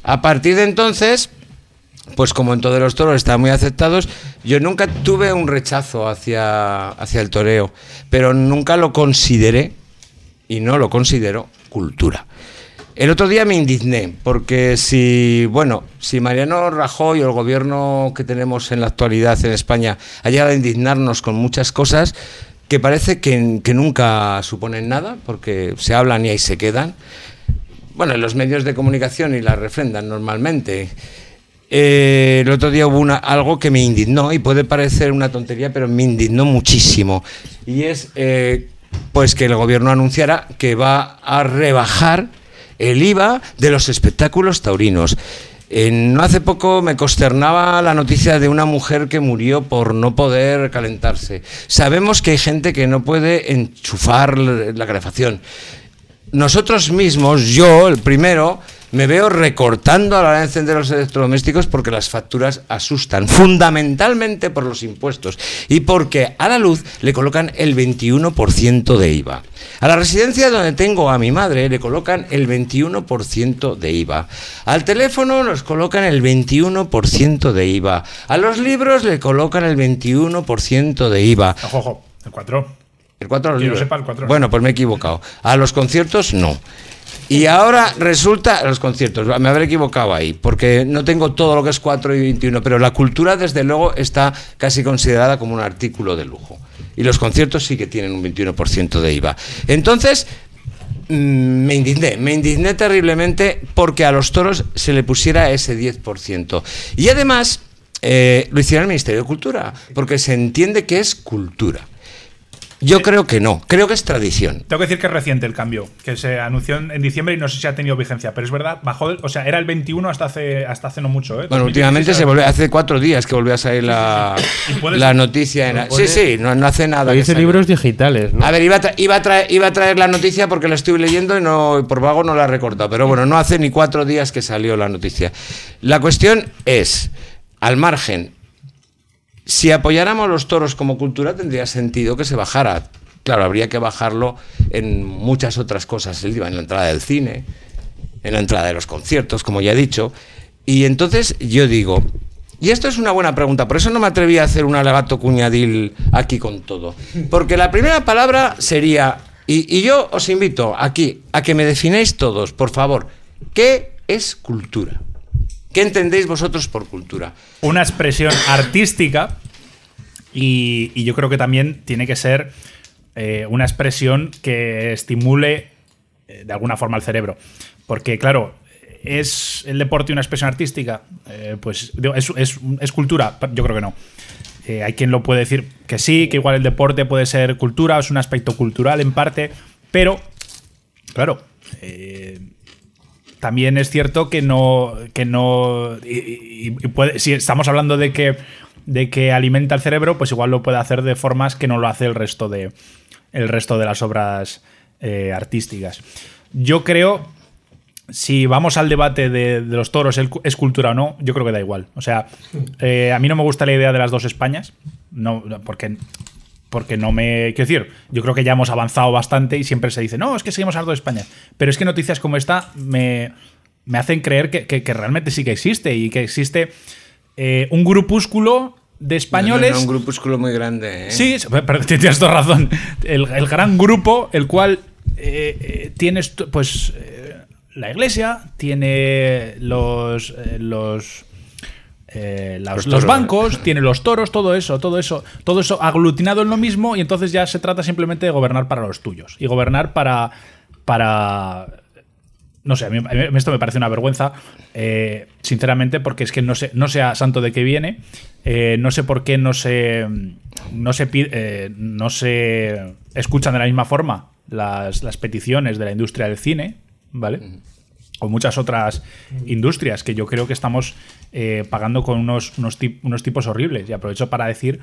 A partir de entonces, pues como en todos los toros están muy aceptados, yo nunca tuve un rechazo hacia, hacia el toreo, pero nunca lo consideré, y no lo considero, cultura. El otro día me indigné, porque si, bueno, si Mariano Rajoy o el gobierno que tenemos en la actualidad en España ha llegado a indignarnos con muchas cosas que parece que, nunca suponen nada, porque se hablan y ahí se quedan, bueno, en los medios de comunicación y la refrendan normalmente. Eh, el otro día hubo una, algo que me indignó y puede parecer una tontería, pero me indignó muchísimo. Y es eh, pues que el gobierno anunciara que va a rebajar el IVA de los espectáculos taurinos. Eh, no hace poco me consternaba la noticia de una mujer que murió por no poder calentarse. Sabemos que hay gente que no puede enchufar la calefacción nosotros mismos, yo, el primero, me veo recortando a la hora de encender los electrodomésticos porque las facturas asustan, fundamentalmente por los impuestos y porque a la luz le colocan el 21% de IVA. A la residencia donde tengo a mi madre le colocan el 21% de IVA. Al teléfono nos colocan el 21% de IVA. A los libros le colocan el 21% de IVA. Ojo, ojo, el 4. El 4 a los libros. sepa, el. Bueno, pues me he equivocado. A los conciertos no. Y ahora resulta, los conciertos, me habré equivocado ahí, porque no tengo todo lo que es 4 y 21, pero la cultura desde luego está casi considerada como un artículo de lujo. Y los conciertos sí que tienen un 21% de IVA. Entonces, mm, me indigné, me indigné terriblemente porque a los toros se le pusiera ese 10%. Y además, eh, lo hiciera el Ministerio de Cultura, porque se entiende que es cultura. Yo creo que no, creo que es tradición. Tengo que decir que es reciente el cambio, que se anunció en diciembre y no sé si ha tenido vigencia, pero es verdad, bajó, el- o sea, era el 21 hasta hace, hasta hace no mucho, ¿eh? Bueno, 2016 últimamente se volvió, hace cuatro días que volvió a salir la, la noticia. En, sí, sí, no, no hace nada. Dice libros digitales, ¿no? A ver, iba a, iba, a traer, iba a traer la noticia porque la estuve leyendo y no, por vago no la he recortado. Pero bueno, no hace ni cuatro días que salió la noticia. La cuestión es, al margen, si apoyáramos los toros como cultura tendría sentido que se bajara. Claro, habría que bajarlo en muchas otras cosas. El IVA en la entrada del cine, en la entrada de los conciertos, como ya he dicho. Y entonces yo digo, y esto es una buena pregunta, por eso no me atreví a hacer un alegato cuñadil aquí con todo. Porque la primera palabra sería, y, y yo os invito aquí a que me defináis todos, por favor, ¿qué es cultura? ¿Qué entendéis vosotros por cultura? una expresión artística y, yo creo que también tiene que ser eh, una expresión que estimule eh, de alguna forma el cerebro. Porque, claro, ¿es el deporte una expresión artística? Eh, pues es, es- cultura, yo creo que no. Hay quien lo puede decir que sí, que igual el deporte puede ser cultura, es un aspecto cultural en parte, pero, claro, eh, también es cierto que no. Que no y- y- y puede- si estamos hablando de que, de que alimenta el cerebro, pues igual lo puede hacer de formas que no lo hace el resto de, el resto de las obras eh, artísticas. Yo creo. Si vamos al debate de, de los toros, ¿el cu- ¿es cultura o no? Yo creo que da igual. O sea, eh, a mí no me gusta la idea de las dos Españas. No, porque porque no me. Quiero decir, yo creo que ya hemos avanzado bastante y siempre se dice, no, es que seguimos a las dos Españas. Pero es que noticias como esta me, me hacen creer que, que- que realmente sí que existe y que existe eh, un grupúsculo de españoles. No, no, un grupúsculo muy grande. ¿eh? Sí, pero tienes toda razón. El, el gran grupo, el cual eh, eh, tiene esto- pues la iglesia, tiene los los eh, los, Los los toros. bancos, tiene los toros, todo eso, todo eso, todo eso aglutinado en lo mismo y entonces ya se trata simplemente de gobernar para los tuyos y gobernar para para no sé, a mí, esto me parece una vergüenza, eh, sinceramente, porque es que no sé, no sé a santo de qué viene, eh, no sé por qué no se, no se, eh, no se escuchan de la misma forma las, las peticiones de la industria del cine, ¿vale? O muchas otras industrias que yo creo que estamos eh, pagando con unos, unos, tip- unos tipos horribles. Y aprovecho para decir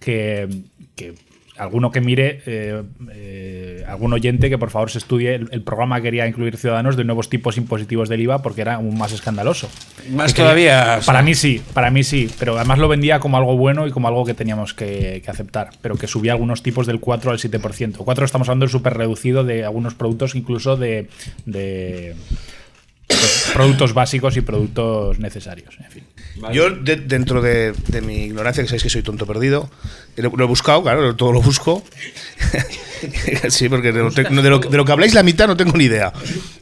que, que alguno que mire, eh, eh, algún oyente que por favor se estudie el, el programa que quería incluir Ciudadanos de nuevos tipos impositivos del IVA porque era aún más escandaloso. Más Que todavía, Para sea. mí sí, para mí sí, pero además lo vendía como algo bueno y como algo que teníamos que, que aceptar, pero que subía algunos tipos del 4 al 7%. 4 estamos hablando del súper reducido de algunos productos, incluso de productos básicos y productos necesarios. En fin. Yo, de- dentro de, de mi ignorancia, que sabéis que soy tonto perdido, lo, lo he buscado, claro, todo lo busco. <laughs> sí, porque de lo, te- de lo- de lo que habláis la mitad no tengo ni idea.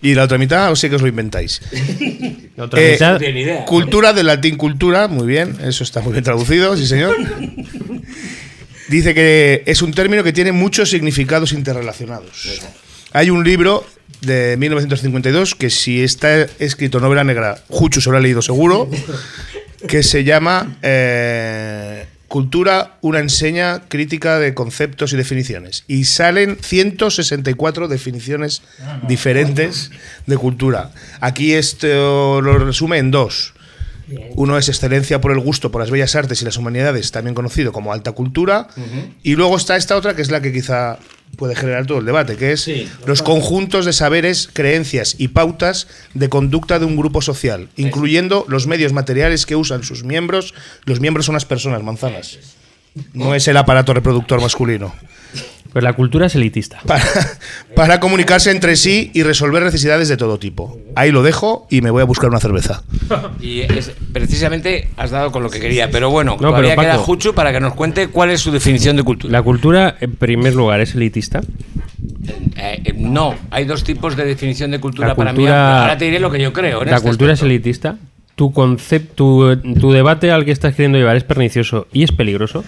Y la otra mitad os sé que os lo inventáis. <laughs> La otra Eh, mitad- Cultura del latín cultura, muy bien, eso está muy bien traducido, sí señor. Dice que es un término que tiene muchos significados interrelacionados. Hay un libro de 1952 que si está escrito novela negra, Juchu se lo ha leído seguro, que se llama eh, Cultura, una enseña crítica de conceptos y definiciones. Y salen 164 definiciones diferentes de cultura. Aquí esto lo resume en dos. Uno es excelencia por el gusto por las bellas artes y las humanidades, también conocido como alta cultura. Y luego está esta otra que es la que quizá puede generar todo el debate, que es los conjuntos de saberes, creencias y pautas de conducta de un grupo social, incluyendo los medios materiales que usan sus miembros. Los miembros son las personas, manzanas. No es el aparato reproductor masculino. Pues la cultura es elitista. Para, <laughs> para comunicarse entre sí y resolver necesidades de todo tipo. Ahí lo dejo y me voy a buscar una cerveza. <laughs> Y es- precisamente has dado con lo que quería. Pero bueno, No, todavía pero, queda Paco- Juchu para que nos cuente cuál es su definición de cultura. La cultura, en primer lugar, es elitista. Eh, eh, no, hay dos tipos de definición de cultura, para mí. cultura- Ahora te diré lo que yo creo. en La este cultura es elitista. Tu concepto, tu, tu debate al que estás queriendo llevar es pernicioso y es peligroso.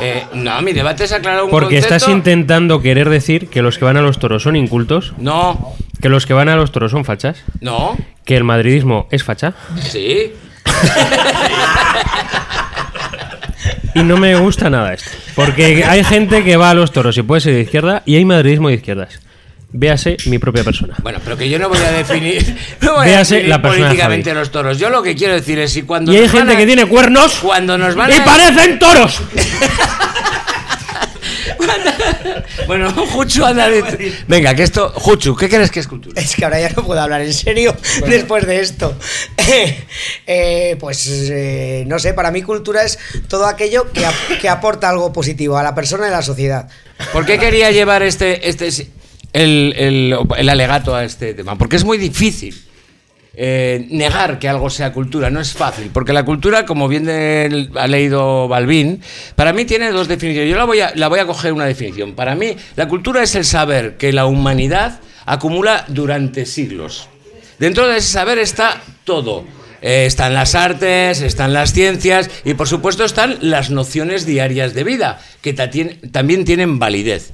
Eh, no, mi debate es aclarar un Porque concepto. estás intentando querer decir que los que van a los toros son incultos. No, Que los que van a los toros son fachas. no, Que el madridismo es facha. sí. <laughs> Y no me gusta nada esto. Porque hay gente que va a los toros y puede ser de izquierda y hay madridismo de izquierdas. Véase mi propia persona. Bueno, pero que yo no voy a definir, <laughs> no voy a Véase definir la persona políticamente Javi. los toros. Yo lo que quiero decir es si cuando Y hay gente a- que tiene cuernos cuando nos van y a- parecen toros. <laughs> Bueno, Juchu, anda. de- Venga, que esto. Juchu, ¿qué crees que es cultura? Es que ahora ya no puedo hablar en serio después de esto. <laughs> Eh, pues eh, no sé, para mí cultura es todo aquello que, ap- que aporta algo positivo a la persona y a la sociedad. ¿Por qué quería llevar este, este el, el- el alegato a este tema? Porque es muy difícil eh, negar que algo sea cultura, no es fácil, porque la cultura, como bien ha leído Balbín, para mí tiene dos definiciones. Yo la voy, a, la voy a coger una definición. Para mí, la cultura es el saber que la humanidad acumula durante siglos. Dentro de ese saber está todo. Eh, están las artes, están las ciencias y por supuesto están las nociones diarias de vida, que también tienen validez.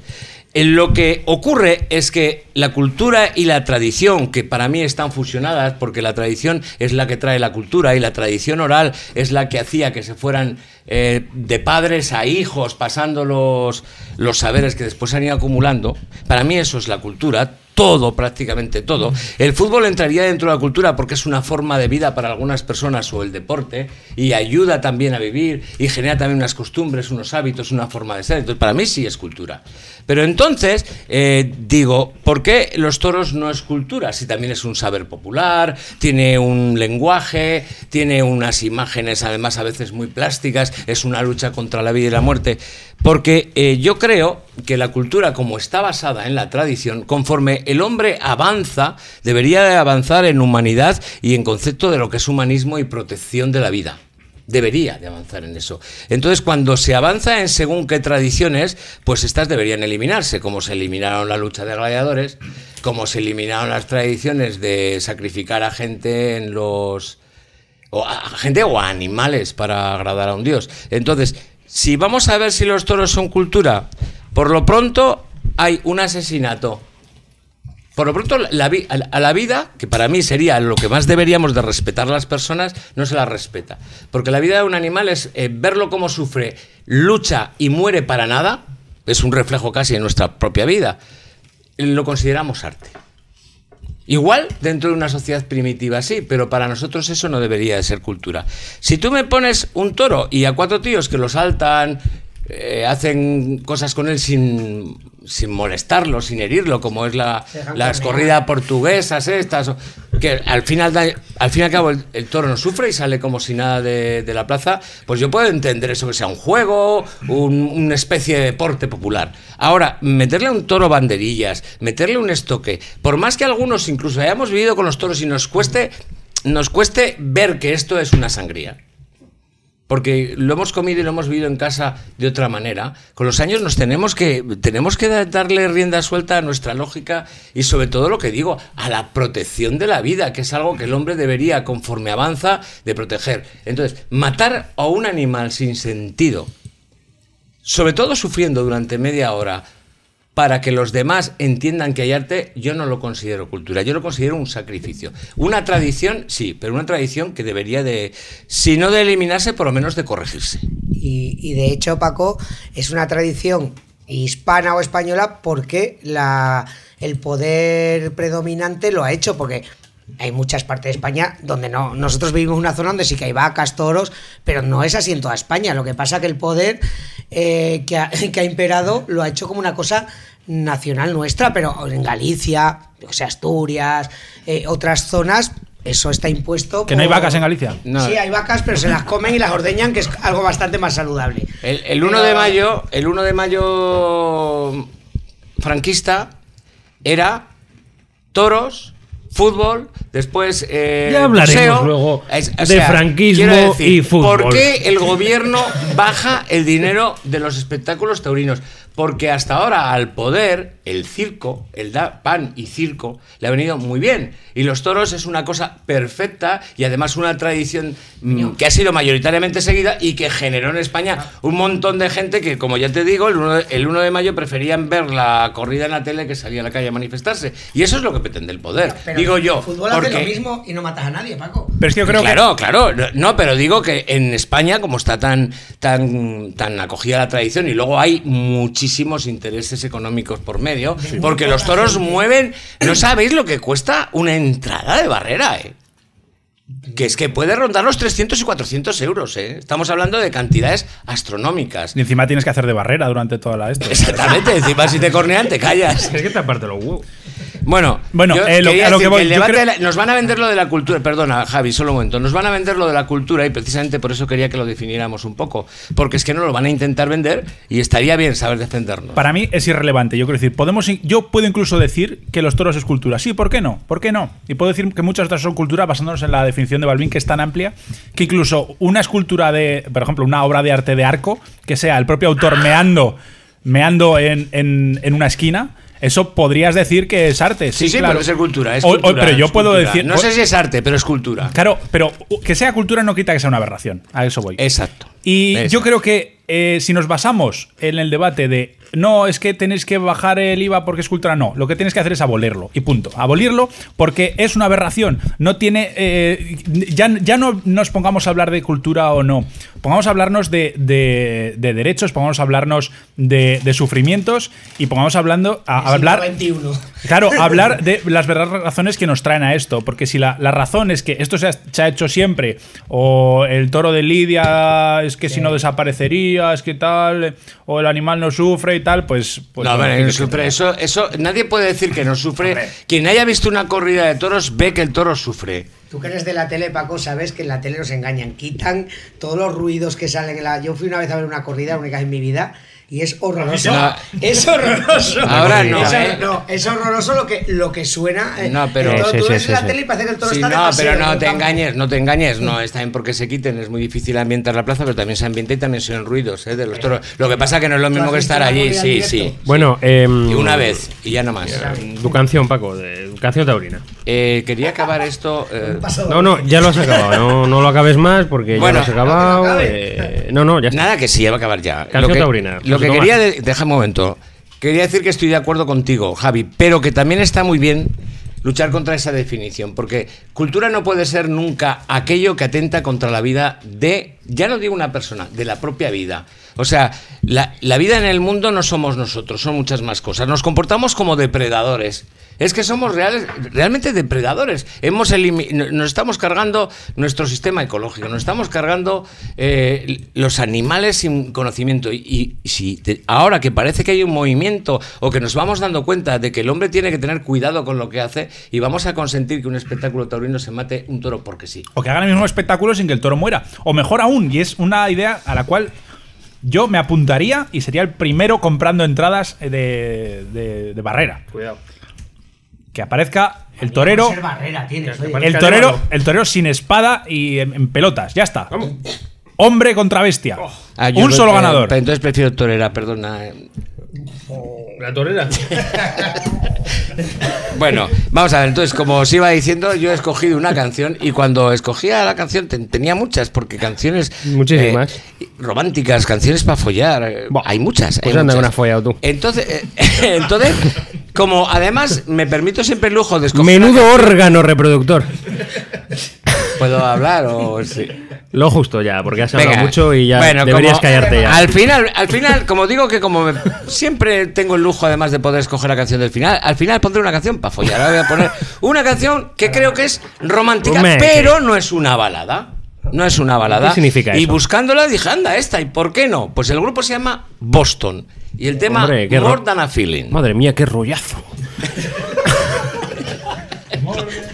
Eh, Lo que ocurre es que la cultura y la tradición, que para mí están fusionadas, porque la tradición es la que trae la cultura y la tradición oral es la que hacía que se fueran eh, de padres a hijos, pasando los, los saberes que después se han ido acumulando, para mí eso es la cultura, todo, prácticamente todo. El fútbol entraría dentro de la cultura porque es una forma de vida para algunas personas o el deporte y ayuda también a vivir y genera también unas costumbres, unos hábitos, una forma de ser. Entonces, para mí sí es cultura. Pero entonces, eh, digo, ¿por qué los toros no es cultura? Si también es un saber popular, tiene un lenguaje, tiene unas imágenes además a veces muy plásticas, es una lucha contra la vida y la muerte. Porque eh, yo creo que la cultura, como está basada en la tradición, conforme el hombre avanza, debería de avanzar en humanidad y en concepto de lo que es humanismo y protección de la vida. Debería de avanzar en eso. Entonces, cuando se avanza en según qué tradiciones, pues estas deberían eliminarse, como se eliminaron la lucha de gladiadores, como se eliminaron las tradiciones de sacrificar a gente en los o a gente o a animales para agradar a un dios. Entonces, si vamos a ver si los toros son cultura, por lo pronto hay un asesinato Por lo pronto, la a la- vida, que para mí sería lo que más deberíamos de respetar las personas, no se la respeta. Porque la vida de un animal es eh, verlo cómo sufre, lucha y muere para nada, es un reflejo casi de nuestra propia vida, lo consideramos arte. Igual dentro de una sociedad primitiva sí, pero para nosotros eso no debería de ser cultura. Si tú me pones un toro y a cuatro tíos que lo saltan, eh, hacen cosas con él sin, sin molestarlo, sin herirlo, como es la, las corridas portuguesas estas, que al final, al fin y al cabo el, el toro no sufre y sale como si nada de, de la plaza, pues yo puedo entender eso que sea un juego, un- una especie de deporte popular. Ahora, meterle a un toro banderillas, meterle un estoque, por más que algunos incluso hayamos vivido con los toros y nos cueste, nos cueste ver que esto es una sangría. Porque lo hemos comido y lo hemos vivido en casa de otra manera. Con los años nos tenemos que, tenemos que da- darle rienda suelta a nuestra lógica y sobre todo lo que digo, a la protección de la vida, que es algo que el hombre debería, conforme avanza, de proteger. Entonces, matar a un animal sin sentido, sobre todo sufriendo durante media hora, para que los demás entiendan que hay arte, yo no lo considero cultura, yo lo considero un sacrificio. Una tradición, sí, pero una tradición que debería de, si no de eliminarse, por lo menos de corregirse. Y, de hecho, Paco, es una tradición hispana o española porque la, el poder predominante lo ha hecho, porque hay muchas partes de España donde no. Nosotros vivimos en una zona donde sí que hay vacas, toros, pero no es así en toda España. Lo que pasa que el poder eh, que, <laughs> que ha imperado lo ha hecho como una cosa nacional nuestra, pero en Galicia, o sea, Asturias, eh, otras zonas. Eso está impuesto. Que no hay vacas en Galicia. No. Sí, hay vacas, pero se las comen y las ordeñan, que es algo bastante más saludable. El, el 1 de mayo, el 1 de mayo franquista era toros, fútbol, después eh, Ya hablaremos luego Es- o de franquismo decir, y fútbol. ¿Por qué el gobierno baja el dinero de los espectáculos taurinos? Porque hasta ahora al poder, el circo, el da pan y circo, le ha venido muy bien. Y los toros es una cosa perfecta y además una tradición mm, que ha sido mayoritariamente seguida y que generó en España un montón de gente que, como ya te digo, el 1 de, el 1 de mayo preferían ver la corrida en la tele que salía a la calle a manifestarse. Y eso es lo que pretende el poder. Pero digo yo. El fútbol hace lo mismo y no matas a nadie, Paco. Pero es que yo creo claro, claro. No, pero digo que en España, como está tan, tan, tan acogida la tradición, y luego hay muchísimos intereses económicos por medio, porque los toros mueven. No sabéis lo que cuesta una entrada de barrera, ¿eh? Que es que puede rondar los 300 y 400 euros, ¿eh? Estamos hablando de cantidades astronómicas. Y encima tienes que hacer de barrera durante toda la esto. Exactamente, encima si te cornean te callas. Es que taparte los huevos. Bueno, Bueno, eh, lo- a lo que voy, el yo debate creo- de la- nos van a vender lo de la cultura, perdona Javi, solo un momento, nos van a vender lo de la cultura y precisamente por eso quería que lo definiéramos un poco, porque es que no lo van a intentar vender y estaría bien saber defendernos. Para mí es irrelevante. Yo quiero decir, podemos, yo puedo incluso decir que los toros es cultura. Sí, ¿por qué no? ¿Por qué no? Y puedo decir que muchas otras son cultura basándonos en la definición de Balbín, que es tan amplia, que incluso una escultura de, por ejemplo, una obra de arte de arco, que sea el propio autor meando, meando en, en- en una esquina, eso podrías decir que es arte. Sí, Sí, sí, claro. pero es cultura, es O- o- cultura, pero yo puedo cultura. decir. No sé si es arte, pero es cultura. Claro, pero que sea cultura no quita que sea una aberración. A eso voy. Exacto. Y yo creo que eh, si nos basamos en el debate de no, es que tenéis que bajar el IVA porque es cultura, no. Lo que tienes que hacer es abolirlo. Y punto. Abolirlo porque es una aberración. No tiene. eh, ya, ya no nos pongamos a hablar de cultura o no. Pongamos a hablarnos de, de- de derechos, pongamos a hablarnos de, de sufrimientos y pongamos hablando a, a hablar. Siglo XXI. Claro, hablar de <laughs> las verdaderas razones que nos traen a esto. Porque si la, la razón es que esto se ha, se ha hecho siempre, o el toro de Lidia es que si no desaparecería, es que tal, o el animal no sufre y tal, pues. pues no, hombre, no sufre. Eso, eso, nadie puede decir que no sufre. Quien haya visto una corrida de toros ve que el toro sufre. Tú que eres de la tele, Paco, sabes que en la tele nos engañan. Quitan todos los ruidos que salen en la. Yo fui una vez a ver una corrida, la única vez en mi vida, y es horroroso. No. Es horroroso. <laughs> Ahora no, Es, ¿eh? no, es horroroso lo que, lo que suena. eh, No, pero- Sí, tú sí, ves sí, la sí. tele y parece que el toro Sí, está de no, paseo pero no te campo. engañes, no te engañes. No, está bien porque se quiten, es muy difícil ambientar la plaza, pero también se ambienta y también se oyen ruidos ¿eh? de los toros. Lo que pasa que no es lo mismo que estar allí, sí, sí. Bueno, em, Y una vez, y ya no más. Tu canción, Paco, de canción taurina. Eh, quería acabar esto. eh, No, no, ya lo has acabado. No, no lo acabes más porque Bueno, ya lo has acabado. eh, no, no, ya está. Nada, que sí, ya va a acabar ya. Canción lo que, taurina, Lo que quería, de- deja un momento. quería decir que estoy de acuerdo contigo, Javi, pero que también está muy bien luchar contra esa definición, porque cultura no puede ser nunca aquello que atenta contra la vida de, ya no digo una persona, de la propia vida. O sea, la, la vida en el mundo no somos nosotros, son muchas más cosas. Nos comportamos como depredadores. Es que somos reales, realmente depredadores. Hemos nos estamos cargando nuestro sistema ecológico, nos estamos cargando eh, los animales sin conocimiento. Y, si ahora que parece que hay un movimiento o que nos vamos dando cuenta de que el hombre tiene que tener cuidado con lo que hace y vamos a consentir que un espectáculo taurino se mate un toro porque sí. O que hagan el mismo espectáculo sin que el toro muera. O mejor aún, y es una idea a la cual yo me apuntaría y sería el primero comprando entradas de, de- de barrera. Cuidado. Que aparezca el torero. Ser barrera tienes, oye. El torero, el torero sin espada y en, en pelotas. Ya está. Hombre contra bestia. Ah, yo un solo ganador. Entonces prefiero torera, perdona. La torera. <laughs> Bueno, vamos a ver, entonces, como os iba diciendo, yo he escogido una canción y cuando escogía la canción ten- tenía muchas, porque canciones Muchísimas. eh, románticas, canciones para follar, eh, hay muchas. hay Pues anda, muchas. una follado tú. Entonces, eh, <laughs> entonces, como además me permito siempre el lujo de escoger... Menudo órgano reproductor. <laughs> ¿Puedo hablar o sí? Lo justo ya, porque has hablado Venga. mucho y ya Bueno, deberías como- callarte ya. Al final, al final, como digo que como me- siempre tengo el lujo además de poder escoger la canción del final, al final pondré una canción para follar. Ahora voy a poner una canción que creo que es romántica, Hombre, pero no es una balada. No es una balada. ¿Qué significa y eso? buscándola dije, anda, esta, ¿y por qué no? Pues el grupo se llama Boston. Y el tema Hombre, qué ro- More Than a Feeling. Madre mía, qué rollazo. <laughs>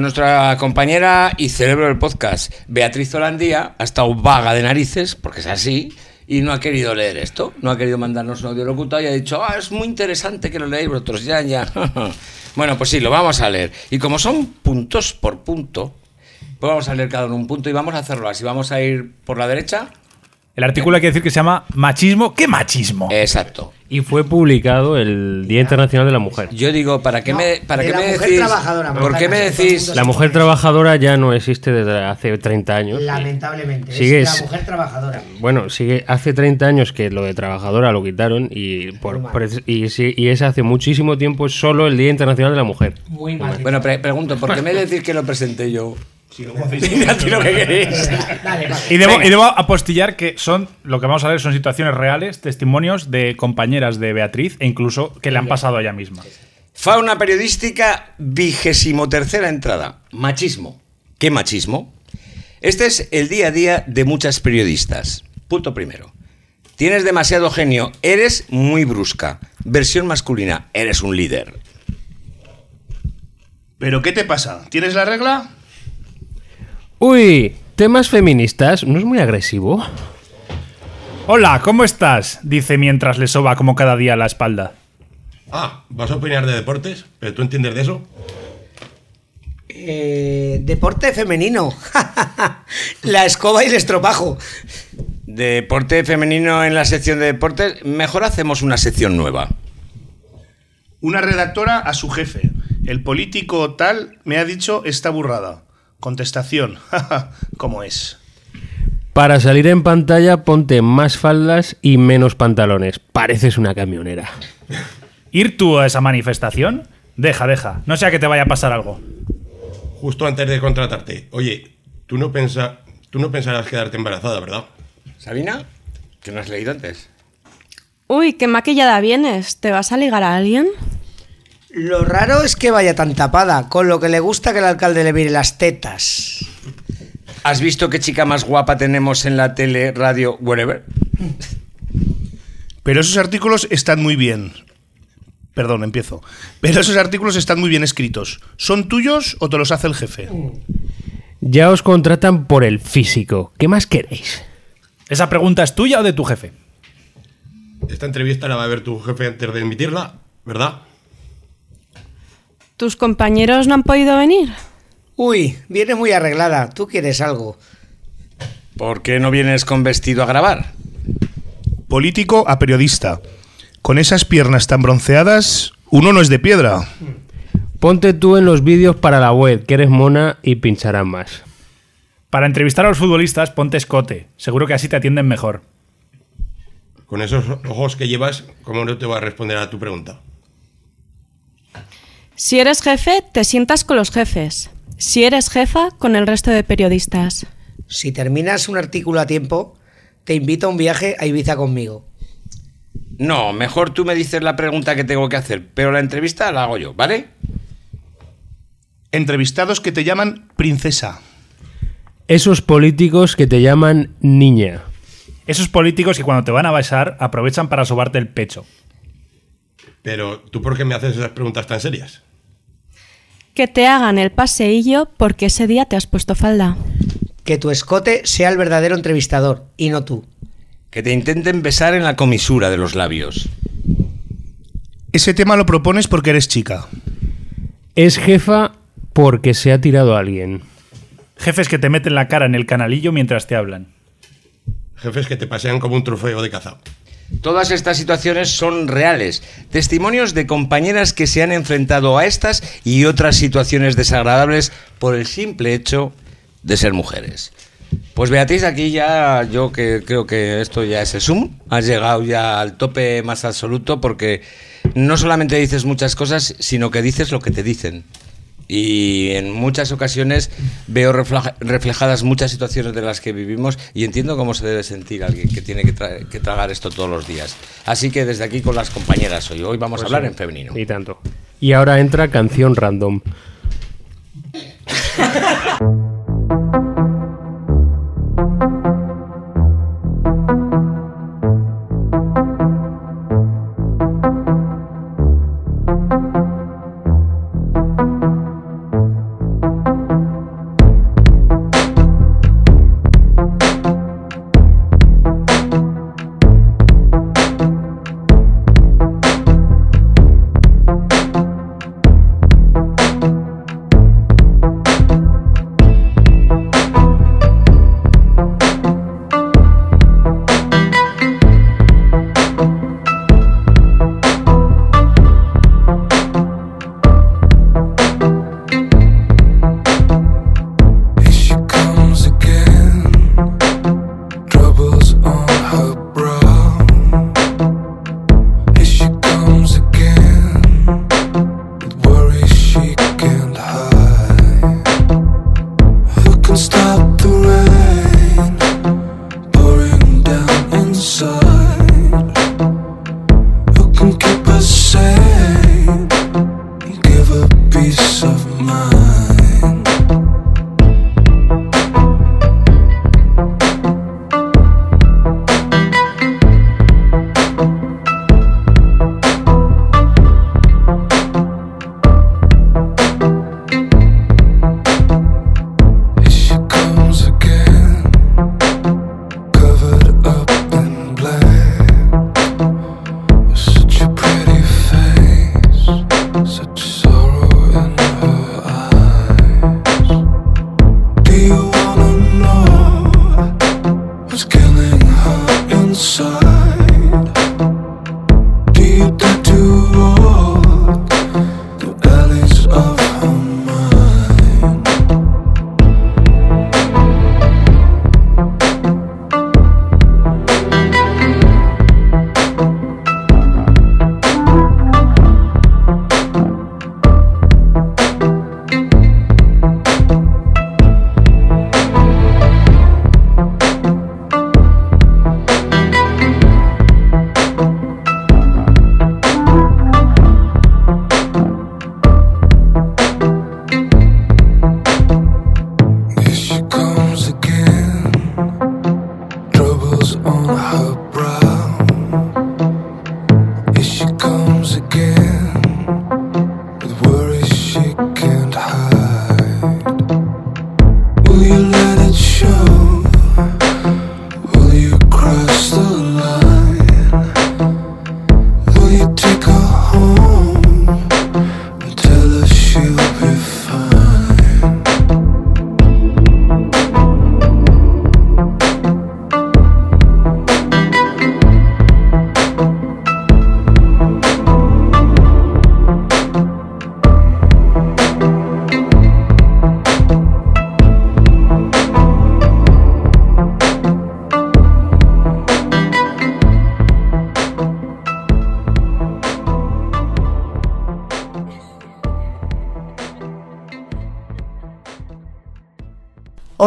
Nuestra compañera y cerebro del podcast, Beatriz Holandía, ha estado vaga de narices, porque es así, y no ha querido leer esto. No ha querido mandarnos un audio locutor y ha dicho, ah, es muy interesante que lo leáis vosotros, ya, ya. <laughs> bueno, pues sí, lo vamos a leer. Y como son puntos por punto, pues vamos a leer cada uno un punto y vamos a hacerlo así. Vamos a ir por la derecha. El artículo hay que decir que se llama Machismo. ¿Qué machismo? Exacto. Y fue publicado el Día Internacional de la Mujer. Yo digo, ¿para qué me, para de qué la me mujer decís? trabajadora, ¿Por qué me decís? La mujer trabajadora ya no existe desde hace 30 años. Lamentablemente. Sigue es la mujer trabajadora. Bueno, sigue hace 30 años que lo de trabajadora lo quitaron y, por, por- y, sí- y es hace muchísimo tiempo solo el Día Internacional de la Mujer. Muy mal. Bueno, pre- pregunto, ¿por qué me decís que lo presenté yo? Si luego hacéis <laughs> Mira, tío, lo que queréis. <laughs> Dale, vale. Y debo, Venga. y debo apostillar que son lo que vamos a ver son situaciones reales, testimonios de compañeras de Beatriz e incluso que le han pasado a ella misma. Fauna periodística, vigésimo tercera entrada. Machismo. ¿Qué machismo? Este es el día a día de muchas periodistas. Punto primero. Tienes demasiado genio, eres muy brusca. Versión masculina, eres un líder. ¿Pero qué te pasa? ¿Tienes la regla? Uy, temas feministas, ¿no es muy agresivo? Hola, ¿cómo estás? Dice mientras le soba como cada día la espalda. Ah, ¿vas a opinar de deportes? ¿Pero tú entiendes de eso? Eh, deporte femenino. <laughs> la escoba y el estropajo. Deporte femenino en la sección de deportes, mejor hacemos una sección nueva. Una redactora a su jefe. El político tal me ha dicho esta burrada. Contestación. <laughs> ¿Cómo es? Para salir en pantalla ponte más faldas y menos pantalones. Pareces una camionera. ¿Ir tú a esa manifestación? Deja, deja. No sea que te vaya a pasar algo. Justo antes de contratarte. Oye, tú no, pensa, tú no pensarás quedarte embarazada, ¿verdad? ¿Sabina? ¿Que no has leído antes? Uy, qué maquillada vienes. ¿Te vas a ligar a alguien? Lo raro es que vaya tan tapada, con lo que le gusta que el alcalde le mire las tetas. ¿Has visto qué chica más guapa tenemos en la tele, radio, wherever? Pero esos artículos están muy bien. Perdón, empiezo. Pero esos artículos están muy bien escritos. ¿Son tuyos o te los hace el jefe? Ya os contratan por el físico. ¿Qué más queréis? ¿Esa pregunta es tuya o de tu jefe? Esta entrevista la va a ver tu jefe antes de emitirla, ¿verdad? ¿Tus compañeros no han podido venir? Uy, viene muy arreglada. ¿Tú quieres algo? ¿Por qué no vienes con vestido a grabar? Político a periodista. Con esas piernas tan bronceadas, uno no es de piedra. Ponte tú en los vídeos para la web, que eres mona y pincharán más. Para entrevistar a los futbolistas, ponte escote. Seguro que así te atienden mejor. Con esos ojos que llevas, ¿cómo no te voy a responder a tu pregunta? Si eres jefe, te sientas con los jefes. Si eres jefa, con el resto de periodistas. Si terminas un artículo a tiempo, te invito a un viaje a Ibiza conmigo. No, mejor tú me dices la pregunta que tengo que hacer, pero la entrevista la hago yo, ¿vale? Entrevistados que te llaman princesa. Esos políticos que te llaman niña. Esos políticos que cuando te van a besar aprovechan para sobarte el pecho. Pero, ¿tú por qué me haces esas preguntas tan serias? Que te hagan el paseillo porque ese día te has puesto falda. Que tu escote sea el verdadero entrevistador y no tú. Que te intenten besar en la comisura de los labios. Ese tema lo propones porque eres chica. Es jefa porque se ha tirado a alguien. Jefes que te meten la cara en el canalillo mientras te hablan. Jefes que te pasean como un trofeo de cazado. Todas estas situaciones son reales, testimonios de compañeras que se han enfrentado a estas y otras situaciones desagradables por el simple hecho de ser mujeres. Pues Beatriz, aquí ya yo que creo que esto ya es el zoom, has llegado ya al tope más absoluto porque no solamente dices muchas cosas, sino que dices lo que te dicen. Y en muchas ocasiones veo refleja- reflejadas muchas situaciones de las que vivimos y entiendo cómo se debe sentir alguien que tiene que, tra- que tragar esto todos los días. Así que desde aquí con las compañeras hoy, hoy vamos a Pues hablar sí. en femenino. Y tanto. Y ahora entra canción random. <laughs>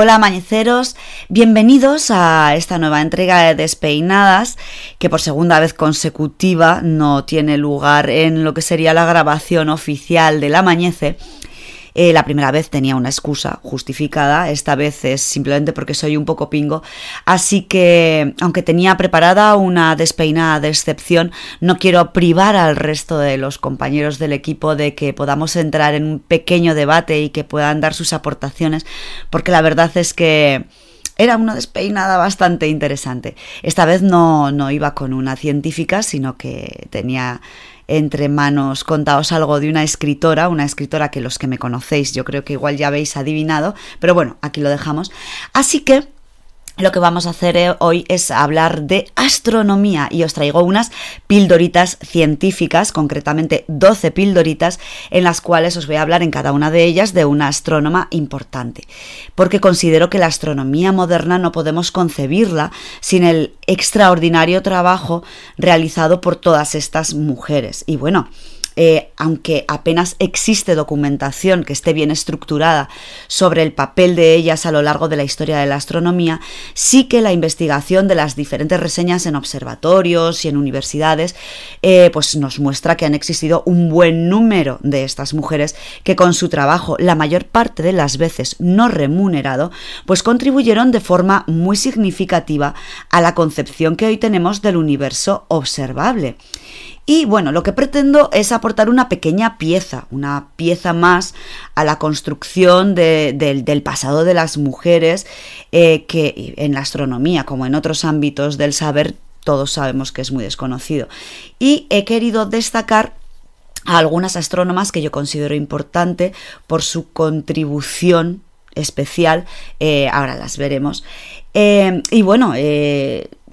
Hola mañeceros, bienvenidos a esta nueva entrega de Despeinadas, que por segunda vez consecutiva no tiene lugar en lo que sería la grabación oficial del Amañece. Eh, la primera vez tenía una excusa justificada, esta vez es simplemente porque soy un poco pingo. Así que, aunque tenía preparada una despeinada de excepción, no quiero privar al resto de los compañeros del equipo de que podamos entrar en un pequeño debate y que puedan dar sus aportaciones, porque la verdad es que era una despeinada bastante interesante. Esta vez no, no iba con una científica, sino que tenía entre manos contaos algo de una escritora, una escritora que los que me conocéis yo creo que igual ya habéis adivinado, pero bueno, aquí lo dejamos. Así que lo que vamos a hacer eh, hoy es hablar de astronomía y os traigo unas pildoritas científicas, concretamente 12 pildoritas, en las cuales os voy a hablar en cada una de ellas de una astrónoma importante, porque considero que la astronomía moderna no podemos concebirla sin el extraordinario trabajo realizado por todas estas mujeres. Y bueno, eh, aunque apenas existe documentación que esté bien estructurada sobre el papel de ellas a lo largo de la historia de la astronomía, sí que la investigación de las diferentes reseñas en observatorios y en universidades eh, pues nos muestra que han existido un buen número de estas mujeres que con su trabajo, la mayor parte de las veces no remunerado, pues contribuyeron de forma muy significativa a la concepción que hoy tenemos del universo observable. Y bueno, lo que pretendo es aportar una pequeña pieza, una pieza más a la construcción de- del- pasado de las mujeres, eh, que en la astronomía, como en otros ámbitos del saber, todos sabemos que es muy desconocido. Y he querido destacar a algunas astrónomas que yo considero importante por su contribución especial, eh, ahora las veremos. Eh, y bueno,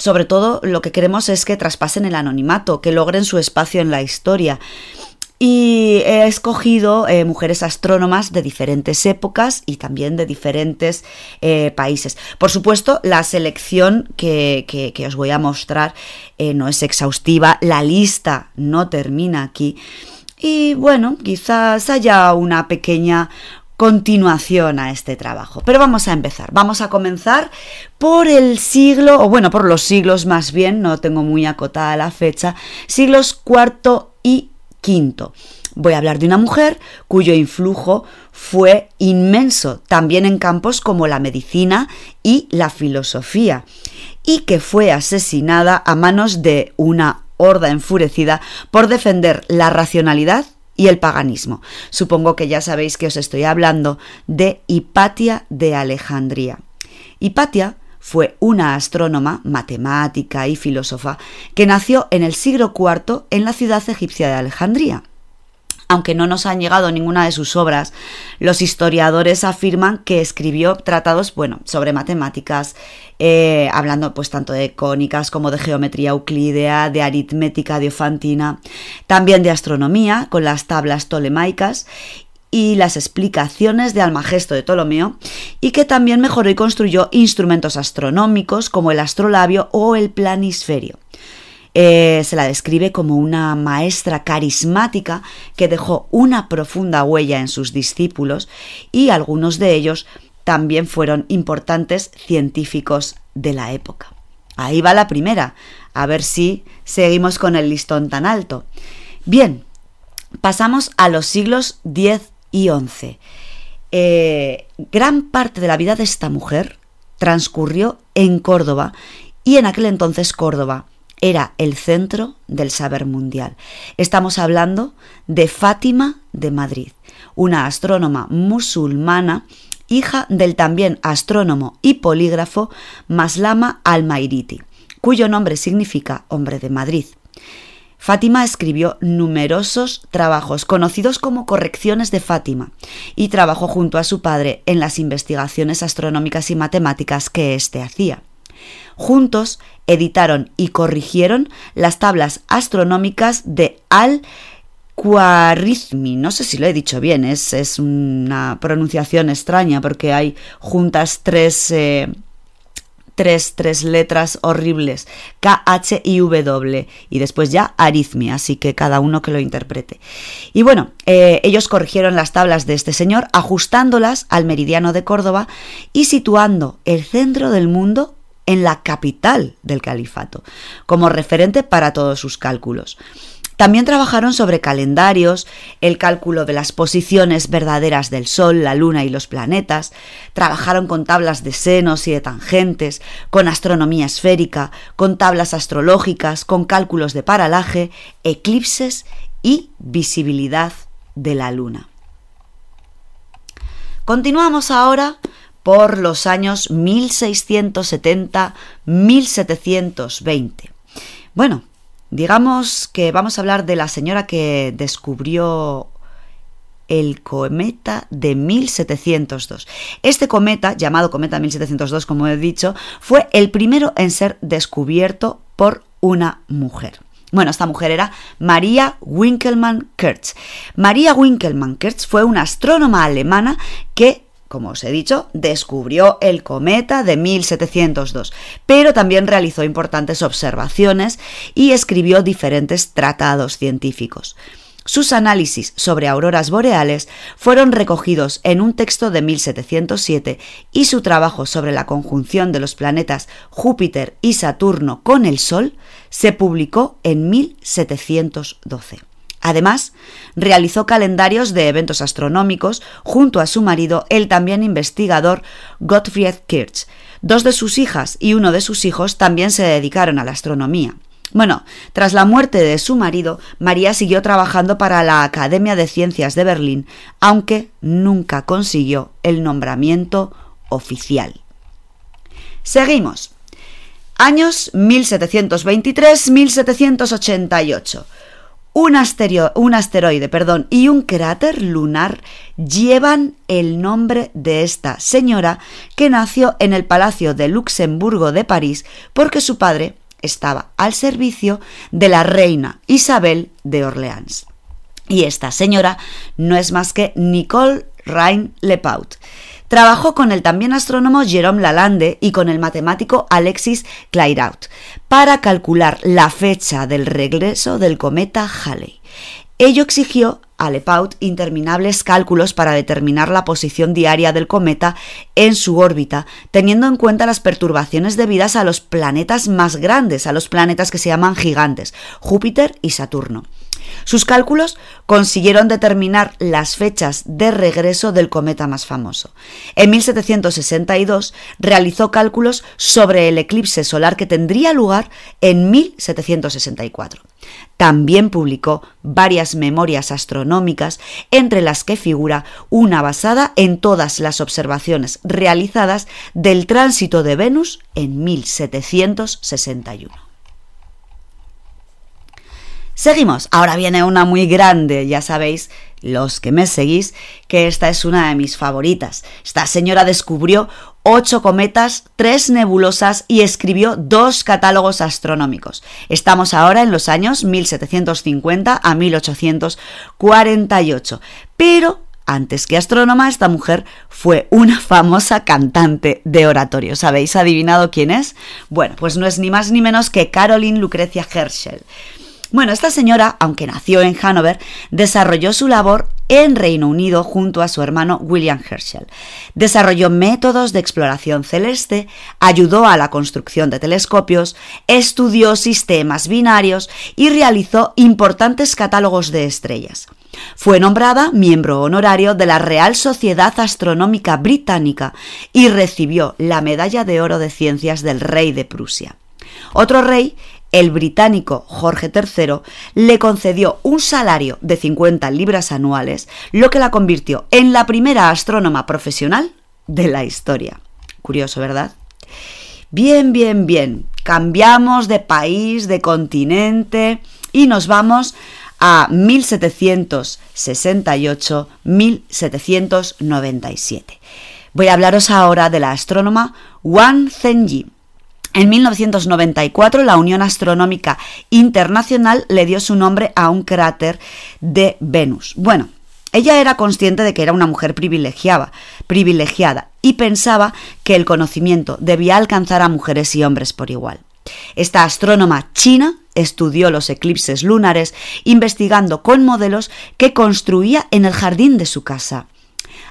sobre todo lo que queremos es que traspasen el anonimato, que logren su espacio en la historia. Y he escogido eh, mujeres astrónomas de diferentes épocas y también de diferentes eh, países. Por supuesto, la selección que, que- os voy a mostrar eh, no es exhaustiva, la lista no termina aquí. Y bueno, quizás haya una pequeña continuación a este trabajo. Pero vamos a empezar. Vamos a comenzar por el siglo, o bueno, por los siglos más bien, no tengo muy acotada la fecha, siglos cuarto y quinto. Voy a hablar de una mujer cuyo influjo fue inmenso, también en campos como la medicina y la filosofía, y que fue asesinada a manos de una horda enfurecida por defender la racionalidad y el paganismo. Supongo que ya sabéis que os estoy hablando de Hipatia de Alejandría. Hipatia fue una astrónoma, matemática y filósofa que nació en el siglo IV en la ciudad egipcia de Alejandría. Aunque no nos han llegado ninguna de sus obras, los historiadores afirman que escribió tratados, bueno, sobre matemáticas, eh, hablando pues tanto de cónicas como de geometría euclídea, de aritmética diofantina, también de astronomía con las tablas tolemaicas y las explicaciones de Almagesto de Ptolomeo, y que también mejoró y construyó instrumentos astronómicos como el astrolabio o el planisferio. Eh, se la describe como una maestra carismática que dejó una profunda huella en sus discípulos y algunos de ellos también fueron importantes científicos de la época. Ahí va la primera, a ver si seguimos con el listón tan alto. Bien, pasamos a los siglos X y XI. Eh, gran parte de la vida de esta mujer transcurrió en Córdoba y en aquel entonces Córdoba era el centro del saber mundial. Estamos hablando de Fátima de Madrid, una astrónoma musulmana, hija del también astrónomo y polígrafo Maslama al-Mairiti, cuyo nombre significa hombre de Madrid. Fátima escribió numerosos trabajos conocidos como correcciones de Fátima y trabajó junto a su padre en las investigaciones astronómicas y matemáticas que éste hacía. Juntos editaron y corrigieron las tablas astronómicas de al Khwarizmi. No sé si lo he dicho bien, es, una pronunciación extraña porque hay juntas tres, eh, tres, tres letras horribles, K, H y W, y después ya arizmi, así que cada uno que lo interprete. Y bueno, eh, ellos corrigieron las tablas de este señor, ajustándolas al meridiano de Córdoba y situando el centro del mundo en la capital del califato, como referente para todos sus cálculos. También trabajaron sobre calendarios, el cálculo de las posiciones verdaderas del Sol, la Luna y los planetas, trabajaron con tablas de senos y de tangentes, con astronomía esférica, con tablas astrológicas, con cálculos de paralaje, eclipses y visibilidad de la Luna. Continuamos ahora por los años 1670-1720. Bueno, digamos que vamos a hablar de la señora que descubrió el cometa de 1702. Este cometa, llamado cometa 1702, como he dicho, fue el primero en ser descubierto por una mujer. Bueno, esta mujer era María Winkelmann-Kurtz. María Winkelmann-Kurtz fue una astrónoma alemana que como os he dicho, descubrió el cometa de 1702, pero también realizó importantes observaciones y escribió diferentes tratados científicos. Sus análisis sobre auroras boreales fueron recogidos en un texto de 1707 y su trabajo sobre la conjunción de los planetas Júpiter y Saturno con el Sol se publicó en 1712. Además, realizó calendarios de eventos astronómicos junto a su marido, el también investigador Gottfried Kirch. Dos de sus hijas y uno de sus hijos también se dedicaron a la astronomía. Bueno, tras la muerte de su marido, María siguió trabajando para la Academia de Ciencias de Berlín, aunque nunca consiguió el nombramiento oficial. Seguimos. Años 1723-1788. Un, un asteroide perdón, y un cráter lunar llevan el nombre de esta señora que nació en el Palacio de Luxemburgo de París porque su padre estaba al servicio de la reina Isabel de Orleans. Y esta señora no es más que Nicole Rhin Lepaut. Trabajó con el también astrónomo Jérôme Lalande y con el matemático Alexis Clairaut para calcular la fecha del regreso del cometa Halley. Ello exigió a Lepaut interminables cálculos para determinar la posición diaria del cometa en su órbita, teniendo en cuenta las perturbaciones debidas a los planetas más grandes, a los planetas que se llaman gigantes, Júpiter y Saturno. Sus cálculos consiguieron determinar las fechas de regreso del cometa más famoso. En 1762 realizó cálculos sobre el eclipse solar que tendría lugar en 1764. También publicó varias memorias astronómicas, entre las que figura una basada en todas las observaciones realizadas del tránsito de Venus en 1761. Seguimos. Ahora viene una muy grande, ya sabéis, los que me seguís, que esta es una de mis favoritas. Esta señora descubrió ocho cometas, tres nebulosas y escribió dos catálogos astronómicos. Estamos ahora en los años 1750 a 1848. Pero antes que astrónoma, esta mujer fue una famosa cantante de oratorio. ¿Sabéis adivinado quién es? Bueno, pues no es ni más ni menos que Caroline Lucrecia Herschel. Bueno, esta señora, aunque nació en Hanover, desarrolló su labor en Reino Unido junto a su hermano William Herschel. Desarrolló métodos de exploración celeste, ayudó a la construcción de telescopios, estudió sistemas binarios y realizó importantes catálogos de estrellas. Fue nombrada miembro honorario de la Real Sociedad Astronómica Británica y recibió la Medalla de Oro de Ciencias del Rey de Prusia. Otro rey, el británico Jorge III, le concedió un salario de 50 libras anuales, lo que la convirtió en la primera astrónoma profesional de la historia. Curioso, ¿verdad? Bien, bien, bien. Cambiamos de país, de continente y nos vamos a 1768-1797. Voy a hablaros ahora de la astrónoma Wang Zhenyi. En 1994 la Unión Astronómica Internacional le dio su nombre a un cráter de Venus. Bueno, ella era consciente de que era una mujer privilegiada, privilegiada y pensaba que el conocimiento debía alcanzar a mujeres y hombres por igual. Esta astrónoma china estudió los eclipses lunares investigando con modelos que construía en el jardín de su casa.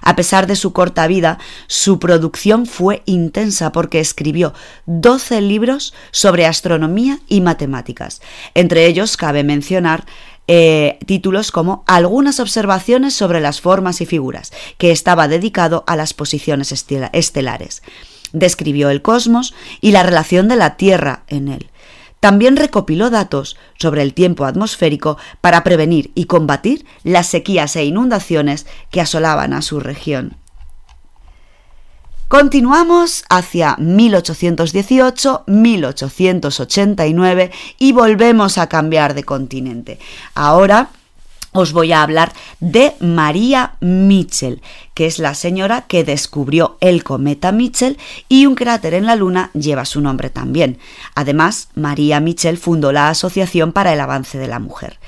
A pesar de su corta vida, su producción fue intensa porque escribió 12 libros sobre astronomía y matemáticas. Entre ellos cabe mencionar eh, títulos como Algunas observaciones sobre las formas y figuras, que estaba dedicado a las posiciones estela- estelares. Describió el cosmos y la relación de la Tierra en él. También recopiló datos sobre el tiempo atmosférico para prevenir y combatir las sequías e inundaciones que asolaban a su región. Continuamos hacia 1818-1889 y volvemos a cambiar de continente. Ahora os voy a hablar de María Mitchell, que es la señora que descubrió el cometa Mitchell y un cráter en la Luna lleva su nombre también. Además, María Mitchell fundó la Asociación para el Avance de la Mujer.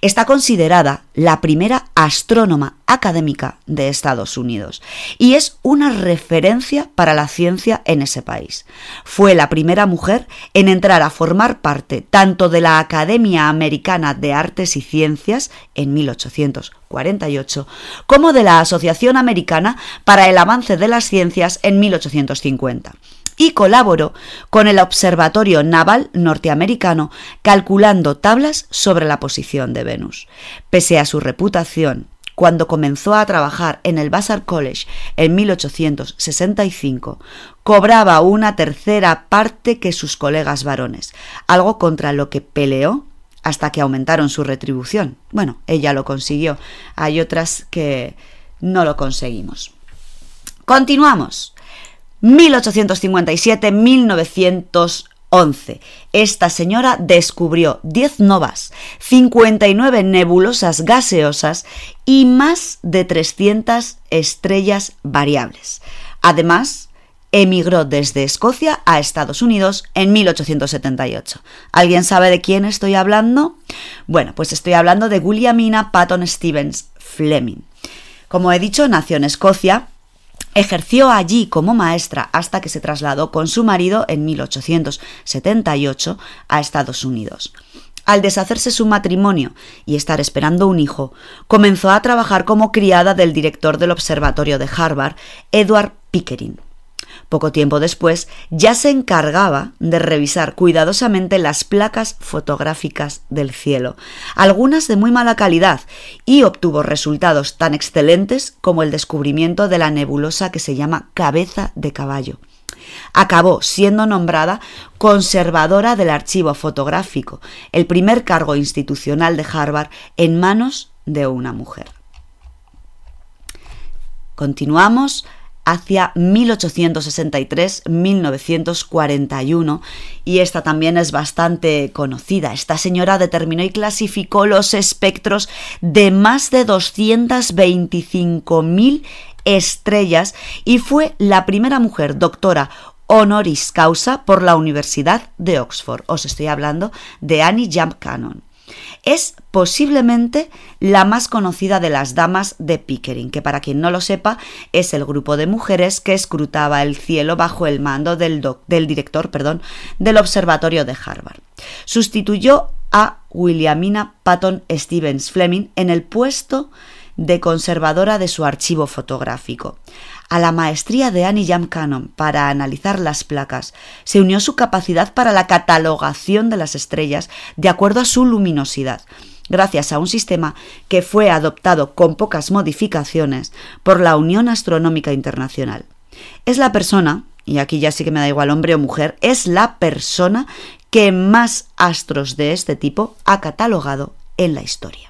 Está considerada la primera astrónoma académica de Estados Unidos y es una referencia para la ciencia en ese país. Fue la primera mujer en entrar a formar parte tanto de la Academia Americana de Artes y Ciencias en 1848 como de la Asociación Americana para el Avance de las Ciencias en 1850 y colaboró con el Observatorio Naval Norteamericano calculando tablas sobre la posición de Venus. Pese a su reputación, cuando comenzó a trabajar en el Vassar College en 1865, cobraba una tercera parte que sus colegas varones, algo contra lo que peleó hasta que aumentaron su retribución. Bueno, ella lo consiguió, hay otras que no lo conseguimos. Continuamos. 1857-1911. Esta señora descubrió 10 novas, 59 nebulosas gaseosas y más de 300 estrellas variables. Además, emigró desde Escocia a Estados Unidos en 1878. ¿Alguien sabe de quién estoy hablando? Bueno, pues estoy hablando de Williamina Patton Stevens Fleming. Como he dicho, nació en Escocia, Ejerció allí como maestra hasta que se trasladó con su marido en 1878 a Estados Unidos. Al deshacerse su matrimonio y estar esperando un hijo, comenzó a trabajar como criada del director del Observatorio de Harvard, Edward Pickering. Poco tiempo después ya se encargaba de revisar cuidadosamente las placas fotográficas del cielo, algunas de muy mala calidad, y obtuvo resultados tan excelentes como el descubrimiento de la nebulosa que se llama cabeza de caballo. Acabó siendo nombrada conservadora del archivo fotográfico, el primer cargo institucional de Harvard en manos de una mujer. Continuamos hacia 1863-1941 y esta también es bastante conocida. Esta señora determinó y clasificó los espectros de más de 225.000 estrellas y fue la primera mujer doctora honoris causa por la Universidad de Oxford. Os estoy hablando de Annie Jump Cannon es posiblemente la más conocida de las damas de Pickering, que para quien no lo sepa es el grupo de mujeres que escrutaba el cielo bajo el mando del, director perdón, del Observatorio de Harvard. Sustituyó a Williamina Patton Stevens Fleming en el puesto conservadora de su archivo fotográfico. A la maestría de Annie Jam Cannon para analizar las placas se unió su capacidad para la catalogación de las estrellas de acuerdo a su luminosidad, gracias a un sistema que fue adoptado con pocas modificaciones por la Unión Astronómica Internacional. Es la persona, y aquí ya sí que me da igual hombre o mujer, es la persona que más astros de este tipo ha catalogado en la historia.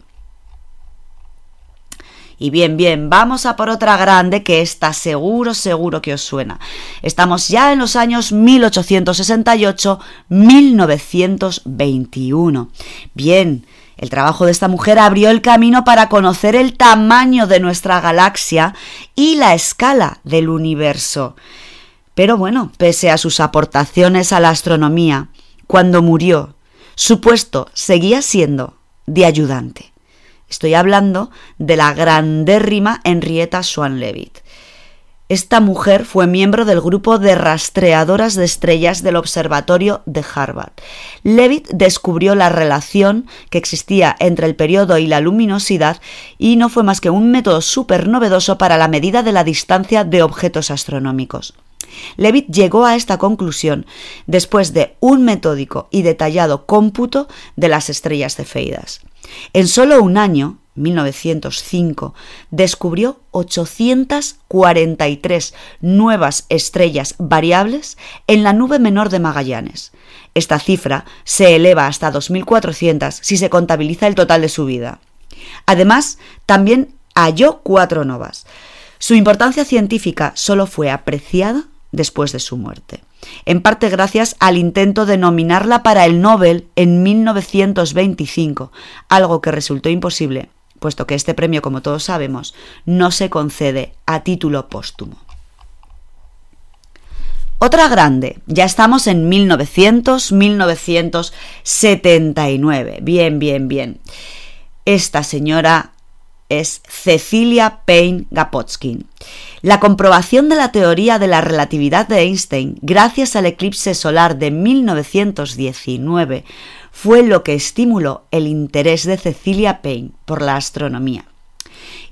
Y bien, bien, vamos a por otra grande que está seguro, seguro que os suena. Estamos ya en los años 1868-1921. Bien, el trabajo de esta mujer abrió el camino para conocer el tamaño de nuestra galaxia y la escala del universo. Pero bueno, pese a sus aportaciones a la astronomía, cuando murió, su puesto seguía siendo de ayudante. Estoy hablando de la grandérrima Henrietta Swan Leavitt. Esta mujer fue miembro del grupo de rastreadoras de estrellas del Observatorio de Harvard. Leavitt descubrió la relación que existía entre el periodo y la luminosidad y no fue más que un método súper novedoso para la medida de la distancia de objetos astronómicos. Levitt llegó a esta conclusión después de un metódico y detallado cómputo de las estrellas cefeidas. En solo un año, 1905, descubrió 843 nuevas estrellas variables en la nube menor de Magallanes. Esta cifra se eleva hasta 2.400 si se contabiliza el total de su vida. Además, también halló cuatro novas. Su importancia científica solo fue apreciada después de su muerte, en parte gracias al intento de nominarla para el Nobel en 1925, algo que resultó imposible, puesto que este premio, como todos sabemos, no se concede a título póstumo. Otra grande, ya estamos en 1900-1979, bien, bien, bien. Esta señora es Cecilia Payne Gapotskin. La comprobación de la teoría de la relatividad de Einstein gracias al eclipse solar de 1919 fue lo que estimuló el interés de Cecilia Payne por la astronomía.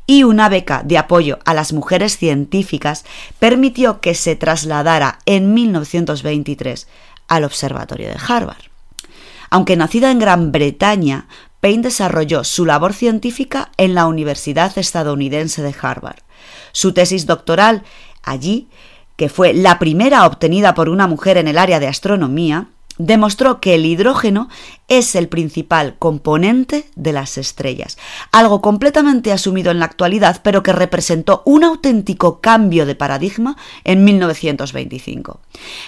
Y una beca de apoyo a las mujeres científicas permitió que se trasladara en 1923 al Observatorio de Harvard. Aunque nacida en Gran Bretaña, Payne desarrolló su labor científica en la Universidad estadounidense de Harvard. Su tesis doctoral allí, que fue la primera obtenida por una mujer en el área de astronomía, demostró que el hidrógeno es el principal componente de las estrellas, algo completamente asumido en la actualidad, pero que representó un auténtico cambio de paradigma en 1925.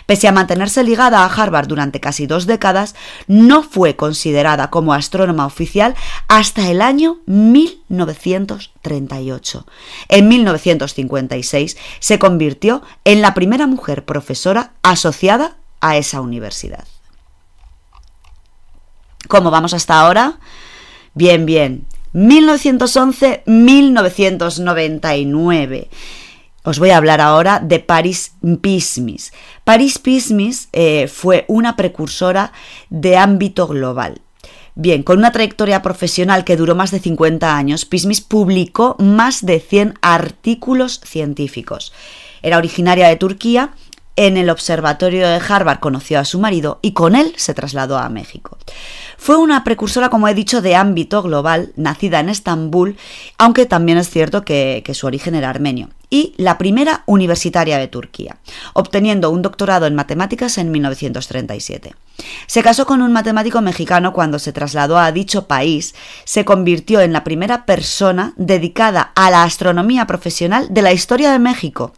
Pese a mantenerse ligada a Harvard durante casi dos décadas, no fue considerada como astrónoma oficial hasta el año 1938. En 1956 se convirtió en la primera mujer profesora asociada a esa universidad. ¿Cómo vamos hasta ahora? Bien, bien. 1911-1999. Os voy a hablar ahora de Paris Pismis. Paris Pismis eh, fue una precursora de ámbito global. Bien, con una trayectoria profesional que duró más de 50 años, Pismis publicó más de 100 artículos científicos. Era originaria de Turquía en el observatorio de Harvard conoció a su marido y con él se trasladó a México. Fue una precursora, como he dicho, de ámbito global, nacida en Estambul, aunque también es cierto que, su origen era armenio, y la primera universitaria de Turquía, obteniendo un doctorado en matemáticas en 1937. Se casó con un matemático mexicano cuando se trasladó a dicho país, se convirtió en la primera persona dedicada a la astronomía profesional de la historia de México.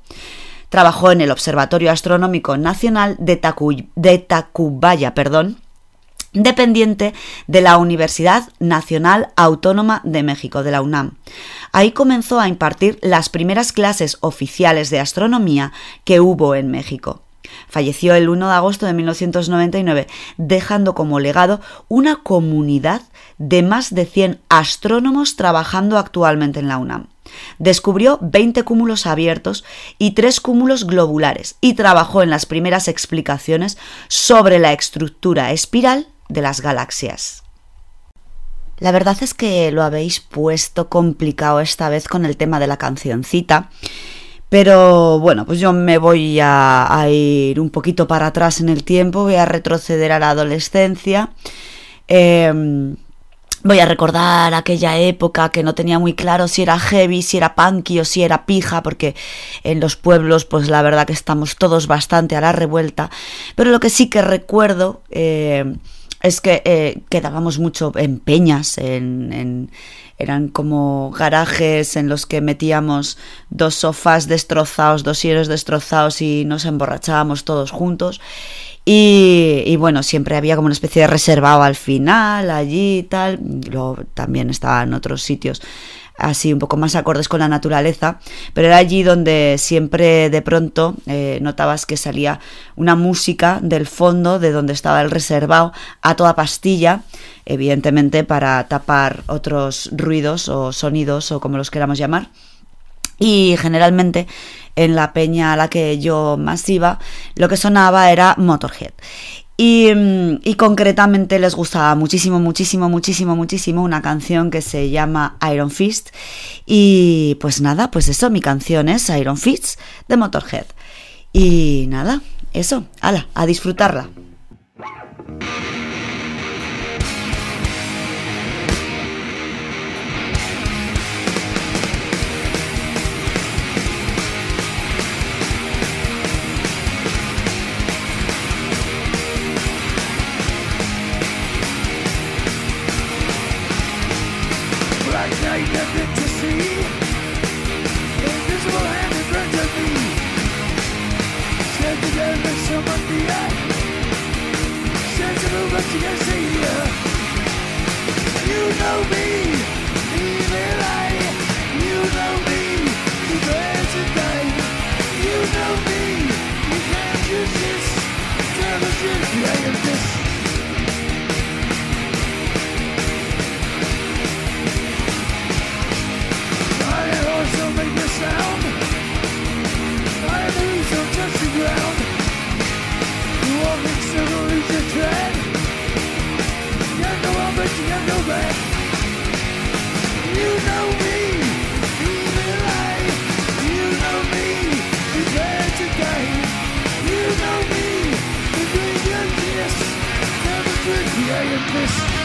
Trabajó en el Observatorio Astronómico Nacional de, Tacu de Tacubaya, perdón, dependiente de la Universidad Nacional Autónoma de México, de la UNAM. Ahí comenzó a impartir las primeras clases oficiales de astronomía que hubo en México. Falleció el 1 de agosto de 1999, dejando como legado una comunidad de más de 100 astrónomos trabajando actualmente en la UNAM. Descubrió 20 cúmulos abiertos y 3 cúmulos globulares y trabajó en las primeras explicaciones sobre la estructura espiral de las galaxias. La verdad es que lo habéis puesto complicado esta vez con el tema de la cancioncita. Pero bueno, pues yo me voy a, ir un poquito para atrás en el tiempo, voy a retroceder a la adolescencia. Eh, Voy a recordar aquella época que no tenía muy claro si era heavy, si era punky o si era pija, porque en los pueblos, pues la verdad que estamos todos bastante a la revuelta. Pero lo que sí que recuerdo eh, es que eh, quedábamos mucho en peñas, en, eran como garajes en los que metíamos dos sofás destrozados, dos hieros destrozados y nos emborrachábamos todos juntos. Y, bueno, siempre había como una especie de reservado al final, allí y tal. Luego también estaba en otros sitios así un poco más acordes con la naturaleza, pero era allí donde siempre de pronto eh, notabas que salía una música del fondo de donde estaba el reservado a toda pastilla, evidentemente para tapar otros ruidos o sonidos o como los queramos llamar. Y generalmente en la peña a la que yo más iba, lo que sonaba era Motorhead. Y, mm, y, concretamente les gustaba muchísimo, muchísimo, muchísimo, muchísimo una canción que se llama Iron Fist. Y pues nada, pues eso, mi canción es Iron Fist de Motorhead. Y nada, eso, ala, a disfrutarla. Eu não you tread You're no one but you're no man You me, evil eye You know me, prepare me,